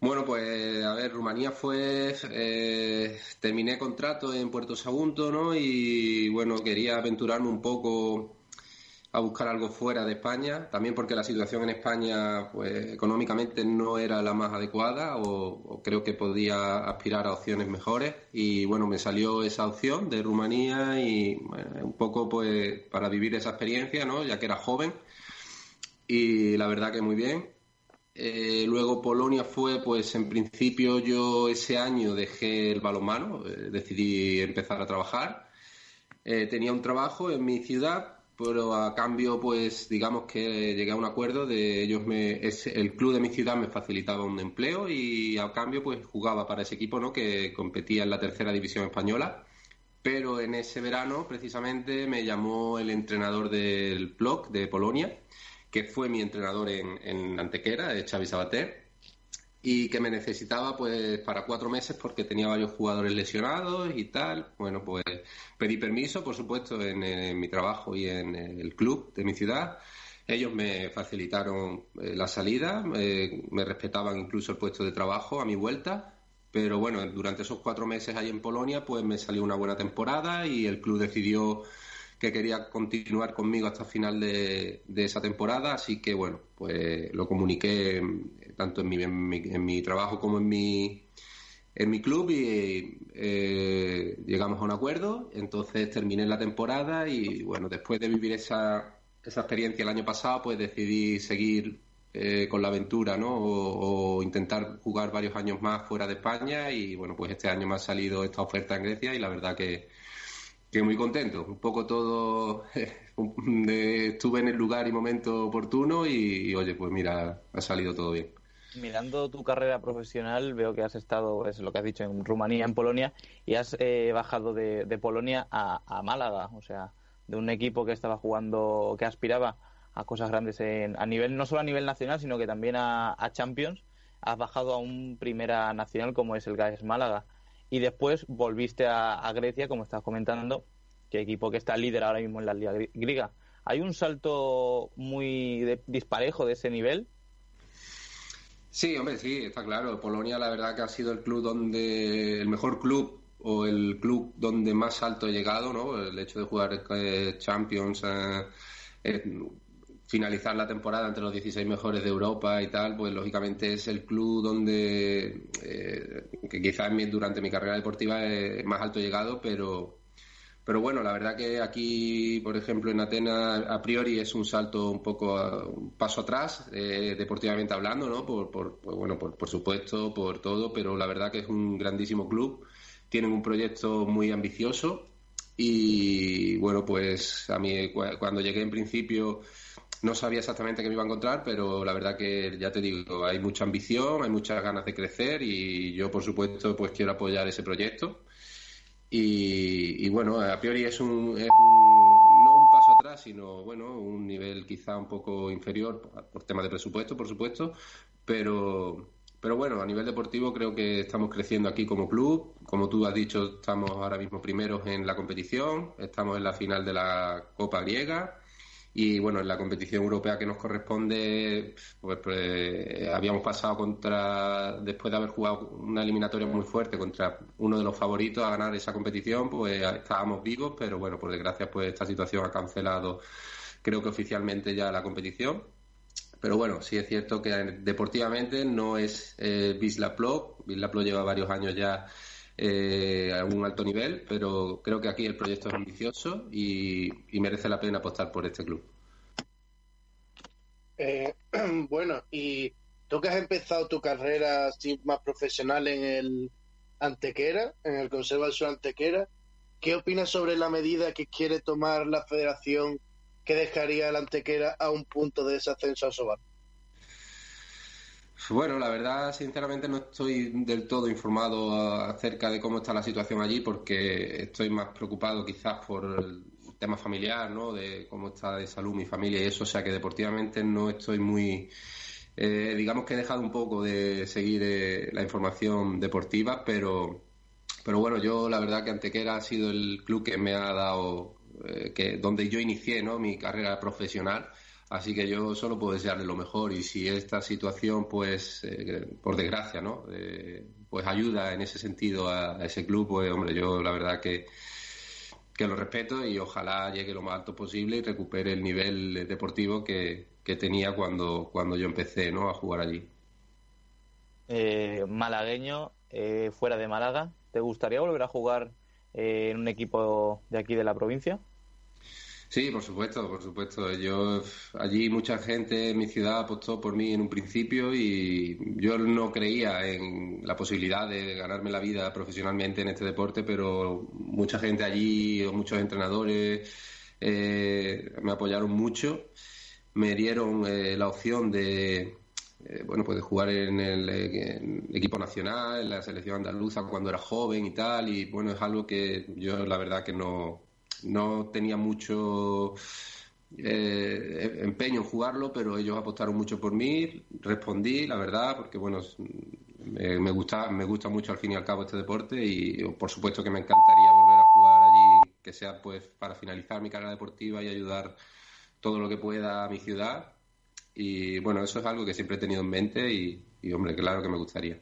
Bueno, pues a ver, Rumanía fue, eh, terminé contrato en Puerto Sagunto, ¿no? Y bueno, quería aventurarme un poco a buscar algo fuera de España, también porque la situación en España, pues económicamente no era la más adecuada o, creo que podía aspirar a opciones mejores y bueno, me salió esa opción de Rumanía y bueno, un poco pues para vivir esa experiencia, ¿no? Ya que era joven y la verdad que muy bien. Eh, luego Polonia fue, pues en principio yo ese año dejé el balonmano, eh, decidí empezar a trabajar. Eh, tenía un trabajo en mi ciudad, pero a cambio, pues digamos que llegué a un acuerdo de ellos me, el club de mi ciudad me facilitaba un empleo y a cambio pues jugaba para ese equipo, ¿no? Que competía en la tercera división española. Pero en ese verano, precisamente, me llamó el entrenador del blog de Polonia que fue mi entrenador en, en Antequera, Xavi Sabater, y que me necesitaba pues para cuatro meses porque tenía varios jugadores lesionados y tal. Bueno, pues pedí permiso, por supuesto, en, mi trabajo y en el club de mi ciudad. Ellos me facilitaron eh, la salida, eh, me respetaban incluso el puesto de trabajo a mi vuelta. Pero bueno, durante esos cuatro meses ahí en Polonia, pues me salió una buena temporada y el club decidió que quería continuar conmigo hasta el final de, esa temporada, así que bueno, pues lo comuniqué tanto en mi, en mi, en mi trabajo como en mi, en mi club y eh, llegamos a un acuerdo, entonces terminé la temporada y bueno, después de vivir esa, esa experiencia el año pasado, pues decidí seguir eh, con la aventura, ¿no? O, intentar jugar varios años más fuera de España y bueno, pues este año me ha salido esta oferta en Grecia y la verdad que que muy contento. Un poco todo, estuve en el lugar y momento oportuno y, oye, pues mira, ha salido todo bien. Mirando tu carrera profesional, veo que has estado, es lo que has dicho, en Rumanía, en Polonia, y has eh, bajado de, de Polonia a, a, Málaga, o sea, de un equipo que estaba jugando, que aspiraba a cosas grandes en, a nivel, no solo a nivel nacional, sino que también a, a Champions, has bajado a un primera nacional como es el GAES Málaga y después volviste a, Grecia, como estás comentando, que equipo que está líder ahora mismo en la liga griega. ¿Hay un salto muy de, disparejo de ese nivel? Sí, hombre, sí, está claro. Polonia, la verdad que ha sido el club donde el mejor club o el club donde más alto he llegado, ¿no? El hecho de jugar eh, Champions, eh, eh, finalizar la temporada entre los 16 mejores de Europa y tal, pues lógicamente es el club donde, eh, que quizás durante mi carrera deportiva es más alto llegado, pero, pero bueno, la verdad que aquí, por ejemplo, en Atenas, a priori es un salto un poco, un paso atrás, eh, deportivamente hablando, ¿no? Por, por, por bueno, por, por, supuesto, por todo, pero la verdad que es un grandísimo club. Tienen un proyecto muy ambicioso y, bueno, pues a mí cuando llegué en principio no sabía exactamente qué me iba a encontrar, pero la verdad que ya te digo, hay mucha ambición, hay muchas ganas de crecer y yo, por supuesto, pues quiero apoyar ese proyecto. Y, bueno, a priori es un, es un, no un paso atrás, sino bueno, un nivel quizá un poco inferior por, temas de presupuesto, por supuesto, pero, pero bueno, a nivel deportivo creo que estamos creciendo aquí como club. Como tú has dicho, estamos ahora mismo primeros en la competición, estamos en la final de la Copa Griega y bueno, en la competición europea que nos corresponde, pues, pues, habíamos pasado contra, después de haber jugado una eliminatoria muy fuerte contra uno de los favoritos a ganar esa competición, pues estábamos vivos, pero bueno, por desgracia, pues esta situación ha cancelado, creo que oficialmente ya la competición. Pero bueno, sí es cierto que deportivamente no es eh, Wisla Plo. Wisla Plo lleva varios años ya eh, a un alto nivel, pero creo que aquí el proyecto es ambicioso y, y merece la pena apostar por este club. Eh, bueno, y tú que has empezado tu carrera así más profesional en el Antequera, en el Conserva del Sur Antequera, ¿qué opinas sobre la medida que quiere tomar la federación que dejaría el Antequera a un punto de desascenso a Sobar? Bueno, la verdad, sinceramente no estoy del todo informado acerca de cómo está la situación allí porque estoy más preocupado quizás por el tema familiar, ¿no? De cómo está de salud mi familia y eso, o sea que deportivamente no estoy muy... Eh, digamos que he dejado un poco de seguir eh, la información deportiva, pero, pero bueno, yo la verdad que Antequera ha sido el club que me ha dado, eh, que donde yo inicié ¿no? mi carrera profesional Así que yo solo puedo desearle lo mejor y si esta situación, pues, eh, por desgracia, ¿no? Eh, pues ayuda en ese sentido a, ese club, pues, hombre, yo la verdad que que lo respeto y ojalá llegue lo más alto posible y recupere el nivel deportivo que, que tenía cuando, cuando yo empecé ¿no? a jugar allí. Eh, malagueño, fuera de Málaga, ¿te gustaría volver a jugar en un equipo de aquí de la provincia? Sí, por supuesto, por supuesto. Yo allí mucha gente en mi ciudad apostó por mí en un principio y yo no creía en la posibilidad de ganarme la vida profesionalmente en este deporte, pero mucha gente allí, muchos entrenadores eh, me apoyaron mucho, me dieron eh, la opción de eh, bueno, pues de jugar en el, equipo nacional, en la selección andaluza cuando era joven y tal, y bueno, es algo que yo la verdad que no, no tenía mucho eh, empeño en jugarlo, pero ellos apostaron mucho por mí, respondí, la verdad, porque bueno, me, gusta, me gusta mucho al fin y al cabo este deporte y por supuesto que me encantaría volver a jugar allí, que sea pues para finalizar mi carrera deportiva y ayudar todo lo que pueda a mi ciudad. Y bueno, eso es algo que siempre he tenido en mente y hombre, claro que me gustaría.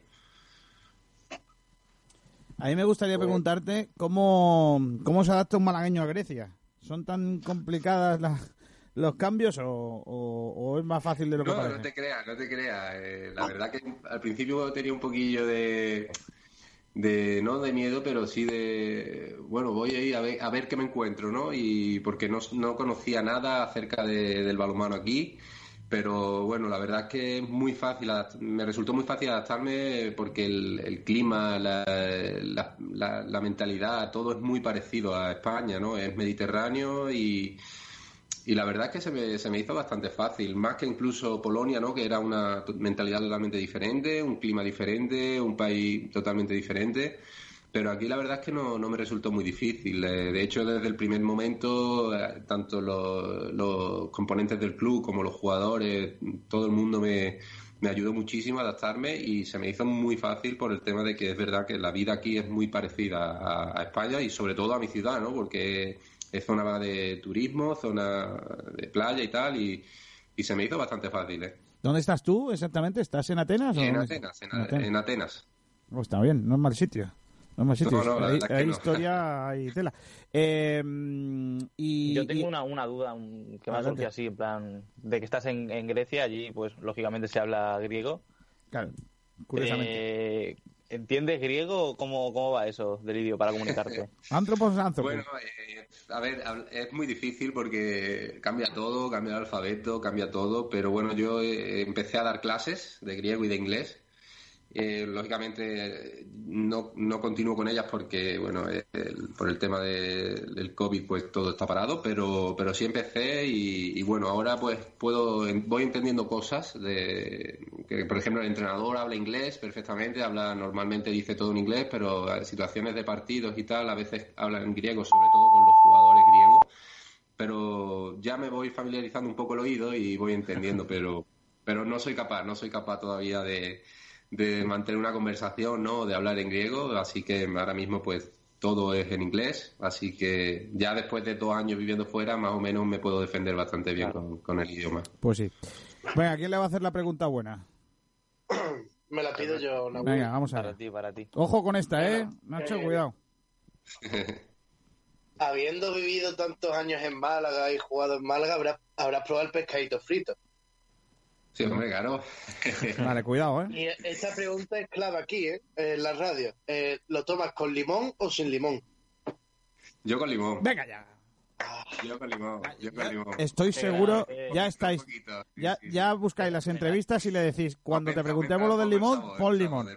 A mí me gustaría preguntarte cómo, cómo se adapta un malagueño a Grecia. ¿Son tan complicadas las, los cambios o, o, o, es más fácil de lo que no, parece? No te creas, no te creas. Eh, la verdad que al principio tenía un poquillo de, de, no de miedo, pero sí de, bueno, voy a ir a ver, a ver qué me encuentro, ¿no? Y porque no, no conocía nada acerca de, del balonmano aquí pero bueno, la verdad es que es muy fácil, me resultó muy fácil adaptarme porque el, clima, la, mentalidad, todo es muy parecido a España, ¿no? Es mediterráneo y, y la verdad es que se me, se me hizo bastante fácil, más que incluso Polonia, ¿no? Que era una mentalidad totalmente diferente, un clima diferente, un país totalmente diferente. Pero aquí la verdad es que no, no me resultó muy difícil. Eh, de hecho, desde el primer momento, eh, tanto los, los, componentes del club como los jugadores, todo el mundo me, me, ayudó muchísimo a adaptarme y se me hizo muy fácil por el tema de que es verdad que la vida aquí es muy parecida a, a España y sobre todo a mi ciudad, ¿no? Porque es zona de turismo, zona de playa y tal, y, y se me hizo bastante fácil. ¿eh? ¿Dónde estás tú exactamente? ¿Estás en Atenas? En, o Atenas, en, Atenas, en Atenas. Oh, está bien, no es mal sitio. No, más no, no, hay, hay no. historia, hay tela. Eh, y, Yo tengo y... una, una duda un, que me ha surgido así, en plan, de que estás en, en, Grecia, allí pues lógicamente se habla griego. Claro, curiosamente. Eh, ¿Entiendes griego o cómo, cómo va eso, Delirio, para comunicarte? Antropos, antropos. Bueno, eh, a ver, es muy difícil porque cambia todo, cambia el alfabeto, cambia todo, pero bueno, yo eh, empecé a dar clases de griego y de inglés eh, lógicamente no, no continúo con ellas porque, bueno, el, por el tema de, del COVID pues todo está parado, pero, pero sí empecé y, y, bueno, ahora pues puedo, voy entendiendo cosas de que, por ejemplo, el entrenador habla inglés perfectamente, habla normalmente dice todo en inglés, pero en situaciones de partidos y tal a veces habla en griego, sobre todo con los jugadores griegos, pero ya me voy familiarizando un poco el oído y voy entendiendo, pero, pero no soy capaz, no soy capaz todavía de de mantener una conversación, ¿no? De hablar en griego, así que ahora mismo pues todo es en inglés, así que ya después de dos años viviendo fuera, más o menos me puedo defender bastante bien claro. con, con, el idioma. Pues sí. Venga, ¿quién le va a hacer la pregunta buena? Me la pido yo, Nahuel. Venga, vamos a ver. Para ti, para ti. Ojo con esta, ¿eh? Nacho, eh... cuidado. Habiendo vivido tantos años en Málaga y jugado en Málaga, habrás, habrás probado el pescadito frito. Sí, hombre, claro. Vale, cuidado, ¿eh? Y esta pregunta es clave aquí, ¿eh? En la radio. Eh, ¿Lo tomas con limón o sin limón? Yo con limón. Venga ya. Yo con limón, yo con limón. Estoy seguro, ya estáis, ya, ya buscáis las entrevistas y le decís, cuando te preguntemos lo del limón, pon limón.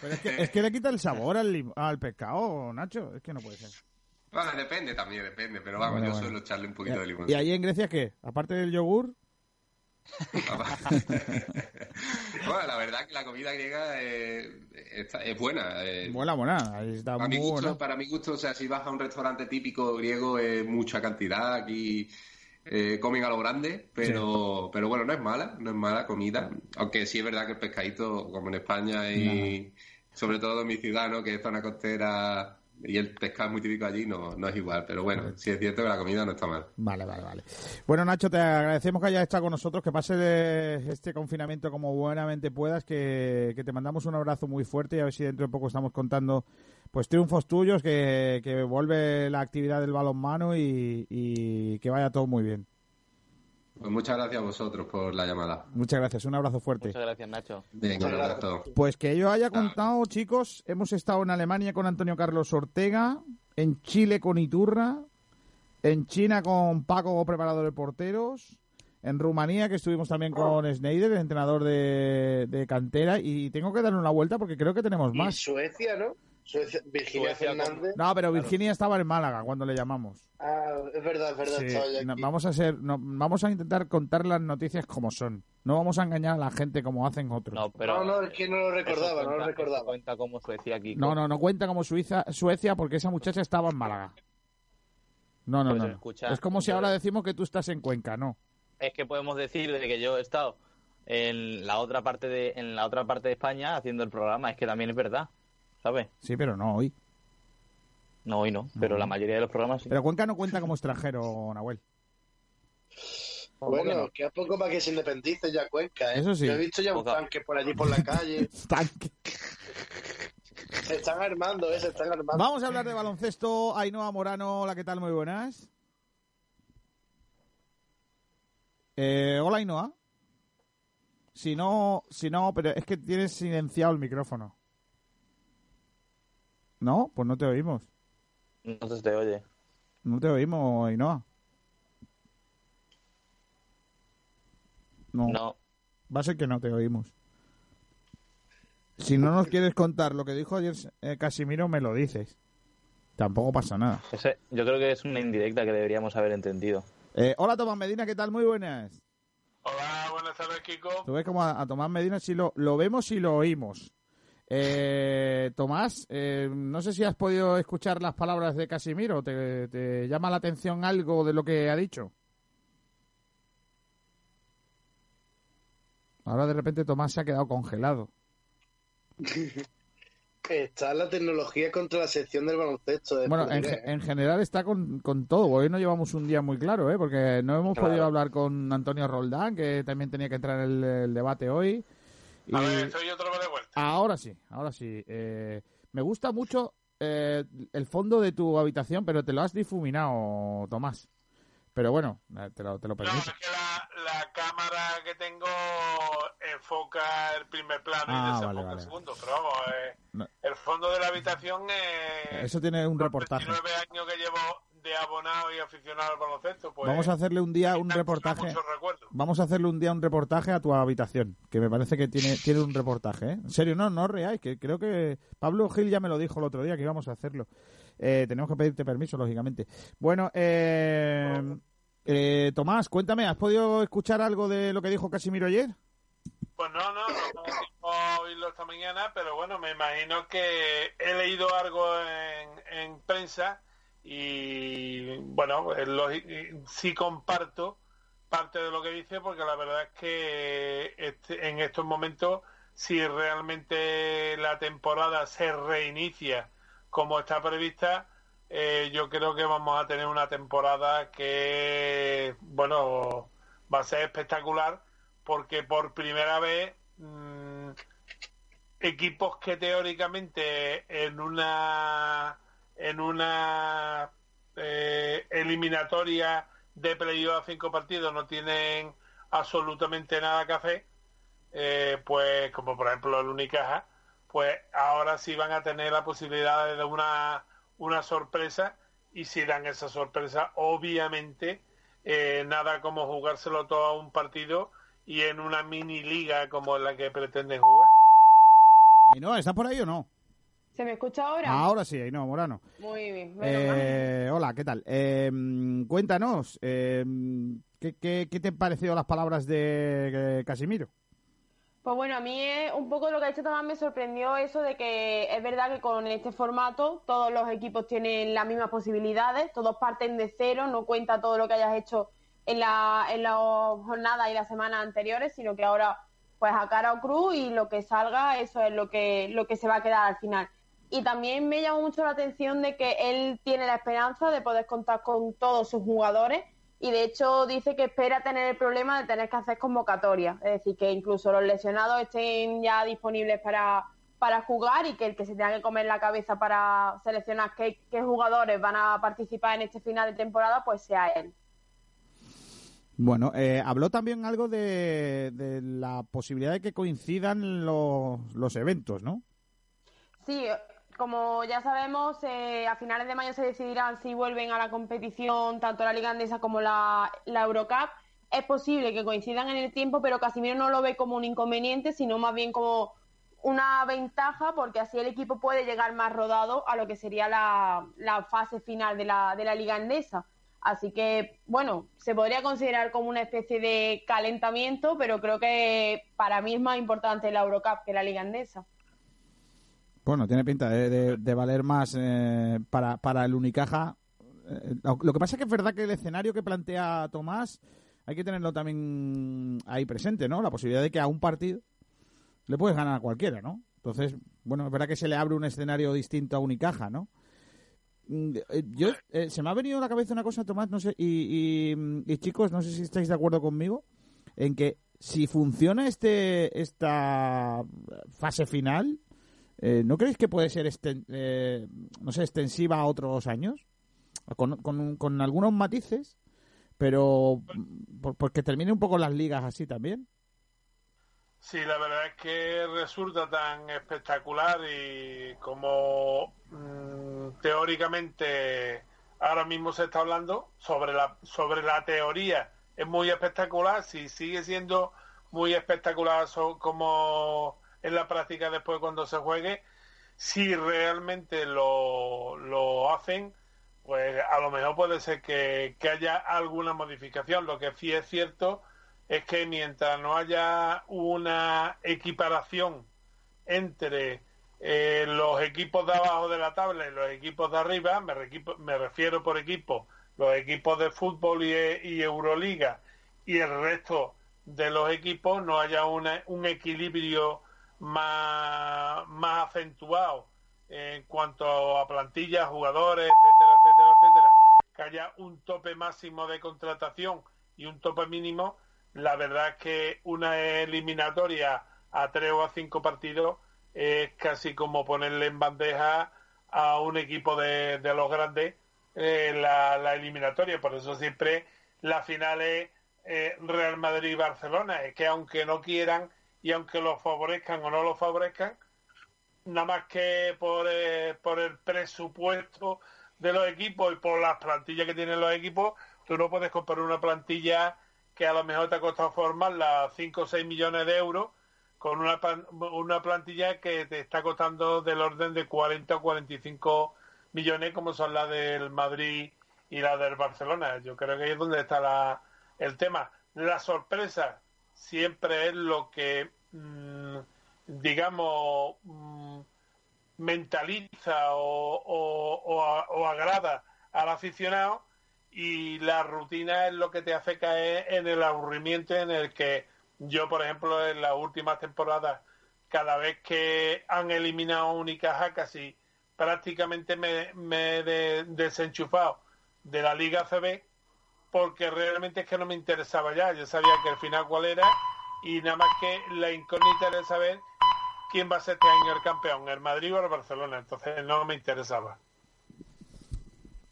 Pero es que, es que le quita el sabor al, lim al pescado, Nacho, es que no puede ser. Bueno, depende también, depende, pero vamos, bueno, yo bueno. suelo echarle un poquito de limón. ¿Y ahí en Grecia qué? Aparte del yogur, bueno, la verdad que la comida griega es, es, es buena. Eh, buena, buena. Está para, muy mi gusto, buena. para mi gusto, o sea, si vas a un restaurante típico griego es mucha cantidad. Aquí eh, comen a lo grande, pero, sí. pero bueno, no es mala, no es mala comida. Aunque sí es verdad que el pescadito, como en España y no. sobre todo en mi ciudad, ¿no? que es zona costera y el pescado muy típico allí no, no es igual. Pero bueno, sí es cierto que la comida no está mal. Vale, vale, vale. Bueno, Nacho, te agradecemos que hayas estado con nosotros, que pases de este confinamiento como buenamente puedas, que, que te mandamos un abrazo muy fuerte y a ver si dentro de poco estamos contando pues triunfos tuyos, que, que vuelve la actividad del balonmano y, y que vaya todo muy bien. Pues muchas gracias a vosotros por la llamada. Muchas gracias, un abrazo fuerte. Muchas gracias, Nacho. Venga, un abrazo. Pues que yo haya contado, chicos, hemos estado en Alemania con Antonio Carlos Ortega, en Chile con Iturra, en China con Paco, preparador de porteros, en Rumanía que estuvimos también con Schneider, el entrenador de, de cantera, y tengo que darle una vuelta porque creo que tenemos Y más. Suecia, ¿no? Suecia, Virginia Fernández. No, pero Virginia estaba en Málaga cuando le llamamos. Ah, es verdad, es verdad, Sí, no, vamos a hacer, no, vamos a intentar contar las noticias como son. No vamos a engañar a la gente como hacen otros. No, pero No, no, es que no lo recordaba, no lo recordaba. cuenta como Suecia aquí. No, no, no cuenta como Suiza, Suecia porque esa muchacha estaba en Málaga. No, no, Pues no. escucha, es como si ahora decimos que tú estás en Cuenca, no. Es que podemos decir de que yo he estado en la otra parte de en la otra parte de España haciendo el programa, es que también es verdad, ¿sabes? Sí, pero no hoy. No, hoy no, pero la mayoría de los programas sí. Pero Cuenca no cuenta como extranjero, Nahuel. Bueno, que a poco para que se independice ya Cuenca, ¿eh? Eso sí. Yo he visto ya un tanque por allí por la calle. Tanque. Se están armando, ¿eh? Se están armando. Vamos a hablar de baloncesto. Ainhoa Morano, hola, ¿qué tal? Muy buenas. Eh, hola, Ainhoa. Si no, si no, pero es que tienes silenciado el micrófono. ¿No? Pues no te oímos. No se te oye. No te oímos, Ainhoa. No. No. Va a ser que no te oímos. Si no nos quieres contar lo que dijo ayer eh, Casimiro, me lo dices. Tampoco pasa nada. Ese- yo creo que es una indirecta que deberíamos haber entendido. Eh, hola, Tomás Medina, ¿qué tal? Muy buenas. Hola, buenas tardes, Kiko. Tú ves como a, a Tomás Medina si lo, lo vemos y lo oímos. Eh, Tomás, eh, no sé si has podido escuchar las palabras de Casimiro. ¿Te, te llama la atención algo de lo que ha dicho? Ahora de repente Tomás se ha quedado congelado. Está la tecnología contra la sección del baloncesto. de Bueno, en, general está con, con todo. Hoy no llevamos un día muy claro, ¿eh? porque no hemos Claro. podido hablar con Antonio Roldán, que también tenía que entrar en el, el debate hoy. A ver, estoy otra vez de vuelta. ahora sí, ahora sí. Eh, me gusta mucho eh, el fondo de tu habitación, pero te lo has difuminado, Tomás. Pero bueno, eh, te lo, te lo permito. Es que la, la cámara que tengo enfoca el primer plano Ah, y desenfoca vale, el segundo. Pero vamos, eh, No. el fondo de la habitación es Eso tiene un reportaje. 19 años que llevo de abonado y aficionado al baloncesto. Pues, Vamos a hacerle un día un reportaje. Vamos a hacerle un día un reportaje a tu habitación, que me parece que tiene, tiene un reportaje, ¿eh? En serio, no, no reáis, que creo que Pablo Gil ya me lo dijo el otro día que íbamos a hacerlo. Eh, tenemos que pedirte permiso, lógicamente. Bueno, eh, eh, Tomás, cuéntame, ¿has podido escuchar algo de lo que dijo Casimiro ayer? Pues no, no, no hemos oírlo esta mañana, pero bueno, me imagino que he leído algo en, en prensa y bueno, lógi- sí comparto parte de lo que dice porque la verdad es que este- en estos momentos si realmente la temporada se reinicia como está prevista, eh, yo creo que vamos a tener una temporada que, bueno, va a ser espectacular porque por primera vez mm, equipos que teóricamente en una en una eh, eliminatoria de playoff a cinco partidos no tienen absolutamente nada que hacer eh, pues como por ejemplo el Unicaja pues ahora sí van a tener la posibilidad de una una sorpresa y si dan esa sorpresa obviamente eh, nada como jugárselo todo a un partido y en una mini liga como la que pretenden jugar Ainhoa, ¿estás por ahí o no? ¿Se me escucha ahora? Ahora sí, Ainhoa Morano. Muy bien. Eh, hola, ¿qué tal? Eh, cuéntanos, eh, ¿qué, qué, qué te han parecido las palabras de eh, Casimiro? Pues bueno, a mí es un poco lo que ha dicho Tomás me sorprendió eso de que es verdad que con este formato todos los equipos tienen las mismas posibilidades, todos parten de cero, no cuenta todo lo que hayas hecho en la, en las jornadas y las semanas anteriores, sino que ahora pues a cara o cruz y lo que salga, eso es lo que, lo que se va a quedar al final. Y también me llamó mucho la atención de que él tiene la esperanza de poder contar con todos sus jugadores y de hecho dice que espera tener el problema de tener que hacer convocatoria, es decir, que incluso los lesionados estén ya disponibles para, para jugar y que el que se tenga que comer la cabeza para seleccionar qué, qué jugadores van a participar en este final de temporada, pues sea él. Bueno, eh, habló también algo de, de la posibilidad de que coincidan los, los eventos, ¿no? Sí, como ya sabemos, eh, a finales de mayo se decidirán si vuelven a la competición tanto la Liga Andesa como la, Eurocup. Es posible que coincidan en el tiempo, pero Casimiro no lo ve como un inconveniente, sino más bien como una ventaja, porque así el equipo puede llegar más rodado a lo que sería la, la fase final de la, de la Liga Andesa. Así que, bueno, se podría considerar como una especie de calentamiento, pero creo que para mí es más importante la Eurocup que la Liga Andesa. Bueno, tiene pinta de, de- valer más eh, para, para el Unicaja. Eh, lo, que pasa es que es verdad que el escenario que plantea Tomás hay que tenerlo también ahí presente, ¿no? La posibilidad de que a un partido le puedes ganar a cualquiera, ¿no? Entonces, bueno, es verdad que se le abre un escenario distinto a Unicaja, ¿no? Mm, eh, Yo, eh, se me ha venido a la cabeza una cosa, Tomás, no sé, y, y- y chicos, no sé si estáis de acuerdo conmigo, en que si funciona este esta fase final, eh, ¿no creéis que puede ser, eh, no sé, extensiva a otros años? Con, con, algunos matices, pero por- porque termine un poco las ligas así también. Sí, la verdad es que resulta tan espectacular y como mm, teóricamente ahora mismo se está hablando sobre la sobre la teoría es muy espectacular, si sigue siendo muy espectacular como en la práctica después cuando se juegue, si realmente lo, lo hacen, pues a lo mejor puede ser que, que haya alguna modificación. Lo que sí es cierto es que mientras no haya una equiparación entre eh, los equipos de abajo de la tabla y los equipos de arriba, me, me refiero por equipo, los equipos de fútbol y, y Euroliga y el resto de los equipos, no haya una- un equilibrio más, más acentuado en cuanto a plantillas, jugadores, etcétera, etcétera, etcétera, que haya un tope máximo de contratación y un tope mínimo, la verdad es que una eliminatoria a tres o a cinco partidos es casi como ponerle en bandeja a un equipo de, de los grandes eh, la, la eliminatoria. Por eso siempre la final es eh, Real Madrid y Barcelona. Es que aunque no quieran y aunque los favorezcan o no los favorezcan, nada más que por, eh, por el presupuesto de los equipos y por las plantillas que tienen los equipos, tú no puedes comprar una plantilla que a lo mejor te ha costado formarla 5 o 6 millones de euros con una, una plantilla que te está costando del orden de 40 o 45 millones como son las del Madrid y la del Barcelona. Yo creo que ahí es donde está la, el tema. La sorpresa siempre es lo que, mm, digamos, mm, mentaliza o, o- agrada al aficionado y la rutina es lo que te hace caer en el aburrimiento en el que yo, por ejemplo, en las últimas temporadas, cada vez que han eliminado a Unicaja, casi prácticamente me, me he de- desenchufado de la Liga CB porque realmente es que no me interesaba ya. Yo sabía que el final cuál era y nada más que la incógnita era saber quién va a ser este año el campeón, el Madrid o el Barcelona. Entonces no me interesaba.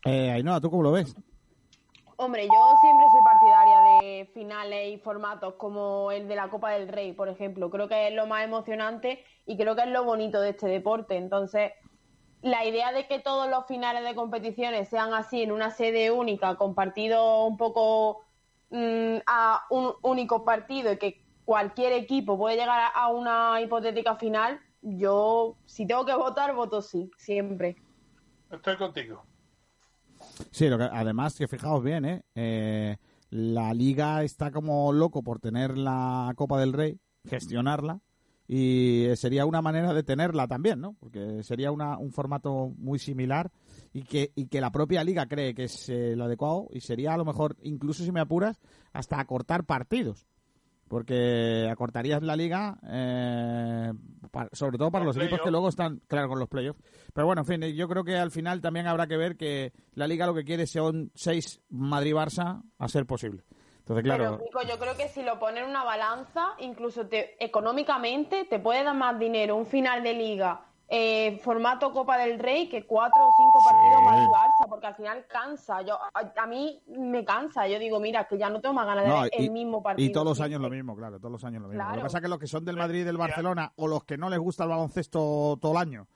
Eh, Ainhoa, ¿tú cómo lo ves? Hombre, yo siempre soy partidaria de finales y formatos como el de la Copa del Rey, por ejemplo. Creo que es lo más emocionante y creo que es lo bonito de este deporte. Entonces, la idea de que todos los finales de competiciones sean así en una sede única, con partidos un poco mm, a un único partido y que cualquier equipo puede llegar a- a una hipotética final, yo, si tengo que votar, voto sí, siempre. Estoy contigo. Sí, lo que, además, que fijaos bien, ¿eh? Eh, La liga está como loco por tener la Copa del Rey, gestionarla, y sería una manera de tenerla también, ¿no? Porque sería una, un formato muy similar y que, y que la propia liga cree que es eh, lo adecuado y sería a lo mejor, incluso si me apuras, hasta acortar partidos. porque acortarías la liga, eh, sobre todo para los equipos que luego están, claro, con los playoffs. Pero bueno, en fin, yo creo que al final también habrá que ver que la liga lo que quiere son seis Madrid-Barça a ser posible. Entonces, claro, Pero, Kiko, yo creo que si lo pones en una balanza, incluso te, económicamente, te puede dar más dinero un final de liga eh, formato Copa del Rey que cuatro o cinco partidos más Barça, porque al final cansa. Yo a, a mí me cansa. Yo digo, mira, que ya no tengo más ganas de ver el mismo partido. y todos los años lo mismo, claro, todos los años lo mismo. Lo que pasa es que los que son del Madrid y del Barcelona o los que no les gusta el baloncesto todo el año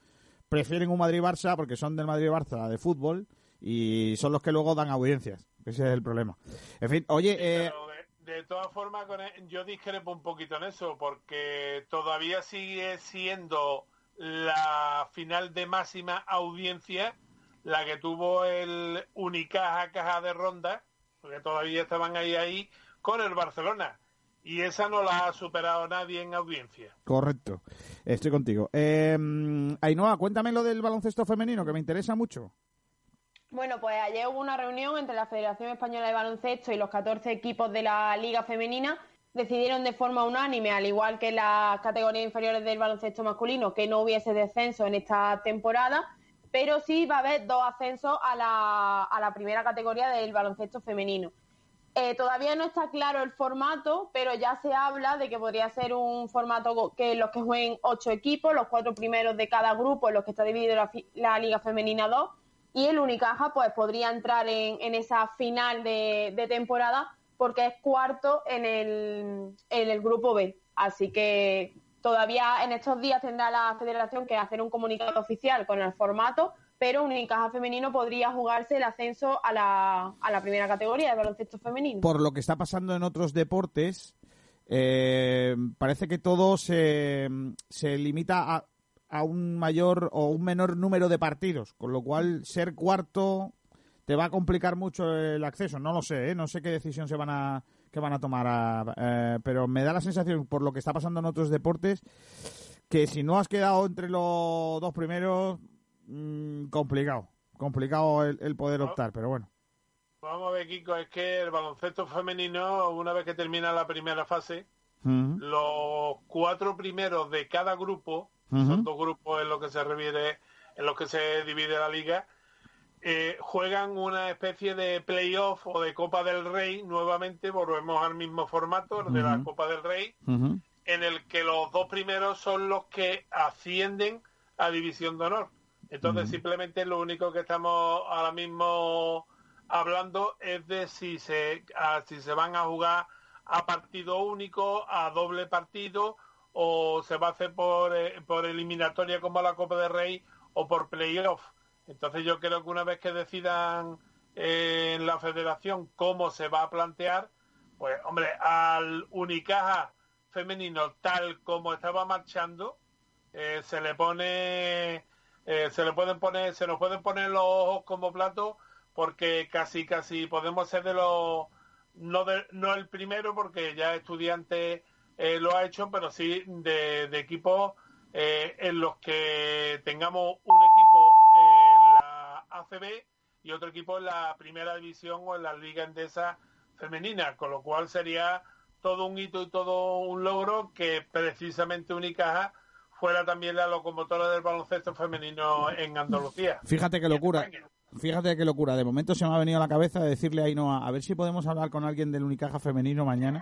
prefieren un Madrid-Barça porque son del Madrid-Barça de fútbol y son los que luego dan audiencias. Ese es el problema. En fin, oye, eh, Pero de, de todas formas, con e- yo discrepo un poquito en eso, porque todavía sigue siendo la final de máxima audiencia la que tuvo el Unicaja Caja de Ronda, porque todavía estaban ahí ahí con el Barcelona. Y esa no la ha superado nadie en audiencia. correcto, estoy contigo. Eh, Ainhoa, cuéntame lo del baloncesto femenino, que me interesa mucho. Bueno, pues ayer hubo una reunión entre la Federación Española de Baloncesto y los 14 equipos de la Liga Femenina. Decidieron de forma unánime, al igual que las categorías inferiores del baloncesto masculino, que no hubiese descenso en esta temporada, pero sí va a haber dos ascensos a la, primera categoría del baloncesto femenino. Eh, todavía no está claro el formato, pero ya se habla de que podría ser un formato que los que jueguen ocho equipos, los cuatro primeros de cada grupo, en los que está dividida la, la Liga Femenina 2, y el Unicaja pues podría entrar en, en esa final de, de temporada porque es cuarto en el, en el grupo B. Así que todavía en estos días tendrá la federación que hacer un comunicado oficial con el formato, pero Unicaja Femenino podría jugarse el ascenso a la, a la primera categoría de baloncesto femenino. Por lo que está pasando en otros deportes, eh, parece que todo se, se limita a, a un mayor o un menor número de partidos, con lo cual ser cuarto te va a complicar mucho el acceso. No lo sé, ¿eh? no sé qué decisión se van a que van a tomar, a- eh, pero me da la sensación por lo que está pasando en otros deportes que si no has quedado entre los dos primeros, mm, complicado, complicado el, el poder optar, pero bueno. Vamos a ver, Kiko, es que el baloncesto femenino, una vez que termina la primera fase, los cuatro primeros de cada grupo, Son dos grupos en los que se reviere, en los que se divide la liga, eh, juegan una especie de playoff o de Copa del Rey. Nuevamente, volvemos al mismo formato, el de la. Copa del Rey, en el que los dos primeros son los que ascienden a División de Honor. Entonces, simplemente lo único que estamos ahora mismo hablando es de si se, a- si se van a jugar a partido único, a doble partido, o se va a hacer por, eh, por eliminatoria como la Copa del Rey o por playoff. Entonces, yo creo que una vez que decidan eh, en la federación cómo se va a plantear, pues, hombre, al Unicaja femenino tal como estaba marchando, eh, se le pone, eh, se le pueden poner, se nos pueden poner los ojos como plato, porque casi, casi podemos ser de los, no, de- no el primero, porque ya estudiante eh, lo ha hecho, pero sí de, de equipos eh, en los que tengamos un equipo en la ACB y otro equipo en la primera división o en la liga endesa femenina, con lo cual sería todo un hito y todo un logro que precisamente Unicaja fuera también la locomotora del baloncesto femenino en Andalucía. Fíjate qué locura. Fíjate qué locura. De momento se me ha venido a la cabeza decirle a Ainhoa, a ver si podemos hablar con alguien del Unicaja femenino mañana.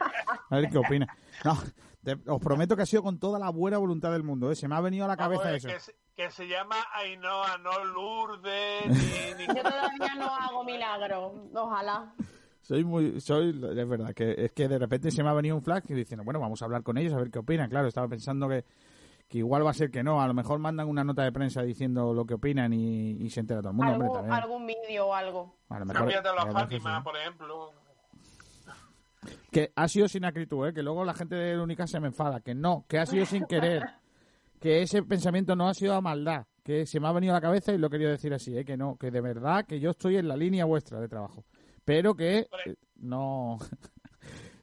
A ver qué opina. No, te- os prometo que ha sido con toda la buena voluntad del mundo. ¿eh? Se me ha venido a la cabeza es eso. que, se, que se llama Ainhoa, no Lourdes, ni, ni- Yo todavía no hago milagros, ojalá. Soy muy, soy, es verdad, que es que de repente se me ha venido un flash y diciendo, bueno, vamos a hablar con ellos a ver qué opinan. Claro, estaba pensando que, que igual va a ser que no. A lo mejor mandan una nota de prensa diciendo lo que opinan y, y se entera todo el mundo. hombre, Algún, vídeo o algo. A lo mejor- Cámbiatelo a a lo mejor Fátima, sí. por ejemplo. Que ha sido sin acritud, ¿eh? que luego la gente de Única se me enfada. Que no, que ha sido sin querer. Que ese pensamiento no ha sido a maldad. Que se me ha venido a la cabeza y lo he querido decir así, ¿eh? que no, que de verdad que yo estoy en la línea vuestra de trabajo. Pero que eh, no,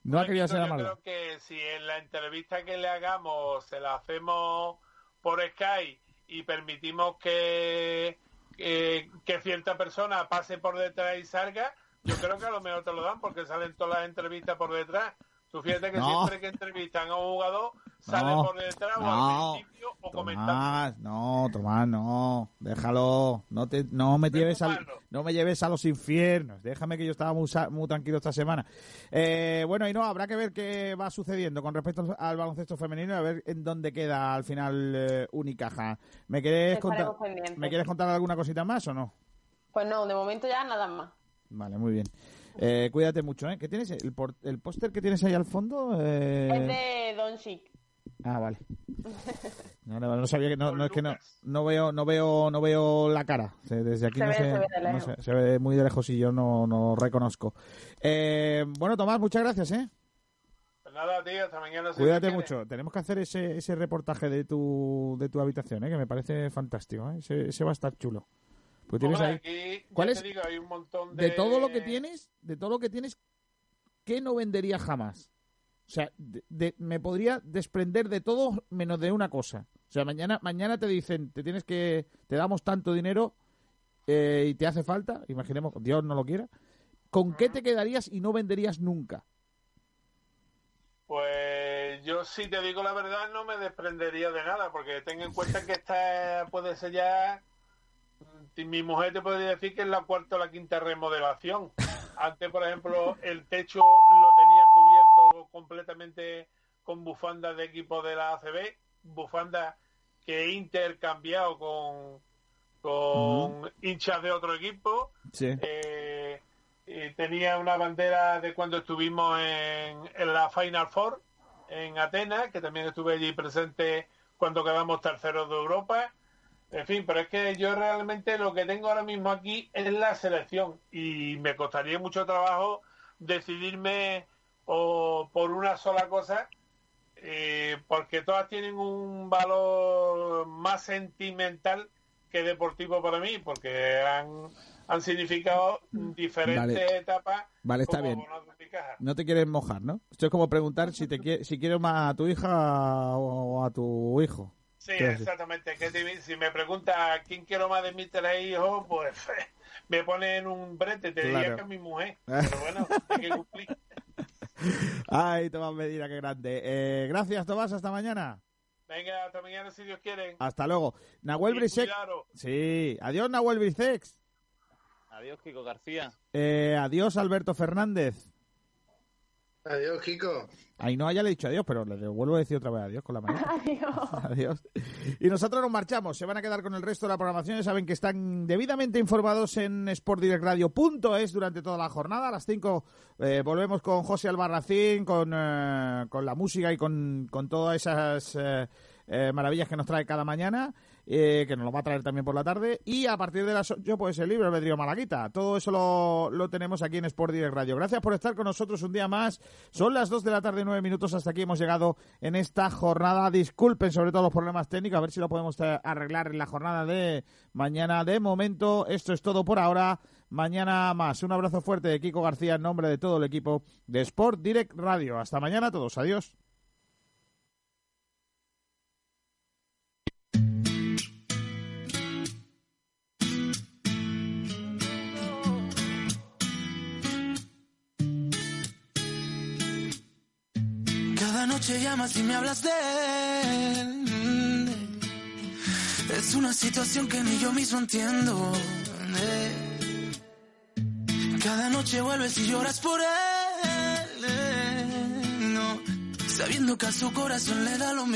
no ha querido ser a Yo creo que si en la entrevista que le hagamos se la hacemos por Skype y permitimos que, que, que cierta persona pase por detrás y salga, yo creo que a lo mejor te lo dan porque salen todas las entrevistas por detrás. Tú fíjate que No. siempre que entrevistan a un jugador, sale No, por detrás o al principio comentando. Tomás, no, Tomás, no, déjalo, no te, no me lleves al, no me lleves a los infiernos, déjame que yo estaba muy, tranquilo esta semana. Eh, bueno, y no, habrá que ver qué va sucediendo con respecto al, al baloncesto femenino y a ver en dónde queda al final eh, Unicaja. ¿Me quieres contar, me quieres contar alguna cosita más o no? Pues no, de momento ya nada más. Vale, muy bien. Eh, cuídate mucho, ¿eh? ¿Qué tienes? ¿El, por- el póster que tienes ahí al fondo? Eh, Es de Don Chic. Ah, vale. No, no, no sabía que no, no es que no, no veo no veo no veo la cara. Desde aquí Se no ve- sé, se ve de no sé, se ve muy de lejos y yo no, no reconozco. Eh, bueno, Tomás, muchas gracias, ¿eh? Pues nada, tío, hasta mañana. Cuídate mucho. Tenemos que hacer ese, ese reportaje de tu de tu habitación, ¿eh? Que me parece fantástico, ¿eh? Ese, ese va a estar chulo. Porque tienes Hombre, ahí aquí, ¿Cuál es? digo, hay un montón de... de todo lo que tienes, de todo lo que tienes, ¿qué no vendería jamás? O sea, de- me podría desprender de todo menos de una cosa. O sea, mañana, mañana te dicen, te tienes que, te damos tanto dinero eh, y te hace falta, imaginemos, Dios no lo quiera. ¿Con qué te quedarías y no venderías nunca? Pues yo si te digo la verdad no me desprendería de nada, porque ten en cuenta que esta puede ser ya... mm, Mi mujer te podría decir que es la cuarta o la quinta remodelación. Antes, por ejemplo, el techo completamente con bufandas de equipo de la ACB, bufandas que he intercambiado con, con hinchas de otro equipo. Sí. Eh, y tenía una bandera de cuando estuvimos en, en la Final Four en Atenas, que también estuve allí presente cuando quedamos terceros de Europa. En fin, pero es que yo realmente lo que tengo ahora mismo aquí es la selección y me costaría mucho trabajo decidirme o por una sola cosa, eh, porque todas tienen un valor más sentimental que deportivo para mí, porque han, han significado diferentes Vale. etapas. Vale, está bien. No te quieres mojar, ¿no? Esto es como preguntar si te quie- si quieres más a tu hija o a tu hijo. Sí, exactamente. Que te- si me pregunta quién quiero más de mis tres hijos, pues me pone en un brete. Te diría que es mi mujer. Pero bueno, hay que cumplir. Ay, Tomás Medina, qué grande. Eh, gracias, Tomás, hasta mañana. Venga, hasta mañana si Dios quiere. Hasta luego. Nahuel cuidaros. Sí, adiós, Nahuel Brisex. Adiós, Kiko García. Eh, adiós, Alberto Fernández. Adiós, Kiko. Ahí no, ya le he dicho adiós, pero le vuelvo a decir otra vez adiós con la mano. Adiós. Adiós. Y nosotros nos marchamos. Se van a quedar con el resto de la programación. Ya saben que están debidamente informados en sportdirectradio.es durante toda la jornada. A las 5 eh, volvemos con José Albarracín, con, eh, con la música y con, con todas esas eh, eh, maravillas que nos trae cada mañana, eh, que nos lo va a traer también por la tarde. Y a partir de las 8, pues el libro Albedrío Malaguita. Todo eso lo, lo tenemos aquí en Sport Direct Radio. Gracias por estar con nosotros un día más. Son las 2 de la tarde, 9 minutos. Hasta aquí hemos llegado en esta jornada. Disculpen sobre todo los problemas técnicos. A ver si lo podemos eh, arreglar en la jornada de mañana. De momento, esto es todo por ahora. Mañana más. Un abrazo fuerte de Kiko García en nombre de todo el equipo de Sport Direct Radio. Hasta mañana a todos. Adiós. Noche llamas y me hablas de él. Es una situación que ni yo mismo entiendo. Eh. Cada noche vuelves y lloras por él. No, sabiendo que a su corazón le da lo mismo.